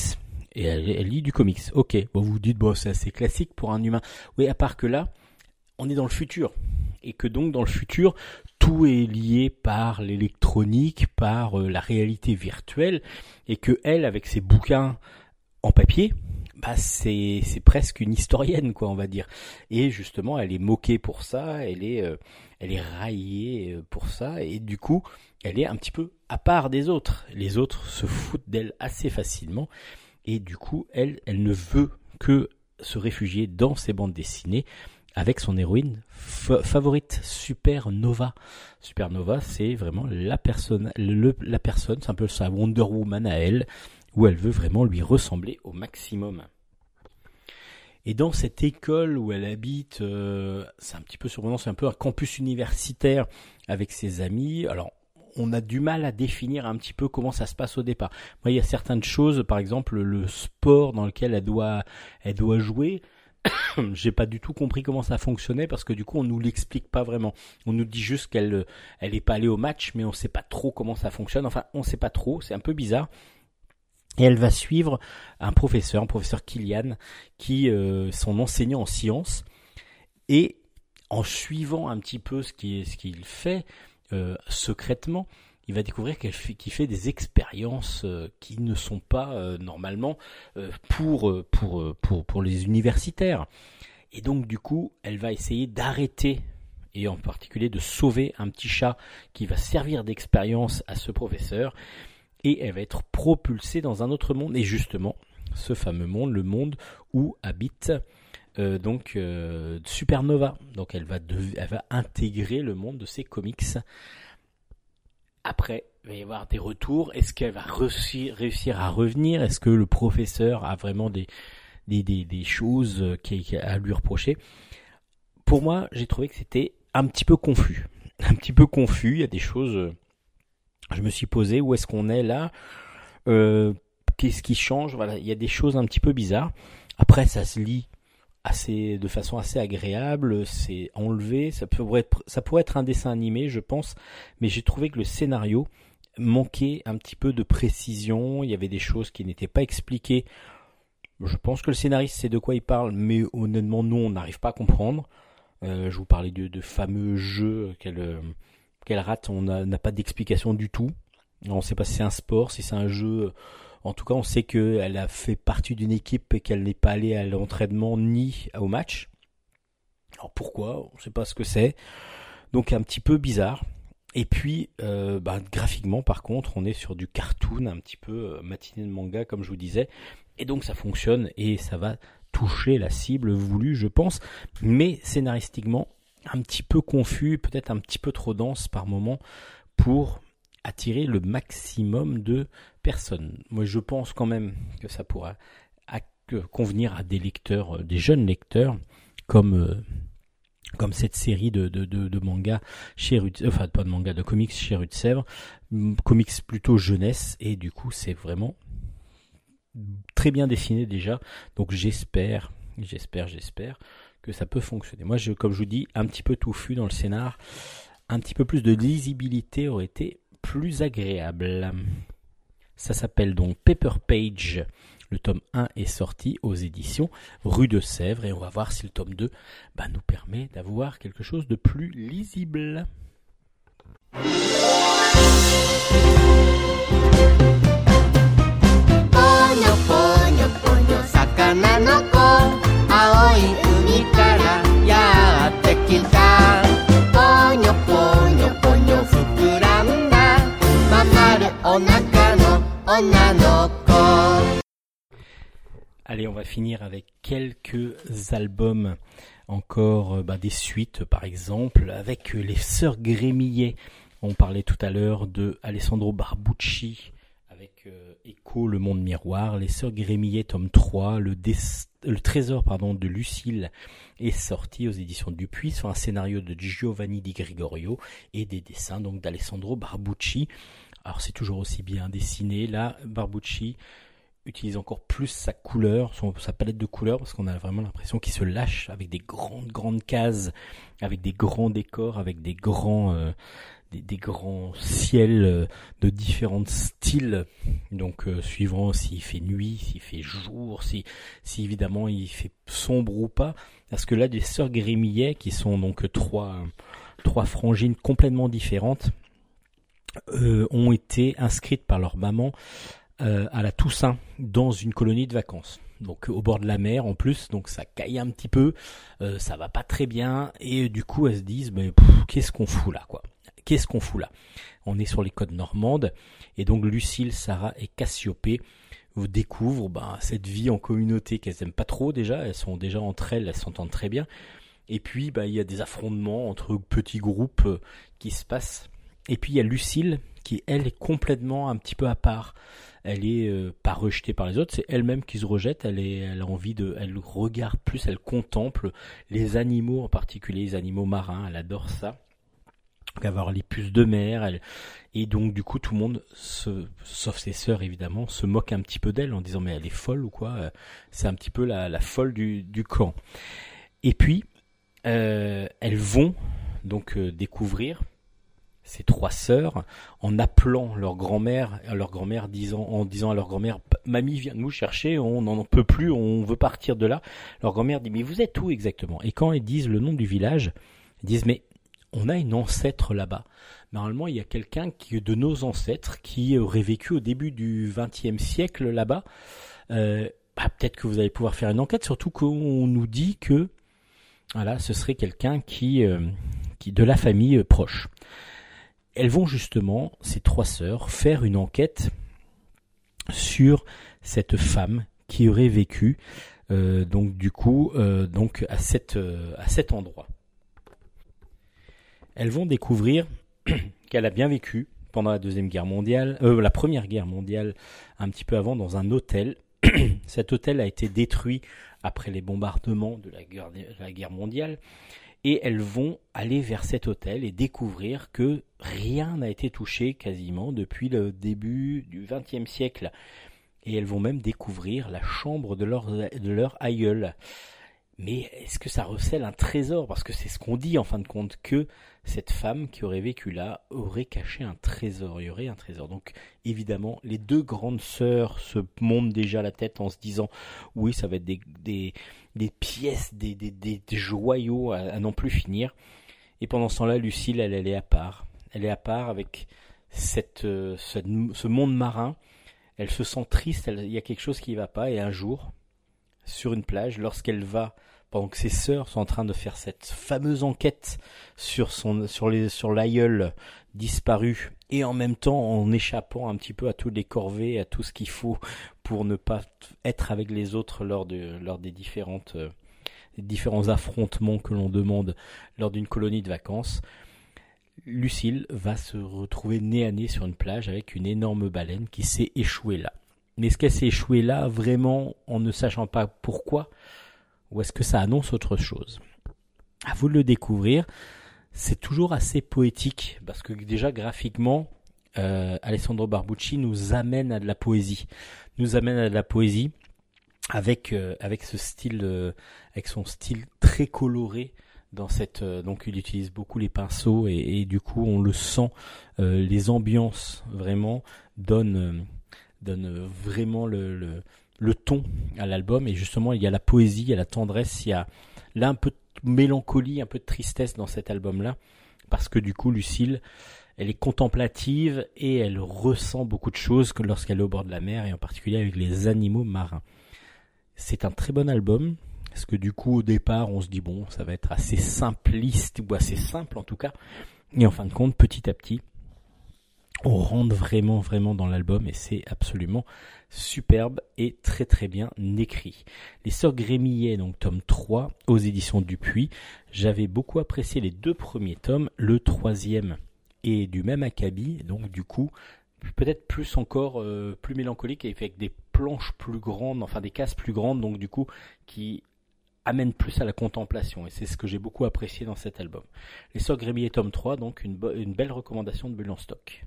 Et elle, lit du comics. Ok, bon, vous vous dites, bon, c'est assez classique pour un humain. Oui, à part que là, on est dans le futur. Et que donc, dans le futur, tout est lié par l'électronique, par euh, la réalité virtuelle. Et que elle, avec ses bouquins en papier, bah c'est presque une historienne quoi on va dire. Et justement elle est moquée pour ça elle est euh, elle est raillée euh, pour ça. Et du coup elle est un petit peu à part des autres. Les autres se foutent d'elle assez facilement. Et du coup elle elle ne veut que se réfugier dans ses bandes dessinées avec son héroïne fa- favorite Supernova Supernova c'est vraiment la personne la personne c'est un peu sa Wonder Woman à elle où elle veut vraiment lui ressembler au maximum. Et dans cette école où elle habite, euh, c'est un petit peu surprenant, c'est un peu un campus universitaire avec ses amis. Alors, on a du mal à définir un petit peu comment ça se passe au départ. Moi, il y a certaines choses, par exemple le sport dans lequel elle doit, elle doit jouer. J'ai pas du tout compris comment ça fonctionnait parce que du coup on nous l'explique pas vraiment. On nous dit juste qu'elle, elle est pas allée au match, mais on sait pas trop comment ça fonctionne. Enfin, on sait pas trop, c'est un peu bizarre. Et elle va suivre un professeur, un professeur Kilian, qui euh, son enseignant en sciences. Et en suivant un petit peu ce qu'il ce qu'il fait euh, secrètement, il va découvrir qu'il fait des expériences euh, qui ne sont pas euh, normalement euh, pour, les universitaires. Et donc du coup, elle va essayer d'arrêter et en particulier de sauver un petit chat qui va servir d'expérience à ce professeur. Et elle va être propulsée dans un autre monde. Et justement ce fameux monde le monde où habite Supernova. Donc elle va elle va intégrer le monde de ces comics après il va y avoir des retours. Est-ce qu'elle va réussir, à revenir? Est-ce que le professeur a vraiment des des, des, choses à lui reprocher? Pour moi j'ai trouvé que c'était un petit peu confus. Un petit peu confus. Il y a des choses euh, je me suis posé où est-ce qu'on est là. Euh, qu'est-ce qui change? Voilà il y a des choses un petit peu bizarres. Après ça se lit assez de façon assez agréable c'est enlevé ça pourrait être un dessin animé je pense mais j'ai trouvé que le scénario manquait un petit peu de précision il y avait des choses qui n'étaient pas expliquées je pense que le scénariste sait de quoi il parle mais honnêtement nous on n'arrive pas à comprendre Euh, je vous parlais de, de fameux jeux qu'elle euh, qu'elle rate, on n'a pas d'explication du tout. On ne sait pas si c'est un sport, si c'est un jeu. En tout cas, on sait qu'elle a fait partie d'une équipe et qu'elle n'est pas allée à l'entraînement ni au match. Alors pourquoi? On ne sait pas ce que c'est. Donc un petit peu bizarre. Et puis, euh, bah, graphiquement, par contre, on est sur du cartoon, un petit peu euh, matinée de manga, comme je vous disais. Et donc ça fonctionne et ça va toucher la cible voulue, je pense. Mais scénaristiquement, un petit peu confus, peut-être un petit peu trop dense par moment pour attirer le maximum de personnes. Moi, je pense quand même que ça pourra convenir à des lecteurs, euh, des jeunes lecteurs, comme euh, cette série de, mangas chez enfin pas de manga, de comics chez Rue Sèvres, comics plutôt jeunesse, et du coup c'est vraiment très bien dessiné déjà, donc j'espère, j'espère, j'espère que ça peut fonctionner. Moi, je, comme je vous dis, un petit peu touffu dans le scénar, un petit peu plus de lisibilité aurait été plus agréable. Ça s'appelle donc Paper Page. Le tome 1 est sorti aux éditions Rue de Sèvres et on va voir si le tome 2 bah, nous permet d'avoir quelque chose de plus lisible. Allez, on va finir avec quelques albums encore euh, bah, des suites par exemple avec les sœurs Grémillet. On parlait tout à l'heure de Alessandro Barbucci avec euh, Echo, le monde miroir, les sœurs Grémillet tome 3, le, le trésor pardon de Lucille est sorti aux éditions Dupuis sur un scénario de Giovanni Di Gregorio et des dessins donc d'Alessandro Barbucci. Alors c'est toujours aussi bien dessiné là Barbucci utilise encore plus sa couleur, sa palette de couleurs, parce qu'on a vraiment l'impression qu'il se lâche avec des grandes, grandes cases, avec des grands décors, avec des grands, euh, ciels euh, de différents styles. Donc, euh, suivant s'il fait nuit, s'il fait jour, si, si évidemment il fait sombre ou pas. Parce que là, des sœurs Grémillet, qui sont donc trois, trois frangines complètement différentes, ont été inscrites par leur maman euh, à la Toussaint dans une colonie de vacances. Donc au bord de la mer en plus, donc ça caille un petit peu, euh, ça va pas très bien. Et du coup elles se disent mais qu'est-ce qu'on fout là quoi? Qu'est-ce qu'on fout là? On est sur les côtes normandes. Et donc Lucille, Sarah et Cassiopée vous découvrent ben, cette vie en communauté qu'elles aiment pas trop déjà, elles sont déjà entre elles, elles s'entendent très bien. Et puis ben, il y a des affrontements entre petits groupes euh, qui se passent. Et puis il y a Lucille qui elle est complètement un petit peu à part elle est euh, pas rejetée par les autres, c'est elle-même qui se rejette, elle, a envie de, elle regarde plus, elle contemple les animaux en particulier, les animaux marins, elle adore ça. avoir les puces de mer, et donc du coup tout le monde, sauf ses sœurs évidemment, se moque un petit peu d'elle en disant mais elle est folle ou quoi, c'est un petit peu la, folle du, clan. Et puis euh, elles vont donc euh, découvrir ces trois sœurs en appelant leur grand-mère, leur grand-mère disant, en disant à leur grand-mère, mamie vient nous chercher, on n'en peut plus, on veut partir de là. Leur grand-mère dit, mais vous êtes où exactement? Et quand ils disent le nom du village, ils disent, mais on a une ancêtre là-bas. Normalement, il y a quelqu'un qui de nos ancêtres qui aurait vécu au début du XXe siècle là-bas. Euh, bah, peut-être que vous allez pouvoir faire une enquête, surtout qu'on nous dit que voilà, ce serait quelqu'un qui, euh, de la famille euh, proche elles vont justement, ces trois sœurs, faire une enquête sur cette femme qui aurait vécu euh, donc du coup euh, donc euh, à cet endroit. Elles vont découvrir qu'elle a bien vécu pendant la deuxième guerre mondiale, la première guerre mondiale, un petit peu avant, dans un hôtel. Cet hôtel a été détruit après les bombardements de la guerre mondiale et elles vont aller vers cet hôtel et découvrir que rien n'a été touché quasiment depuis le début du XXe siècle. Et elles vont même découvrir la chambre de leur, aïeul. Mais est-ce que ça recèle un trésor? Parce que c'est ce qu'on dit en fin de compte, que cette femme qui aurait vécu là aurait caché un trésor. Y aurait un trésor. Donc évidemment, les deux grandes sœurs se montent déjà la tête en se disant oui, ça va être des, pièces, des, joyaux à, n'en plus finir. Et pendant ce temps-là, Lucille, elle, elle est à part. Elle est à part avec cette, euh, ce monde marin. Elle se sent triste, il y a quelque chose qui ne va pas. Et un jour, sur une plage, lorsqu'elle va, pendant que ses sœurs sont en train de faire cette fameuse enquête sur son, sur les, sur l'aïeul disparu, et en même temps en échappant un petit peu à tous les corvées, à tout ce qu'il faut pour ne pas être avec les autres lors de, lors des différentes, euh, différents affrontements que l'on demande lors d'une colonie de vacances. Lucille va se retrouver nez à nez sur une plage avec une énorme baleine qui s'est échouée là. Mais est-ce qu'elle s'est échouée là vraiment en ne sachant pas pourquoi Ou est-ce que ça annonce autre chose? À vous de le découvrir. C'est toujours assez poétique parce que déjà graphiquement, euh, Alessandro Barbucci nous amène à de la poésie. Nous amène à de la poésie avec euh, avec ce style, euh, avec son style très coloré dans cette donc il utilise beaucoup les pinceaux et, du coup on le sent les ambiances vraiment donnent donne vraiment le, le, ton à l'album. Et justement, il y a la poésie, il y a la tendresse, il y a là un peu de mélancolie, un peu de tristesse dans cet album-là. Parce que du coup, Lucille, elle est contemplative et elle ressent beaucoup de choses que lorsqu'elle est au bord de la mer et en particulier avec les animaux marins. C'est un très bon album. Parce que du coup, au départ, on se dit bon, ça va être assez simpliste ou assez simple en tout cas. Et en fin de compte, petit à petit, on rentre vraiment vraiment dans l'album et c'est absolument superbe et très très bien écrit. Les Sœurs Grémillet, donc tome 3 aux éditions Dupuis. J'avais beaucoup apprécié les deux premiers tomes, le troisième est du même acabit, donc du coup peut-être plus encore euh, plus mélancolique et avec des planches plus grandes, enfin des cases plus grandes, donc du coup qui amène plus à la contemplation et c'est ce que j'ai beaucoup apprécié dans cet album. Les Sœurs Grémillet tome 3, donc une, une belle recommandation de Bulle en stock.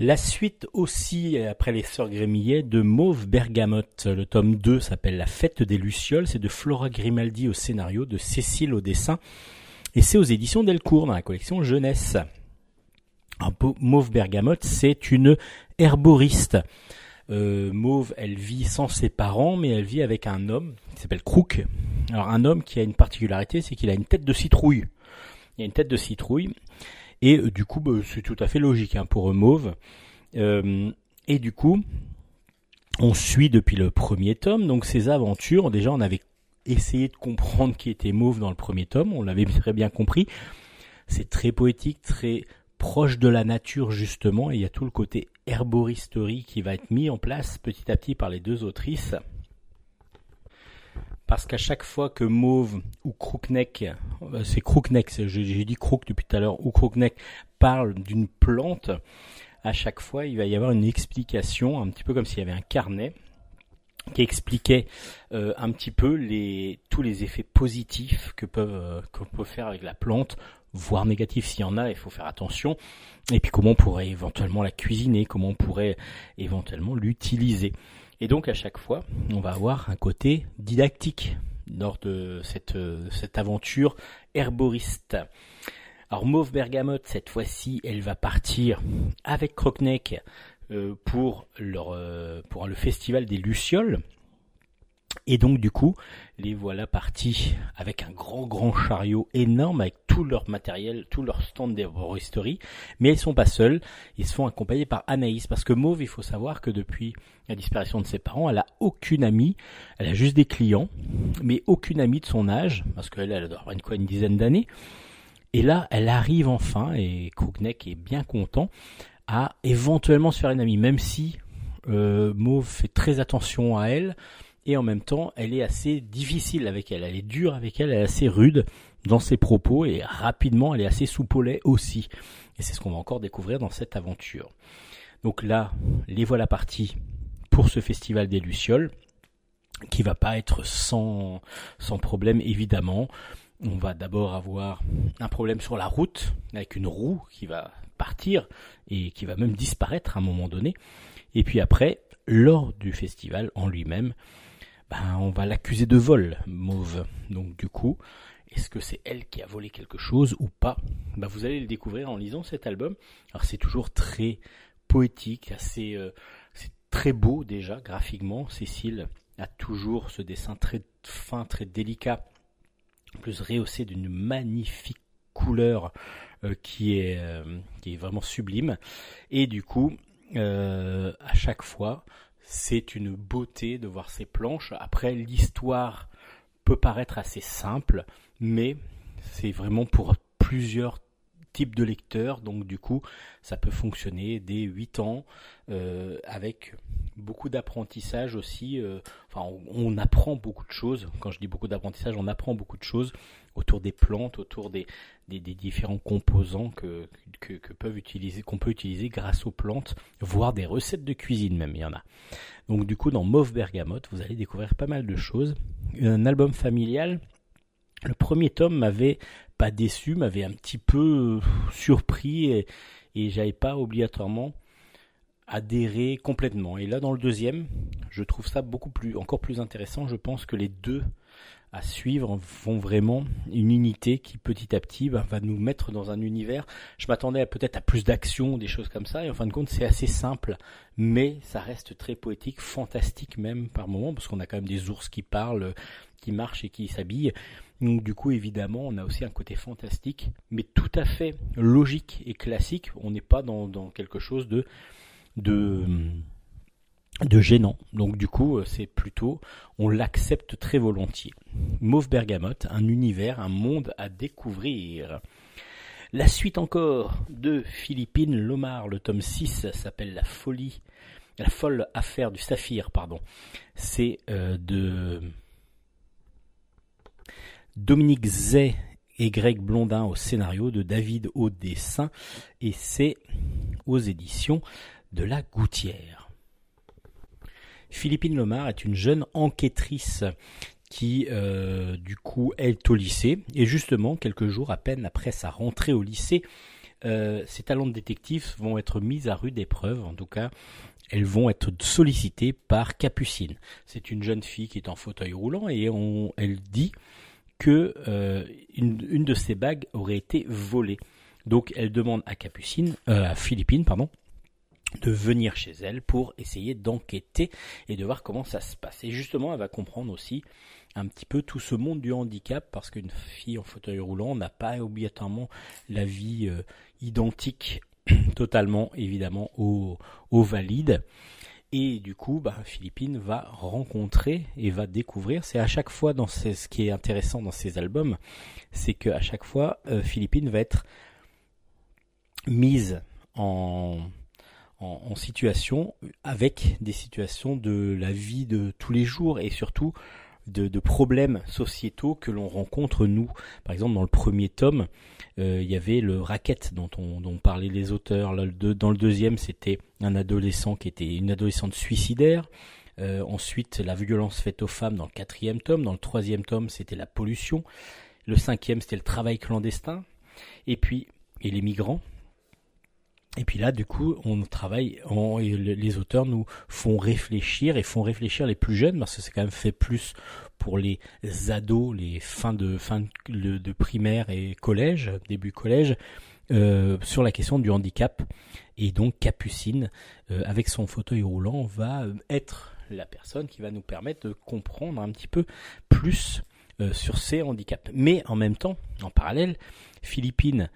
La suite aussi, après les Sœurs Grémillet, de Mauve Bergamote. Le tome 2 s'appelle La Fête des Lucioles. C'est de Flora Grimaldi au scénario, de Cécile au dessin. Et c'est aux éditions Delcourt, dans la collection Jeunesse. Mauve Bergamote, c'est une herboriste. Euh, Mauve, elle vit sans ses parents, mais elle vit avec un homme qui s'appelle Crook. Alors un homme qui a une particularité, c'est qu'il a une tête de citrouille. Il a une tête de citrouille. Et euh, du coup, bah, c'est tout à fait logique hein, pour Mauve. Euh, et du coup, on suit depuis le premier tome, donc ses aventures. Déjà, on avait essayé de comprendre qui était Mauve dans le premier tome, on l'avait très bien compris. C'est très poétique, très proche de la nature justement, et il y a tout le côté herboristerie qui va être mis en place petit à petit par les deux autrices. Parce qu'à chaque fois que Mauve ou Crookneck, euh, c'est Crookneck, j'ai dit Crook depuis tout à l'heure, ou Crookneck parle d'une plante, à chaque fois il va y avoir une explication, un petit peu comme s'il y avait un carnet qui expliquait euh, un petit peu tous les effets positifs que peuvent euh, qu'on peut faire avec la plante, voire négatifs s'il y en a, il faut faire attention. Et puis comment on pourrait éventuellement la cuisiner, comment on pourrait éventuellement l'utiliser. Et donc à chaque fois, on va avoir un côté didactique lors de cette, euh, aventure herboriste. Alors Mauve Bergamote, cette fois-ci, elle va partir avec Crockneck euh, pour, leur, euh, pour le festival des Lucioles. Et donc du coup, les voilà partis avec un grand grand chariot énorme avec tout leur matériel, tout leur stand d'herboristerie. Mais ils sont pas seuls, ils se font accompagner par Anaïs. Parce que Mauve, il faut savoir que depuis la disparition de ses parents, elle a aucune amie, elle a juste des clients, mais aucune amie de son âge. Parce qu'elle elle doit avoir une, quoi, une dizaine d'années. Et là, elle arrive enfin et Crookneck est bien content à éventuellement se faire une amie, même si euh, Mauve fait très attention à elle et en même temps elle est assez difficile avec elle, elle est dure avec elle, elle est assez rude dans ses propos et rapidement elle est assez soupolée aussi. Et c'est ce qu'on va encore découvrir dans cette aventure. Donc là, les voilà partis pour ce festival des Lucioles qui va pas être sans, sans problème évidemment. On va d'abord avoir un problème sur la route avec une roue qui va partir et qui va même disparaître à un moment donné. Et puis après, lors du festival en lui-même, ben, on va l'accuser de vol, Mauve. Donc du coup, est-ce que c'est elle qui a volé quelque chose ou pas? Ben, Vous allez le découvrir en lisant cet album. Alors c'est toujours très poétique, assez, euh, c'est très beau déjà graphiquement. Cécile a toujours ce dessin très fin, très délicat, plus rehaussé d'une magnifique couleur euh, qui est euh, qui est vraiment sublime. Et du coup, à chaque fois, c'est une beauté de voir ces planches. Après, l'histoire peut paraître assez simple, mais c'est vraiment pour plusieurs types de lecteurs. Donc du coup, ça peut fonctionner dès 8 ans euh, avec beaucoup d'apprentissage aussi. Euh, enfin, on, apprend beaucoup de choses. Quand je dis beaucoup d'apprentissage, on apprend beaucoup de choses autour des plantes, autour des, différents composants que, peuvent utiliser, qu'on peut utiliser grâce aux plantes, voire des recettes de cuisine même, il y en a. Donc du coup, dans Mauve Bergamote, vous allez découvrir pas mal de choses. Un album familial. Le premier tome m'avait pas déçu, m'avait un petit peu euh, surpris et, et j'avais pas obligatoirement adhéré complètement. Et là, dans le deuxième, je trouve ça beaucoup plus, encore plus intéressant. Je pense que les deux à suivre font vraiment une unité qui petit à petit va nous mettre dans un univers. Je m'attendais peut-être à plus d'action, des choses comme ça, et en fin de compte c'est assez simple, mais ça reste très poétique, fantastique même par moments, parce qu'on a quand même des ours qui parlent, qui marchent et qui s'habillent. Donc du coup évidemment on a aussi un côté fantastique, mais tout à fait logique et classique. On n'est pas dans, quelque chose de de gênant. Donc du coup, euh, c'est plutôt, on l'accepte très volontiers. Mauve Bergamote, un univers, un monde à découvrir. La suite encore de Philippine Lomar, le tome 6 s'appelle La folie, la folle affaire du saphir, pardon. C'est euh, de Dominique Zay et Greg Blondin au scénario, de David au dessin, et c'est aux éditions de La Gouttière. Philippine Lomar est une jeune enquêtrice qui euh, du coup est au lycée. Et justement quelques jours à peine après sa rentrée au lycée euh, ses talents de détective vont être mis à rude épreuve. En tout cas elles vont être sollicitées par Capucine. C'est une jeune fille qui est en fauteuil roulant et elle dit que euh, une, une, de ses bagues aurait été volée. Donc elle demande à Capucine à Philippine pardon de venir chez elle pour essayer d'enquêter et de voir comment ça se passe. Et justement, elle va comprendre aussi un petit peu tout ce monde du handicap parce qu'une fille en fauteuil roulant n'a pas obligatoirement la vie euh, identique totalement évidemment aux, aux valides. Et du coup, bah, Philippine va rencontrer et va découvrir. C'est à chaque fois dans ce, ce qui est intéressant dans ces albums, c'est que à chaque fois, euh, Philippine va être mise en, en, situation avec des situations de la vie de tous les jours et surtout de, problèmes sociétaux que l'on rencontre nous. Par exemple, dans le premier tome, euh, il y avait le racket dont on dont parlaient les auteurs. Dans le deuxième, c'était un adolescent qui était une adolescente suicidaire. Euh, ensuite, la violence faite aux femmes dans le quatrième tome. Dans le troisième tome, c'était la pollution. Le cinquième, c'était le travail clandestin. Et puis, et les migrants. Et puis là, du coup, on travaille, les auteurs nous font réfléchir et font réfléchir les plus jeunes parce que c'est quand même fait plus pour les ados, les fins de fin de, primaire et collège, début collège, euh, sur la question du handicap. Et donc Capucine, euh, avec son fauteuil roulant, va être la personne qui va nous permettre de comprendre un petit peu plus euh, sur ces handicaps. Mais en même temps, en parallèle, Philippine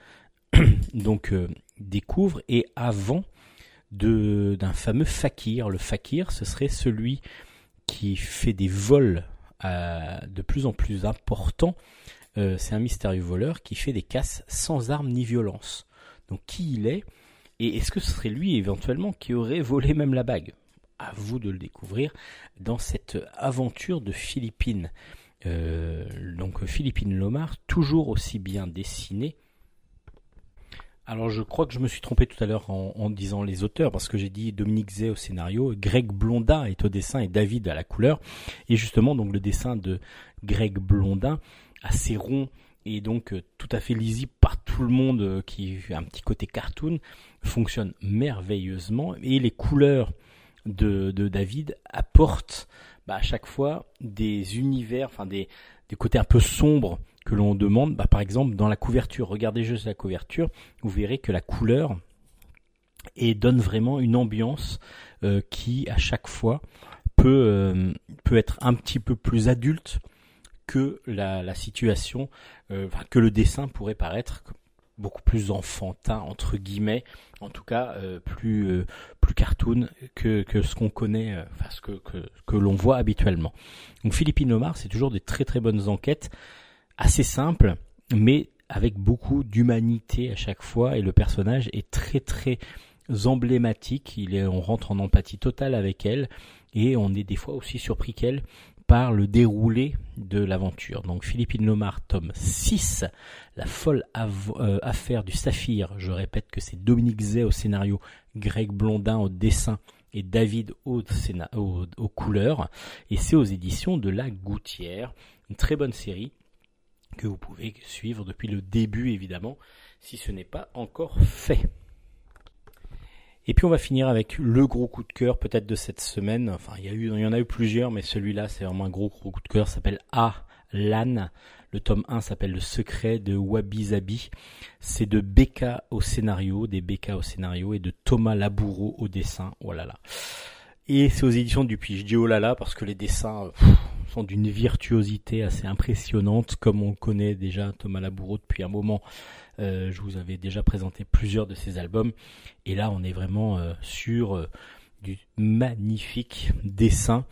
donc euh, découvre et avant d'un fameux fakir. Le fakir, ce serait celui qui fait des vols euh, de plus en plus importants. Euh, c'est un mystérieux voleur qui fait des casses sans armes ni violence. Donc qui il est et est-ce que ce serait lui éventuellement qui aurait volé même la bague? À vous de le découvrir dans cette aventure de Philippine. Euh, donc Philippine Lomar, toujours aussi bien dessinée alors je crois que je me suis trompé tout à l'heure en, disant les auteurs parce que j'ai dit Dominique Zay au scénario, Greg Blondin est au dessin et David à la couleur. Et justement donc le dessin de Greg Blondin assez rond et donc euh, tout à fait lisible par tout le monde euh, qui a un petit côté cartoon fonctionne merveilleusement et les couleurs de, de David apportent bah, à chaque fois des univers, enfin des, des côtés un peu sombres que l'on demande, bah, par exemple dans la couverture, regardez juste la couverture, vous verrez que la couleur et donne vraiment une ambiance euh, qui à chaque fois peut euh, peut être un petit peu plus adulte que la, situation, euh, que le dessin pourrait paraître beaucoup plus enfantin entre guillemets, en tout cas plus plus cartoon que, que ce qu'on connaît, enfin ce que que, que l'on voit habituellement. Donc Philippine Omar, c'est toujours des très très bonnes enquêtes assez simple, mais avec beaucoup d'humanité à chaque fois, et le personnage est très très emblématique. Il est, on rentre en empathie totale avec elle, et on est des fois aussi surpris qu'elle par le déroulé de l'aventure. Donc Philippine Lomar, tome 6, La folle euh, affaire du saphir. Je répète que c'est Dominique Zay au scénario, Greg Blondin au dessin et David au, au, aux couleurs. Et c'est aux éditions de La Gouttière. Une très bonne série que vous pouvez suivre depuis le début évidemment si ce n'est pas encore fait. Et puis on va finir avec le gros coup de cœur peut-être de cette semaine. Enfin, il y, a eu, il y en a eu plusieurs, mais celui-là c'est vraiment un gros, coup de cœur. S'appelle A. Lan. Le tome 1 s'appelle Le secret de Wabi Zabi. C'est de Becca au scénario, des Becca au scénario et de Thomas Laboureau au dessin. Voilà là. Et c'est aux éditions du Puy. Je dis oh là là parce que les dessins d'une virtuosité assez impressionnante, comme on connaît déjà Thomas Laboureau depuis un moment. Euh, je vous avais déjà présenté plusieurs de ses albums, et là on est vraiment euh, sur euh, du magnifique dessin.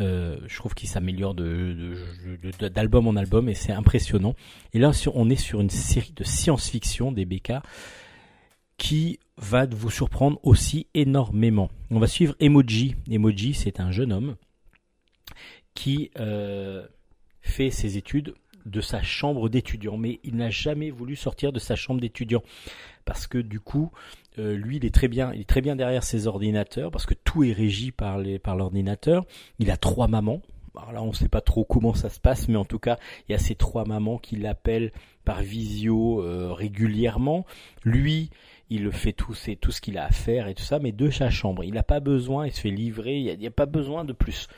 Je trouve qu'il s'améliore d'album en album et c'est impressionnant. Et là, on est sur une série de science-fiction des BK qui va vous surprendre aussi énormément. On va suivre Emoji. Emoji, c'est un jeune homme qui euh, fait ses études de sa chambre d'étudiant, mais il n'a jamais voulu sortir de sa chambre d'étudiant parce que du coup, euh, lui, il est très bien, il est très bien derrière ses ordinateurs parce que tout est régi par l'ordinateur. Il a trois mamans. Alors là, on ne sait pas trop comment ça se passe, mais en tout cas, il y a ces trois mamans qui l'appellent par visio euh, régulièrement. Lui, il fait tout, ce qu'il a à faire et tout ça, mais de sa chambre. Il n'a pas besoin, il se fait livrer, il n'y a pas besoin de plus.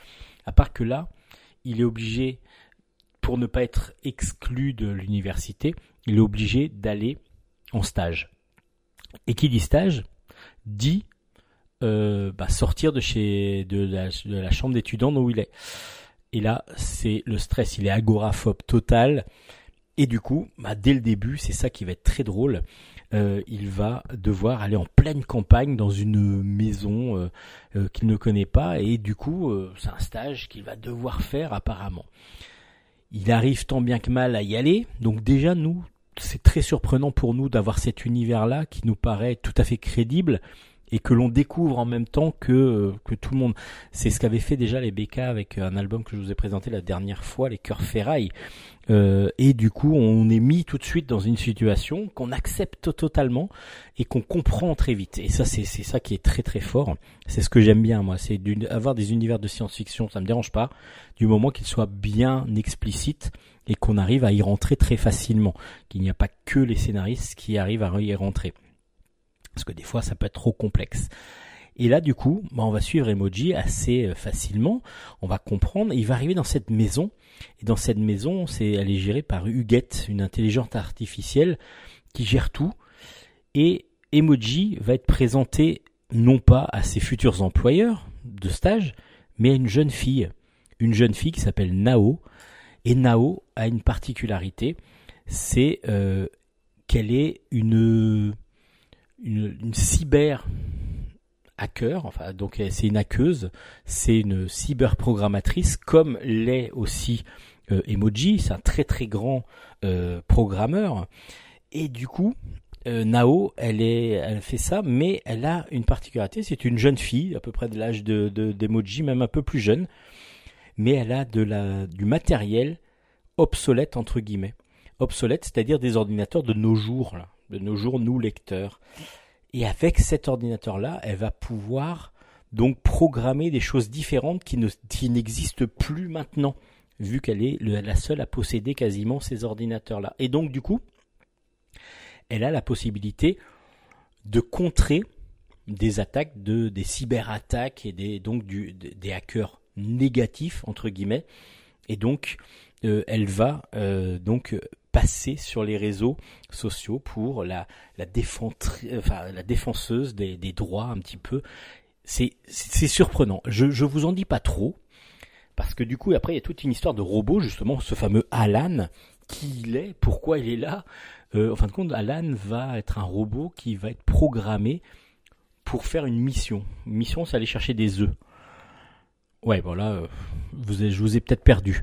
À part que là, il est obligé, pour ne pas être exclu de l'université, il est obligé d'aller en stage. Et qui dit stage dit euh, bah, sortir de chez de la, chambre d'étudiant où il est. Et là, c'est le stress, il est agoraphobe total. Et du coup, bah, dès le début, c'est ça qui va être très drôle. Euh, il va devoir aller en pleine campagne dans une maison euh, euh, qu'il ne connaît pas et du coup c'est un stage qu'il va devoir faire apparemment. Il arrive tant bien que mal à y aller, donc déjà nous c'est très surprenant pour nous d'avoir cet univers-là qui nous paraît tout à fait crédible et que l'on découvre en même temps que, euh, que tout le monde. C'est ce qu'avaient fait déjà les BK avec un album que je vous ai présenté la dernière fois, les Cœurs Ferraille. Euh, et du coup, on est mis tout de suite dans une situation qu'on accepte totalement et qu'on comprend très vite. Et ça, c'est c'est ça qui est très très fort. C'est ce que j'aime bien, moi. C'est avoir des univers de science-fiction, ça me dérange pas, du moment qu'ils soient bien explicites et qu'on arrive à y rentrer très facilement. Qu'il n'y a pas que les scénaristes qui arrivent à y rentrer. Parce que des fois, ça peut être trop complexe. Et là, du coup, bah, on va suivre Emoji assez euh, facilement. On va comprendre. Il va arriver dans cette maison. Et dans cette maison, c'est, elle est gérée par Huguette, une intelligence artificielle qui gère tout. Et Emoji va être présenté non pas à ses futurs employeurs de stage, mais à une jeune fille. Une jeune fille qui s'appelle Nao. Et Nao a une particularité, c'est euh, qu'elle est une, une, cyber hacker, enfin donc euh, c'est une hackeuse, c'est une cyberprogrammatrice comme l'est aussi euh, Emoji, c'est un très très grand euh, programmeur. Et du coup Nao, elle fait ça, mais elle a une particularité, c'est une jeune fille, à peu près de l'âge de, de d'Emoji, même un peu plus jeune, mais elle a du matériel obsolète entre guillemets, obsolète, c'est-à-dire des ordinateurs de nos jours, là, de nos jours, nous lecteurs. Et avec cet ordinateur-là, elle va pouvoir donc programmer des choses différentes qui ne qui n'existent plus maintenant, vu qu'elle est la seule à posséder quasiment ces ordinateurs-là. Et donc du coup, elle a la possibilité de contrer des attaques, de, des cyberattaques et des, donc du, des hackers négatifs entre guillemets. Et donc, euh, elle va euh, donc passer sur les réseaux sociaux pour la la, défentri- enfin, la défenseuse des, des droits un petit peu. C'est surprenant. Je je vous en dis pas trop parce que du coup après il y a toute une histoire de robot justement ce fameux Alan qui il est, pourquoi il est là. Euh, en fin de compte, Alan va être un robot qui va être programmé pour faire une mission. Une mission, c'est aller chercher des œufs. Ouais, voilà, euh, vous je vous ai peut-être perdu.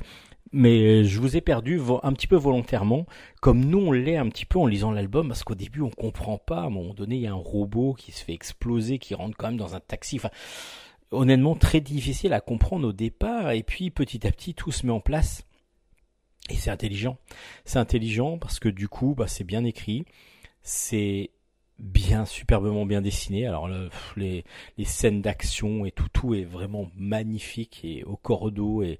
Mais euh, je vous ai perdu un petit peu volontairement, comme nous on l'est un petit peu en lisant l'album, parce qu'au début on comprend pas. À un moment donné, il y a un robot qui se fait exploser, qui rentre quand même dans un taxi. Enfin, honnêtement, très difficile à comprendre au départ. Et puis petit à petit, tout se met en place. Et c'est intelligent. C'est intelligent parce que du coup, bah, c'est bien écrit. C'est bien, superbement bien dessiné. Alors le- les, les scènes d'action et tout, tout est vraiment magnifique et au cordeau et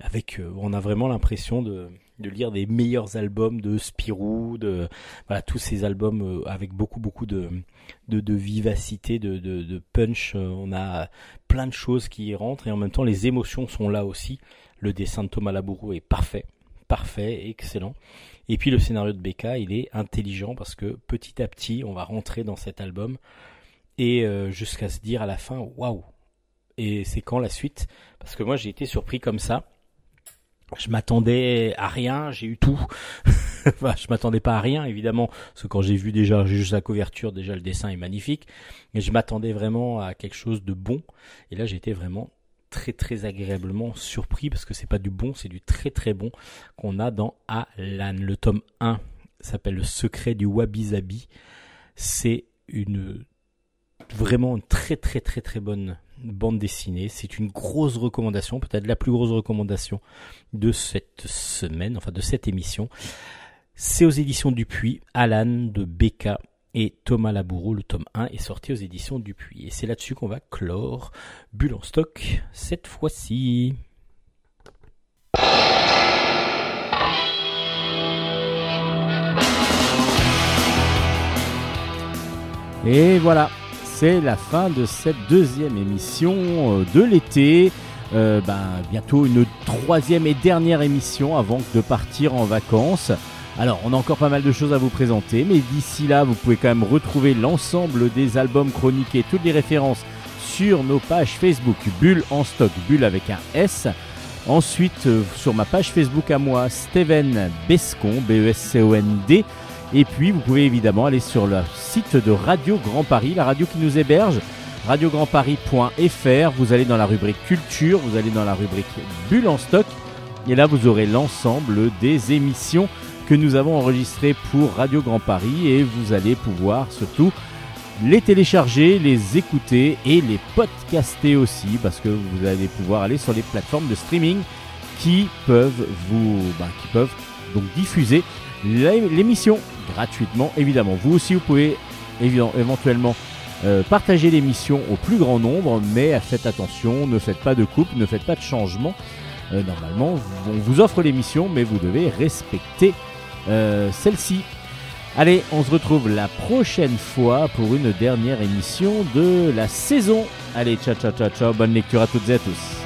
avec, euh, on a vraiment l'impression de, de lire des meilleurs albums de Spirou, de voilà tous ces albums euh, avec beaucoup beaucoup de de, de vivacité, de, de, de punch. Euh, On a plein de choses qui y rentrent et en même temps les émotions sont là aussi. Le dessin de Thomas Labourou est parfait, parfait, excellent. Et puis le scénario de Becca, il est intelligent parce que petit à petit, on va rentrer dans cet album et jusqu'à se dire à la fin, waouh. Et c'est quand la suite? Parce que moi, j'ai été surpris comme ça. Je m'attendais à rien, j'ai eu tout. enfin, je m'attendais pas à rien évidemment, parce que quand j'ai vu déjà juste la couverture, déjà le dessin est magnifique, mais je m'attendais vraiment à quelque chose de bon. Et là, j'ai été vraiment très très agréablement surpris parce que c'est pas du bon, c'est du très très bon qu'on a dans Alan. Le tome 1 s'appelle Le secret du Wabi Sabi. C'est une vraiment une très très très très bonne bande dessinée. C'est une grosse recommandation, peut-être la plus grosse recommandation de cette semaine, enfin de cette émission. C'est aux éditions Dupuis, Alan de Becca et Thomas Laboureau, le tome 1 est sorti aux éditions Dupuis. Et c'est là-dessus qu'on va clore Bulle en stock cette fois-ci. Et voilà, c'est la fin de cette deuxième émission euh, de l'été. Euh, ben, bientôt une troisième et dernière émission avant de partir en vacances. Alors, on a encore pas mal de choses à vous présenter, mais d'ici là, vous pouvez quand même retrouver l'ensemble des albums chroniques et toutes les références sur nos pages Facebook Bulle en stock, Bulle avec un S. Ensuite, euh, sur ma page Facebook à moi, Steven Bescon, B-E-S-C-O-N-D. Et puis, vous pouvez évidemment aller sur le site de Radio Grand Paris, la radio qui nous héberge, radiograndparis.fr. Vous allez dans la rubrique culture, vous allez dans la rubrique bulle en stock. Et là, vous aurez l'ensemble des émissions que nous avons enregistrées pour Radio Grand Paris. Et vous allez pouvoir surtout les télécharger, les écouter et les podcaster aussi. Parce que vous allez pouvoir aller sur les plateformes de streaming qui peuvent vous, bah, qui peuvent donc diffuser l'émission gratuitement évidemment. Vous aussi vous pouvez éventuellement euh, partager l'émission au plus grand nombre, mais faites attention, ne faites pas de coupe, ne faites pas de changement. Euh, normalement, on vous offre l'émission, mais vous devez respecter euh, celle-ci. Allez, on se retrouve la prochaine fois pour une dernière émission de la saison. Allez, ciao, ciao, ciao, ciao, bonne lecture à toutes et à tous.